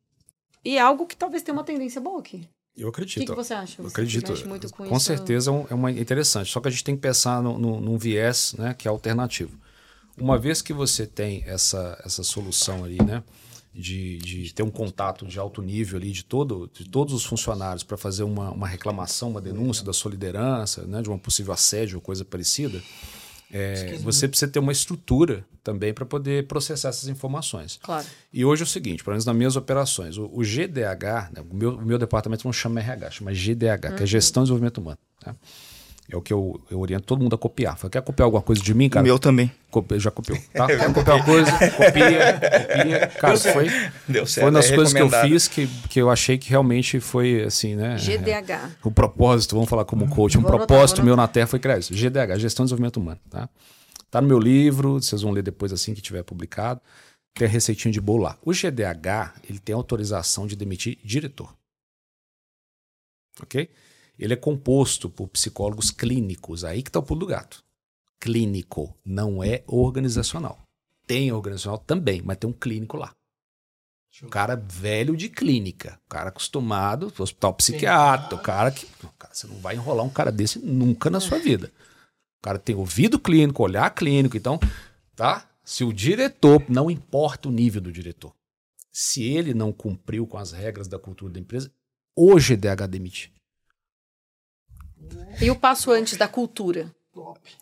Speaker 2: E é algo que talvez tenha uma tendência boa aqui.
Speaker 4: Eu
Speaker 2: O
Speaker 4: acredito.
Speaker 2: que, que você acha?
Speaker 4: Eu
Speaker 2: Você
Speaker 4: acredito.
Speaker 2: mexe muito com,
Speaker 4: com certeza é é uma interessante. Só que a gente tem que pensar no, no- num viés né, que é alternativo. Uma vez que você tem essa, essa solução ali, né? De, de ter um contato de alto nível ali de, todo, de todos os funcionários para fazer uma, uma reclamação, uma denúncia da sua liderança, né, de um possível assédio ou coisa parecida, é, você precisa ter uma estrutura também para poder processar essas informações.
Speaker 2: Claro.
Speaker 4: E hoje é o seguinte, pelo menos nas minhas operações, o, o GDH, né, o, meu, o meu departamento não chama RH, chama GDH, que é Gestão e Desenvolvimento Humano. tá? É o que eu, eu oriento todo mundo a copiar. Fala, quer copiar alguma coisa de mim, cara?
Speaker 3: Meu também.
Speaker 4: Copia- já copiou, tá? [laughs] Quer copiar uma coisa? Copia, copia. Cara, foi,
Speaker 3: Deu certo.
Speaker 4: foi uma das
Speaker 3: é
Speaker 4: coisas que eu fiz que, que eu achei que realmente foi assim, né?
Speaker 2: GDH.
Speaker 4: O propósito, vamos falar como coach, um
Speaker 2: Vou
Speaker 4: propósito
Speaker 2: vou
Speaker 4: meu
Speaker 2: anotar.
Speaker 4: na Terra foi criar isso. GDH, Gestão e Desenvolvimento Humano, tá? Tá no meu livro, vocês vão ler depois assim que tiver publicado. Tem a receitinha de bolo lá. O GDH, ele tem autorização de demitir diretor. Ok? Ele é composto por psicólogos clínicos. Aí que tá o pulo do gato. Clínico, não é organizacional. Tem organizacional também, mas tem um clínico lá. O cara velho de clínica, o cara acostumado, hospital psiquiatra, o cara que. Cara, você não vai enrolar um cara desse nunca na sua vida. O cara tem ouvido clínico, olhar clínico, então, tá? Se o diretor, não importa o nível do diretor, se ele não cumpriu com as regras da cultura da empresa, o GDH demite.
Speaker 2: E o passo antes da cultura?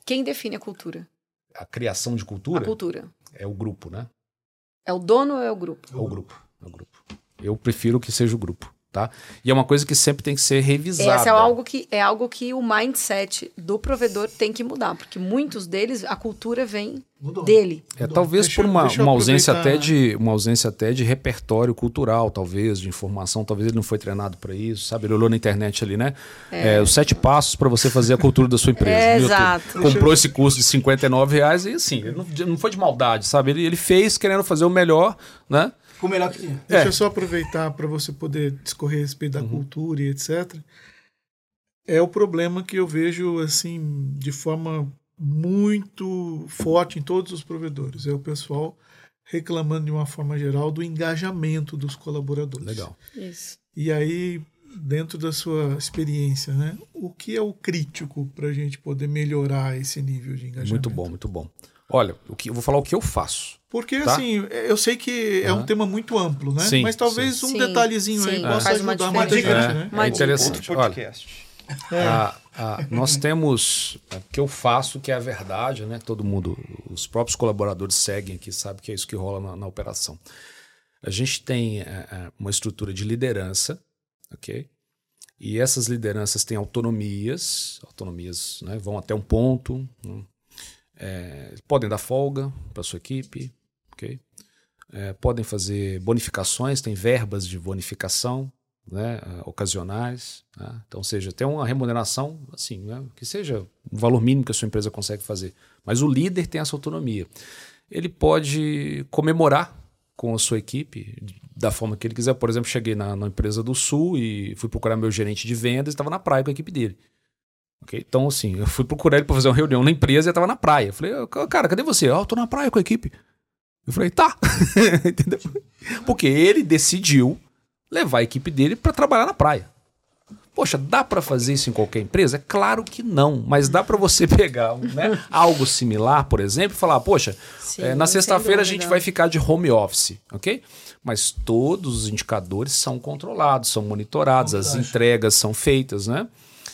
Speaker 2: Quem define a cultura?
Speaker 4: A criação de
Speaker 2: A
Speaker 4: cultura
Speaker 2: cultura.
Speaker 4: é o grupo, né?
Speaker 2: É o dono ou é o grupo?
Speaker 4: É o grupo. É o grupo. Eu prefiro que seja o grupo, tá? E é uma coisa que sempre tem que ser revisada.
Speaker 2: Essa é algo que é algo que o mindset do provedor tem que mudar, porque muitos deles a cultura vem
Speaker 1: Mudou.
Speaker 2: dele.
Speaker 4: É, talvez
Speaker 5: Deixa
Speaker 4: por uma, uma ausência até
Speaker 5: aproveitar-
Speaker 4: de uma ausência até de repertório cultural, talvez, de informação, talvez ele não foi treinado para isso, sabe? Ele olhou na internet ali, né? É, os sete passos para você fazer a cultura da sua empresa.
Speaker 2: É, exato.
Speaker 4: Comprou esse curso de 59 reais e assim, ele não, não foi de maldade, sabe? Ele, ele fez querendo fazer o melhor, né?
Speaker 1: Com o melhor que tinha.
Speaker 5: Deixa
Speaker 4: É.
Speaker 5: eu só aproveitar para você poder discorrer a respeito da cultura e etc. É o problema que eu vejo assim de forma muito forte em todos os provedores. É o pessoal reclamando de uma forma geral do engajamento dos colaboradores.
Speaker 4: Legal.
Speaker 2: Isso.
Speaker 5: E aí, dentro da sua experiência, né, o que é o crítico para a gente poder melhorar esse nível de engajamento?
Speaker 4: Muito bom, muito bom. Olha, o que, eu vou falar o que eu faço.
Speaker 5: Porque,
Speaker 4: Tá?
Speaker 5: assim, eu sei que é um
Speaker 4: Aham.
Speaker 5: tema muito amplo, né?
Speaker 4: Sim,
Speaker 5: Mas talvez
Speaker 2: sim.
Speaker 5: um
Speaker 2: Sim,
Speaker 5: detalhezinho aí
Speaker 2: sim,
Speaker 5: possa
Speaker 2: faz uma
Speaker 5: ajudar muita gente, né?
Speaker 4: É
Speaker 2: dica.
Speaker 4: interessante.
Speaker 3: Outro
Speaker 4: Olha,
Speaker 3: podcast.
Speaker 4: A- a- nós temos é, o que eu faço, que é a verdade, né? Todo mundo, os próprios colaboradores seguem aqui, sabe que é isso que rola na, na operação. A gente tem uh, uma estrutura de liderança, ok? E essas lideranças têm autonomias, autonomias né, vão até um ponto, né? É, podem dar folga para sua equipe, ok? É, podem fazer bonificações, tem verbas de bonificação né, ocasionais. Né? Então, seja, tem uma remuneração assim, né, que seja o valor mínimo que a sua empresa consegue fazer. Mas o líder tem essa autonomia. Ele pode comemorar com a sua equipe da forma que ele quiser. Por exemplo, cheguei na, na empresa do Sul e fui procurar meu gerente de vendas e estava na praia com a equipe dele. Okay? Então, assim, eu fui procurar ele para fazer uma reunião na empresa e estava na praia. Eu falei, cara, cadê você? Ah, eu tô na praia com a equipe. Eu falei, tá. [laughs] Entendeu? Porque ele decidiu levar a equipe dele para trabalhar na praia. Poxa, dá para fazer isso em qualquer empresa? É claro que não, mas dá para você [laughs] pegar né, algo similar, por exemplo, e falar, poxa, Sim, é, na sexta-feira a gente vai ficar de home office, ok? Mas todos os indicadores são controlados, são monitorados, as entregas são feitas, né?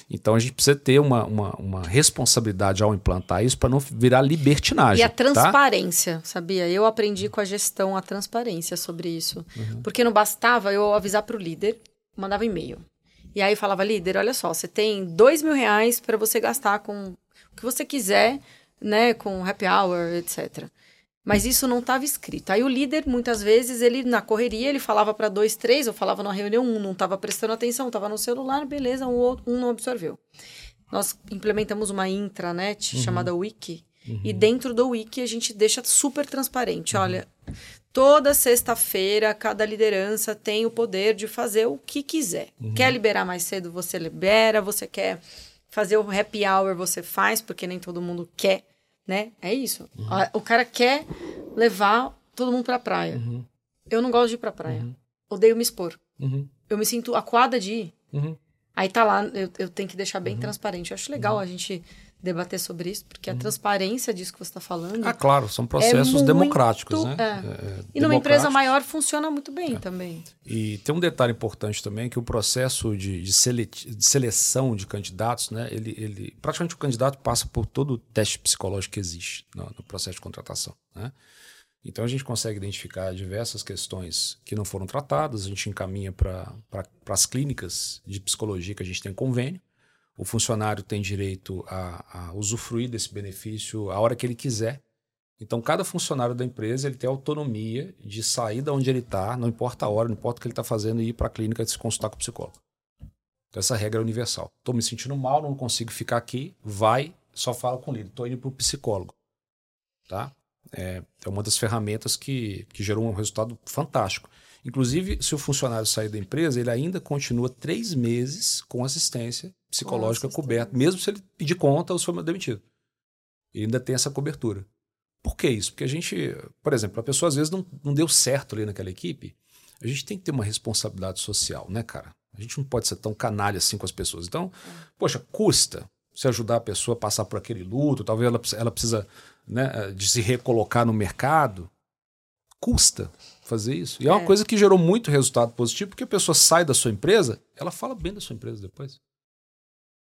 Speaker 4: Então a gente precisa ter uma, uma, uma responsabilidade ao implantar isso para não virar libertinagem.
Speaker 2: E a tá? transparência, tá? sabia? Eu aprendi com a gestão a transparência sobre isso. Uhum. Porque não bastava eu avisar para o líder, mandava e-mail. E aí falava, líder, olha só, você tem dois mil reais para você gastar com o que você quiser, né? Com happy hour, etc. Mas isso não estava escrito. Aí o líder, muitas vezes, ele na correria, ele falava para dois, três, eu falava numa reunião, um não estava prestando atenção, estava no celular, beleza, um, outro, um não absorveu. Nós implementamos uma intranet uhum. chamada Wiki. Uhum. E dentro do Wiki a gente deixa super transparente. Uhum. Olha, toda sexta-feira cada liderança tem o poder de fazer o que quiser. Uhum. Quer liberar mais cedo, você libera. Você quer fazer o happy hour, você faz, porque nem todo mundo quer né? É isso. Uhum. O cara quer levar todo mundo pra praia. Uhum. Eu não gosto de ir pra praia. Uhum. Odeio me expor. Uhum. Eu me sinto acuada de ir. Uhum. Aí tá lá, eu, eu tenho que deixar bem uhum. transparente. Eu acho legal a gente debater sobre isso, porque a uhum. transparência disso que você está falando.
Speaker 4: Ah, claro, são processos é muito, democráticos, né?
Speaker 2: É. É, e numa empresa maior funciona muito bem é. também.
Speaker 4: E tem um detalhe importante também que o processo de, de, sele, de seleção de candidatos, né? Ele, ele praticamente o candidato passa por todo o teste psicológico que existe no, no processo de contratação, né? Então a gente consegue identificar diversas questões que não foram tratadas, a gente encaminha para pra, as clínicas de psicologia que a gente tem convênio o funcionário tem direito a, a, usufruir desse benefício a hora que ele quiser. Então, cada funcionário da empresa ele tem autonomia de sair da onde ele está, não importa a hora, não importa o que ele está fazendo, e ir para a clínica se consultar com o psicólogo. Então, essa regra é universal. Estou me sentindo mal, não consigo ficar aqui, vai, só fala com ele. Estou indo para o psicólogo. Tá? É, é uma das ferramentas que, que gerou um resultado fantástico. Inclusive, se o funcionário sair da empresa, ele ainda continua três meses com assistência psicológica coberta, mesmo se ele pedir conta ou se for demitido. E ainda tem essa cobertura. Por que isso? Porque a gente, por exemplo, a pessoa às vezes não, não deu certo ali naquela equipe. A gente tem que ter uma responsabilidade social, né, cara? A gente não pode ser tão canalha assim com as pessoas. Então, poxa, custa se ajudar a pessoa a passar por aquele luto, talvez ela, ela precisa né, de se recolocar no mercado. Custa fazer isso. E é, é uma coisa que gerou muito resultado positivo, porque a pessoa sai da sua empresa, ela fala bem da sua empresa depois.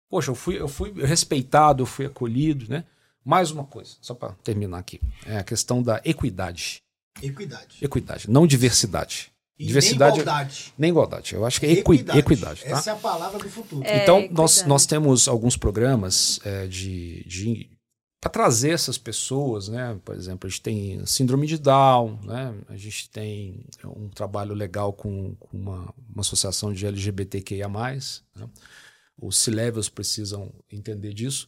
Speaker 4: Poxa, eu fui, eu fui respeitado, eu fui acolhido, né? Mais uma coisa, só para terminar aqui, é a questão da equidade.
Speaker 1: Equidade.
Speaker 4: Equidade, não diversidade.
Speaker 1: E diversidade. Nem igualdade.
Speaker 4: Nem igualdade. Eu acho que é equidade. equidade tá?
Speaker 1: Essa é a palavra do futuro.
Speaker 4: É, então, nós, nós temos alguns programas é, de, de para trazer essas pessoas, né? Por exemplo, a gente tem síndrome de Down, né? A gente tem um trabalho legal com, com uma, uma, associação de LGBTQIA+. Né? Os C-levels precisam entender disso,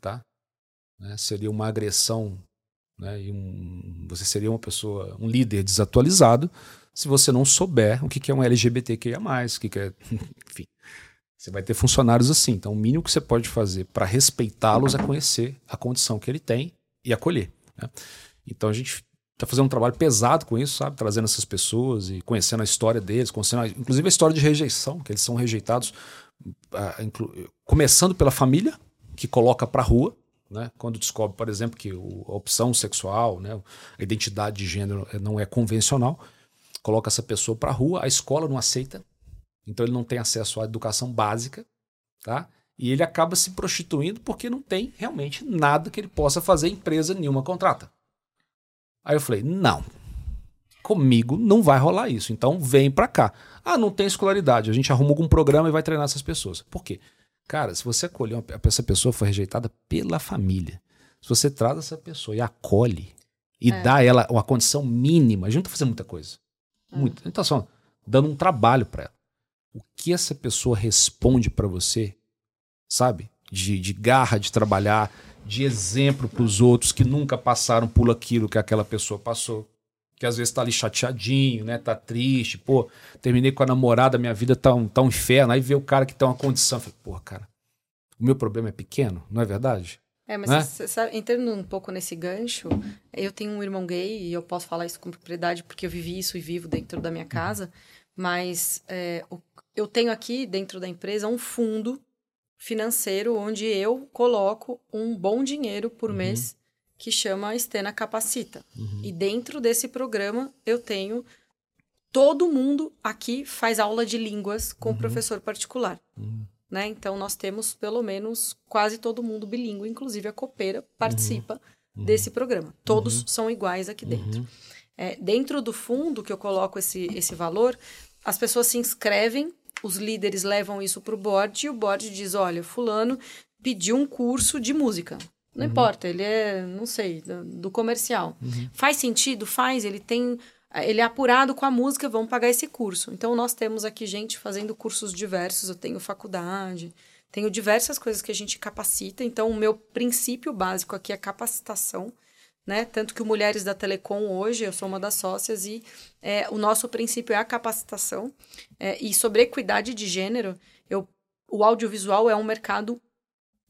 Speaker 4: tá? Né? Seria uma agressão, né? E um, você seria uma pessoa, um líder desatualizado se você não souber o que é um LGBTQIA+, o que é, [laughs] enfim. Você vai ter funcionários assim. Então, o mínimo que você pode fazer para respeitá-los é conhecer a condição que ele tem e acolher. Né? Então, a gente está fazendo um trabalho pesado com isso, sabe? Trazendo essas pessoas e conhecendo a história deles, conhecendo a, inclusive a história de rejeição, que eles são rejeitados, começando pela família, que coloca para a rua, né? quando descobre, por exemplo, que a opção sexual, né? a identidade de gênero não é convencional, coloca essa pessoa para a rua, a escola não aceita, então ele não tem acesso à educação básica, tá? E ele acaba se prostituindo porque não tem realmente nada que ele possa fazer, empresa nenhuma contrata. Aí eu falei: não. Comigo não vai rolar isso. Então vem para cá. Ah, não tem escolaridade. A gente arruma algum programa e vai treinar essas pessoas. Por quê? Cara, se você acolher uma, essa pessoa foi rejeitada pela família. Se você traz essa pessoa e acolhe e é. dá a ela uma condição mínima, a gente não tá fazendo muita coisa. É. Muito. A gente tá só dando um trabalho para ela. O que essa pessoa responde para você, sabe? De, de garra de trabalhar, de exemplo para os outros que nunca passaram por aquilo que aquela pessoa passou. Que às vezes tá ali chateadinho, né? Tá triste, pô, terminei com a namorada, minha vida tá um, tá um inferno. Aí vê o cara que tem uma condição, fala, pô, cara, o meu problema é pequeno, não é verdade?
Speaker 2: É, mas né? entrando um pouco nesse gancho, eu tenho um irmão gay e eu posso falar isso com propriedade porque eu vivi isso e vivo dentro da minha uhum. casa, mas é, eu tenho aqui dentro da empresa um fundo financeiro onde eu coloco um bom dinheiro por uhum. mês que chama Estena Capacita. Uhum. E dentro desse programa eu tenho todo mundo aqui faz aula de línguas com uhum. professor particular. Uhum. Né? Então, nós temos pelo menos quase todo mundo bilíngue, inclusive a copeira participa uhum. uhum. desse programa. Todos uhum. são iguais aqui dentro. É, dentro do fundo que eu coloco esse, esse valor, as pessoas se inscrevem, os líderes levam isso para o board e o board diz: olha, Fulano pediu um curso de música. Não uhum. importa, ele é, não sei, do, do comercial. Uhum. Faz sentido? Faz, ele tem ele é apurado com a música, vamos pagar esse curso. Então, nós temos aqui gente fazendo cursos diversos, eu tenho faculdade, tenho diversas coisas que a gente capacita. Então, o meu princípio básico aqui é capacitação, né? Tanto que o Mulheres da Telecom hoje, eu sou uma das sócias e é, o nosso princípio é a capacitação. É, e sobre equidade de gênero, eu, o audiovisual é um mercado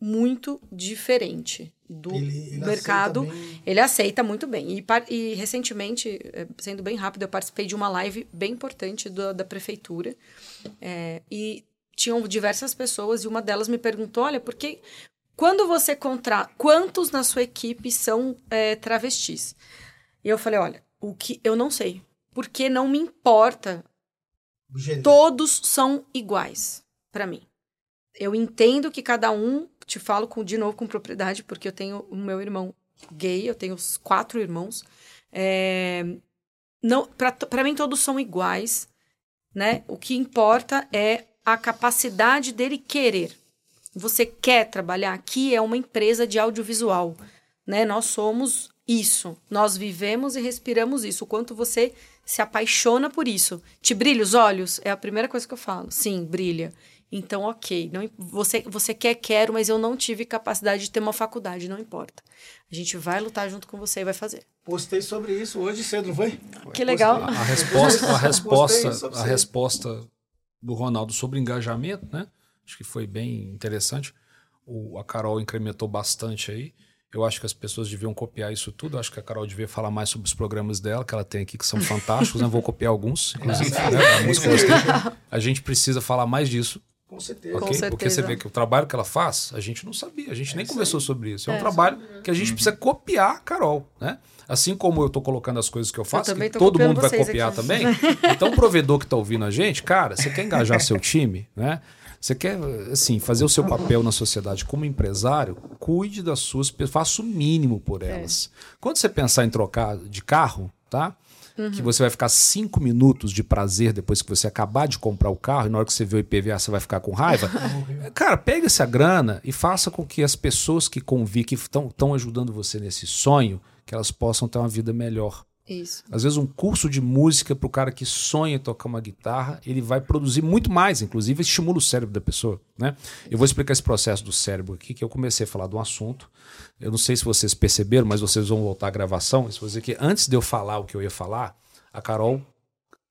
Speaker 2: muito diferente do ele, ele mercado. Aceita ele aceita muito bem. E, e, recentemente, eh, sendo bem rápido, eu participei de uma live bem importante do, da prefeitura. É, e tinham diversas pessoas e uma delas me perguntou: olha, por que. Quando você contrata. Quantos na sua equipe são é, travestis? E eu falei: olha, o que eu não sei. Porque não me importa. Todos são iguais para mim. Eu entendo que cada um te falo com, de novo com propriedade, porque eu tenho o meu irmão gay, eu tenho os quatro irmãos. É, não, para mim todos são iguais, né? O que importa é a capacidade dele querer. Você quer trabalhar aqui é uma empresa de audiovisual, né? Nós somos isso. Nós vivemos e respiramos isso. O quanto você se apaixona por isso. Te brilha os olhos? É a primeira coisa que eu falo. Sim, brilha. Então, ok, não, você, você quer, quero, mas eu não tive capacidade de ter uma faculdade, não importa. A gente vai lutar junto com você e vai fazer.
Speaker 1: Postei sobre isso hoje cedo, não foi?
Speaker 2: Que legal.
Speaker 4: A, a resposta, a resposta, a resposta do Ronaldo sobre engajamento, né? Acho que foi bem interessante. O, a Carol incrementou bastante aí. Eu acho que as pessoas deviam copiar isso tudo. Eu acho que a Carol devia falar mais sobre os programas dela, que ela tem aqui, que são fantásticos. né? Vou copiar alguns, inclusive. né? a, música [laughs] a gente precisa falar mais disso.
Speaker 1: Com certeza.
Speaker 2: Okay? Com certeza.
Speaker 4: Porque você vê que o trabalho que ela faz, a gente não sabia, a gente é nem conversou sobre isso. É, é um trabalho que a gente uhum. precisa copiar a Carol, né? Assim como eu estou colocando as coisas que eu faço, eu que todo mundo vai copiar aqui. também. [laughs] Então, o provedor que está ouvindo a gente, cara, você quer engajar seu time, né? Você quer, assim, fazer o seu papel na sociedade como empresário, cuide das suas pessoas, faça o mínimo por é. elas. É. Quando você pensar em trocar de carro, tá? Uhum. Que você vai ficar cinco minutos de prazer depois que você acabar de comprar o carro e na hora que você vê o IPVA você vai ficar com raiva. [laughs] Cara, pega essa grana e faça com que as pessoas que convivem, que estão ajudando você nesse sonho, que elas possam ter uma vida melhor.
Speaker 2: Isso.
Speaker 4: Às vezes um curso de música para o cara que sonha tocar uma guitarra, ele vai produzir muito mais, inclusive estimula o cérebro da pessoa. Né? Eu vou explicar esse processo do cérebro aqui, que eu comecei a falar de um assunto. Eu não sei se vocês perceberam, mas vocês vão voltar à gravação. Eu vou dizer que antes de eu falar o que eu ia falar, a Carol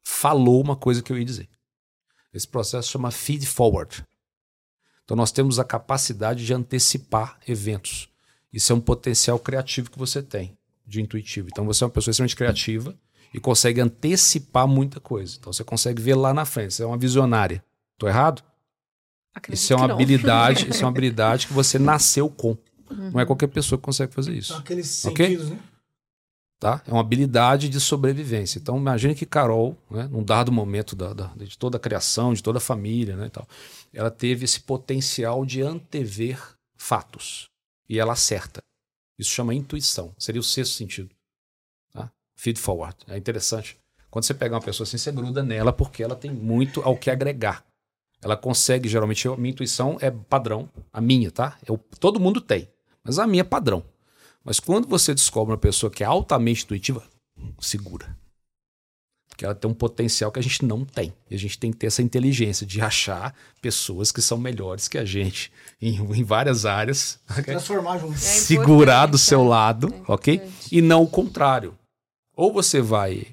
Speaker 4: falou uma coisa que eu ia dizer. Esse processo chama feed forward. Então nós temos a capacidade de antecipar eventos. Isso é um potencial criativo que você tem de intuitivo. Então você é uma pessoa extremamente criativa e consegue antecipar muita coisa. Então você consegue ver lá na frente. Você é uma visionária. Tô errado?
Speaker 2: Acredito
Speaker 4: isso é uma habilidade, isso é uma [laughs] habilidade que você nasceu com. Uhum. Não é qualquer pessoa que consegue fazer isso. São
Speaker 1: aqueles okay? sentidos, né?
Speaker 4: Tá? É uma habilidade de sobrevivência. Então, imagine que Carol, né, num dado momento da, da, de toda a criação, de toda a família, né, tal, ela teve esse potencial de antever fatos. E ela acerta. Isso chama intuição. Seria o sexto sentido. Tá? Feed forward. É interessante. Quando você pega uma pessoa assim, você gruda nela porque ela tem muito ao que agregar. Ela consegue, geralmente, a minha intuição é padrão, a minha, tá? Eu, todo mundo tem, mas a minha é padrão. Mas quando você descobre uma pessoa que é altamente intuitiva, segura. Porque ela tem um potencial que a gente não tem. E a gente tem que ter essa inteligência de achar pessoas que são melhores que a gente em, em várias áreas.
Speaker 1: Transformar junto. É
Speaker 4: segurar do seu lado, é ok? E não o contrário. Ou você vai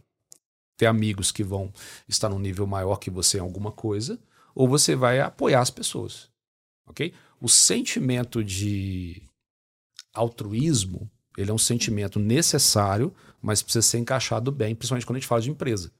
Speaker 4: ter amigos que vão estar num nível maior que você em alguma coisa, ou você vai apoiar as pessoas. Ok? O sentimento de altruísmo, ele é um sentimento necessário, mas precisa ser encaixado bem, principalmente quando a gente fala de empresa.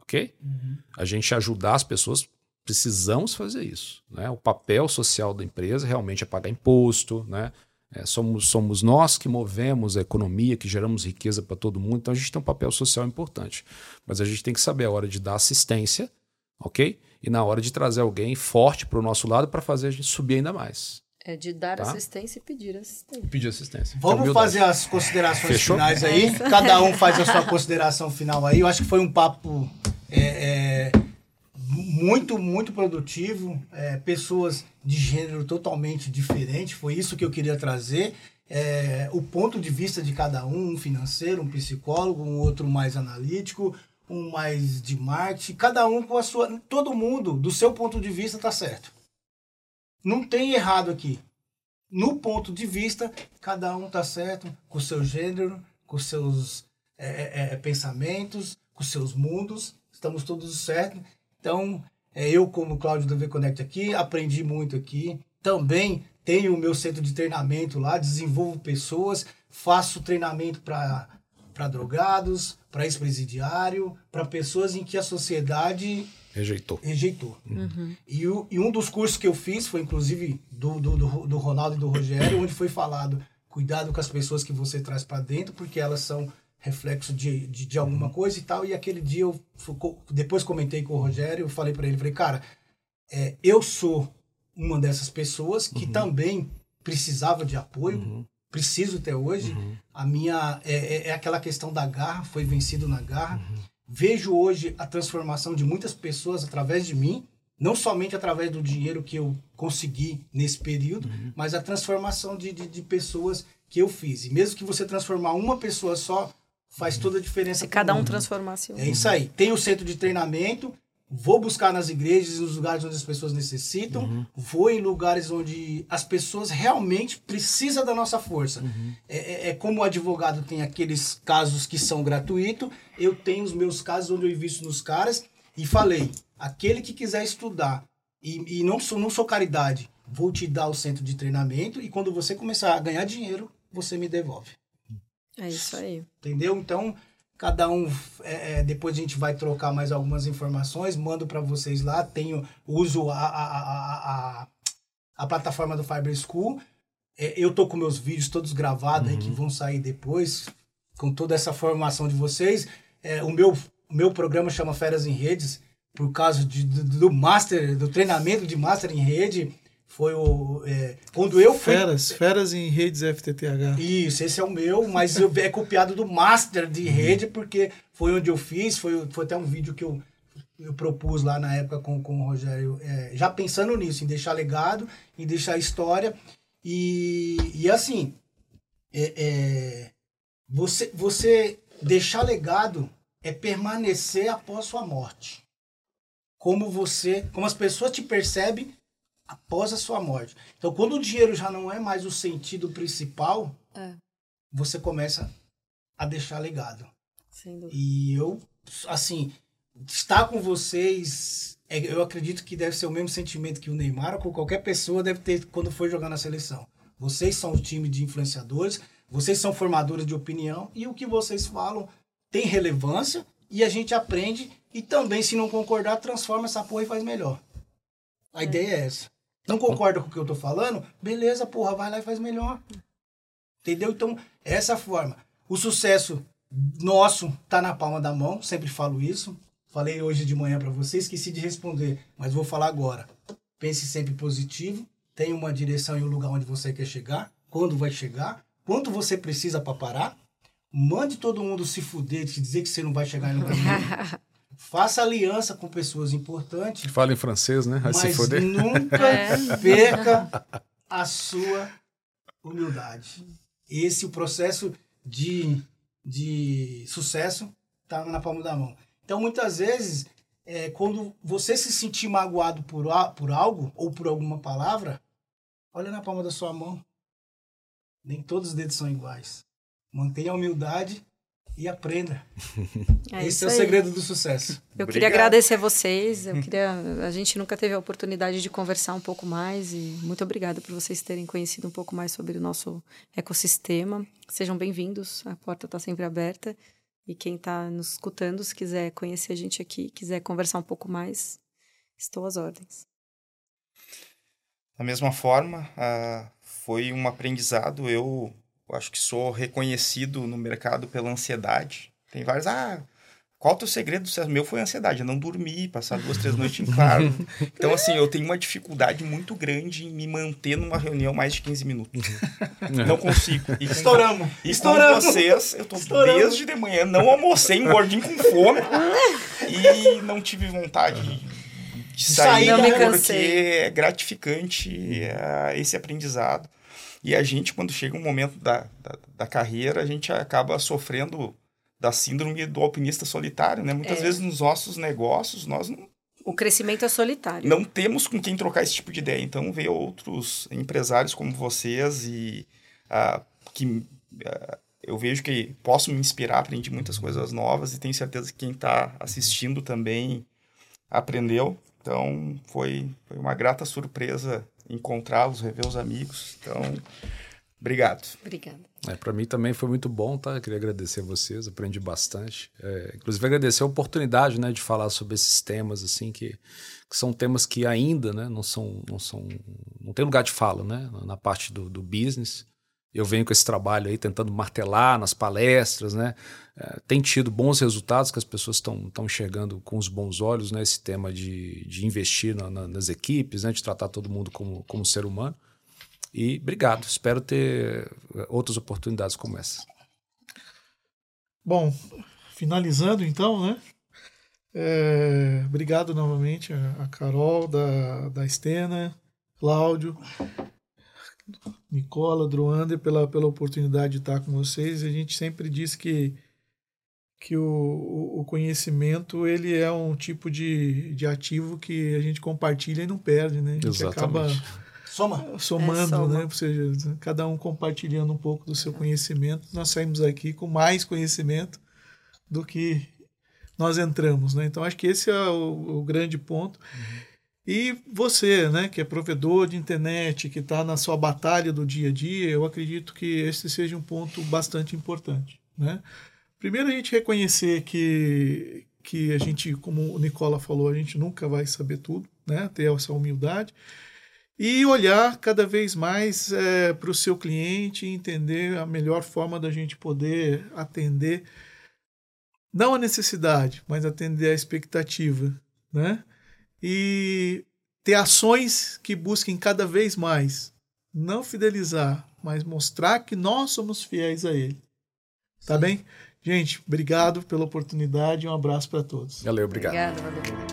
Speaker 4: Ok? Uhum. A gente ajudar as pessoas, precisamos fazer isso. Né? O papel social da empresa realmente é pagar imposto, né? É, somos, somos nós que movemos a economia, que geramos riqueza para todo mundo, então a gente tem um papel social importante. Mas a gente tem que saber a hora de dar assistência, ok? e na hora de trazer alguém forte para o nosso lado para fazer a gente subir ainda mais.
Speaker 2: É de dar tá? assistência e pedir assistência.
Speaker 4: Pedir assistência.
Speaker 1: Vamos fazer as considerações Fechou? finais aí. É Cada um faz a sua consideração final aí. Eu acho que foi um papo é, é, muito, muito produtivo. É, pessoas de gênero totalmente diferente. Foi isso que eu queria trazer. É, o ponto de vista de cada um, um financeiro, um psicólogo, um outro mais analítico, um mais de marketing, cada um com a sua. Todo mundo, do seu ponto de vista, tá certo. Não tem errado aqui. No ponto de vista, cada um tá certo com o seu gênero, com seus é, é, é, pensamentos, com seus mundos. Estamos todos certos. Então, é, eu, como Cláudio do V Connect aqui, aprendi muito aqui. Também tenho o meu centro de treinamento lá, desenvolvo pessoas, faço treinamento para para drogados, para ex-presidiário, para pessoas em que a sociedade
Speaker 4: rejeitou.
Speaker 1: rejeitou. Uhum. E, o, e, um dos cursos que eu fiz foi, inclusive, do, do, do Ronaldo e do Rogério, onde foi falado: cuidado com as pessoas que você traz para dentro, porque elas são reflexo de, de, de, alguma uhum. coisa e tal. E aquele dia eu depois comentei com o Rogério, eu falei para ele, falei, cara, é, eu sou uma dessas pessoas que uhum. também precisava de apoio, uhum preciso até hoje. Uhum. A minha é, é, é, aquela questão da garra, foi vencido na garra. Uhum. Vejo hoje a transformação de muitas pessoas através de mim, não somente através do dinheiro que eu consegui nesse período, uhum. mas a transformação de, de, de, pessoas que eu fiz. E mesmo que você transformar uma pessoa só, faz uhum. toda a diferença.
Speaker 2: Se cada um transformasse.
Speaker 1: É isso aí. Tem o centro de treinamento, vou buscar nas igrejas, nos lugares onde as pessoas necessitam, uhum. vou em lugares onde as pessoas realmente precisam da nossa força. Uhum. É, é, é, como o advogado tem aqueles casos que são gratuitos, eu tenho os meus casos onde eu invisto nos caras e falei, aquele que quiser estudar e, e não, sou, não sou caridade, vou te dar o centro de treinamento e quando você começar a ganhar dinheiro, você me devolve.
Speaker 2: É isso aí.
Speaker 1: Entendeu? Então, Cada um, é, é, depois a gente vai trocar mais algumas informações, mando para vocês lá. Tenho, uso a, a, a, a, a plataforma do Fiber School. É, eu tô com meus vídeos todos gravados uhum. aí que uhum. vão sair depois, com toda essa formação de vocês. É, o, meu, meu programa chama Feras em Redes, por causa de, do, do Master, do treinamento de Master em Rede. Foi o. É, quando eu
Speaker 5: fui. Feras, Feras em redes FTTH.
Speaker 1: Isso, esse é o meu, mas eu, é copiado do Master de uhum. rede, porque foi onde eu fiz, foi, foi até um vídeo que eu, eu propus lá na época com, com o Rogério, é, já pensando nisso, em deixar legado, em deixar história. E, e assim, é, é, você, você deixar legado é permanecer após sua morte. Como você, como as pessoas te percebem após a sua morte. Então, quando o dinheiro já não é mais o sentido principal, é. você começa a deixar legado. E eu, assim, estar com vocês, é, eu acredito que deve ser o mesmo sentimento que o Neymar ou que qualquer pessoa deve ter quando for jogar na seleção. Vocês são o time de influenciadores, vocês são formadores de opinião e o que vocês falam tem relevância e a gente aprende e também, se não concordar, transforma essa porra e faz melhor. A é. ideia é essa. Não concorda com o que eu tô falando? Beleza, porra, vai lá e faz melhor. Entendeu? Então, essa forma. O sucesso nosso tá na palma da mão, sempre falo isso. Falei hoje de manhã para você, esqueci de responder, mas vou falar agora. Pense sempre positivo, tenha uma direção e um lugar onde você quer chegar, quando vai chegar, quanto você precisa para parar. Mande todo mundo se fuder, te dizer que você não vai chegar em lugar nenhum. Faça aliança com pessoas importantes.
Speaker 4: Fala em francês, né? Vai se
Speaker 1: mas
Speaker 4: foder.
Speaker 1: nunca [laughs]
Speaker 2: É.
Speaker 1: perca a sua humildade. Esse o processo de, de sucesso está na palma da mão. Então, muitas vezes, é, quando você se sentir magoado por, por algo ou por alguma palavra, olha na palma da sua mão. Nem todos os dedos são iguais. Mantenha a humildade e aprenda. [laughs]
Speaker 2: É
Speaker 1: Esse é o
Speaker 2: aí.
Speaker 1: segredo do sucesso.
Speaker 2: Eu queria
Speaker 3: Obrigado.
Speaker 2: agradecer vocês. Eu [laughs] queria. A gente nunca teve a oportunidade de conversar um pouco mais e muito obrigada por vocês terem conhecido um pouco mais sobre o nosso ecossistema. Sejam bem-vindos. A porta está sempre aberta e quem está nos escutando, se quiser conhecer a gente aqui, quiser conversar um pouco mais, estou às ordens.
Speaker 3: Da mesma forma, ah, foi um aprendizado. Eu acho que sou reconhecido no mercado pela ansiedade. Tem vários. Ah, qual o teu segredo do sucesso? Meu foi a ansiedade. Eu não dormi, passar duas, três noites em claro. [laughs] Então, assim, eu tenho uma dificuldade muito grande em me manter numa reunião mais de 15 minutos. Não consigo. E com-
Speaker 1: Estouramos!
Speaker 3: E
Speaker 1: Estouramos!
Speaker 3: com vocês, eu tô
Speaker 1: Estouramos.
Speaker 3: desde de manhã, não almocei, engordinho com fome. e não tive vontade de sair,
Speaker 1: sair, Não me
Speaker 3: porque
Speaker 2: cansei.
Speaker 3: é gratificante eh, esse aprendizado. E a gente, quando chega um momento da, da, da carreira, a gente acaba sofrendo da síndrome do alpinista solitário, né? Muitas
Speaker 2: É.
Speaker 3: vezes nos nossos negócios, nós não
Speaker 2: O crescimento é solitário.
Speaker 3: não temos com quem trocar esse tipo de ideia. Então, ver outros empresários como vocês e ah, que ah, eu vejo que posso me inspirar, aprendi muitas coisas novas e tenho certeza que quem está assistindo também aprendeu. Então, foi, foi uma grata surpresa encontrá-los, rever os amigos. Então, obrigado.
Speaker 2: Obrigada.
Speaker 4: É, para mim também foi muito bom, tá? Eu queria agradecer a vocês, aprendi bastante. É, inclusive agradecer a oportunidade, né, de falar sobre esses temas assim que, que são temas que ainda, né, não são, não são, não tem lugar de fala, né, na parte do, do business. Eu venho com esse trabalho aí tentando martelar nas palestras, né? É, tem tido bons resultados que as pessoas estão enxergando com os bons olhos, né? Esse tema de, de investir na- na- nas equipes, né? De tratar todo mundo como, como ser humano. E obrigado. Espero ter outras oportunidades como essa.
Speaker 5: Bom, finalizando então, né? É, obrigado novamente a, a Carol, da, da Estena, Cláudio, Nicola, Druander, pela, pela oportunidade de estar com vocês. A gente sempre diz que, que o, o- conhecimento ele é um tipo de, de ativo que a gente compartilha e não perde, né? A gente acaba
Speaker 4: Exatamente.
Speaker 1: Soma.
Speaker 5: somando,
Speaker 2: É, soma.
Speaker 5: né? Ou seja, cada um compartilhando um pouco do seu conhecimento. Nós saímos aqui com mais conhecimento do que nós entramos, né? Então acho que esse é o, o grande ponto. E você, né, que é provedor de internet, que está na sua batalha do dia a dia, eu acredito que esse seja um ponto bastante importante, né? Primeiro a gente reconhecer que que a gente, como o Nicola falou, a gente nunca vai saber tudo, né? Ter essa humildade e olhar cada vez mais para o seu cliente e entender a melhor forma da gente poder atender não a necessidade, mas atender a expectativa, né? E ter ações que busquem cada vez mais não fidelizar, mas mostrar que nós somos fiéis a ele. Tá bem? Gente, obrigado pela oportunidade e um abraço para todos.
Speaker 4: Valeu, obrigado.
Speaker 2: Obrigada, valeu.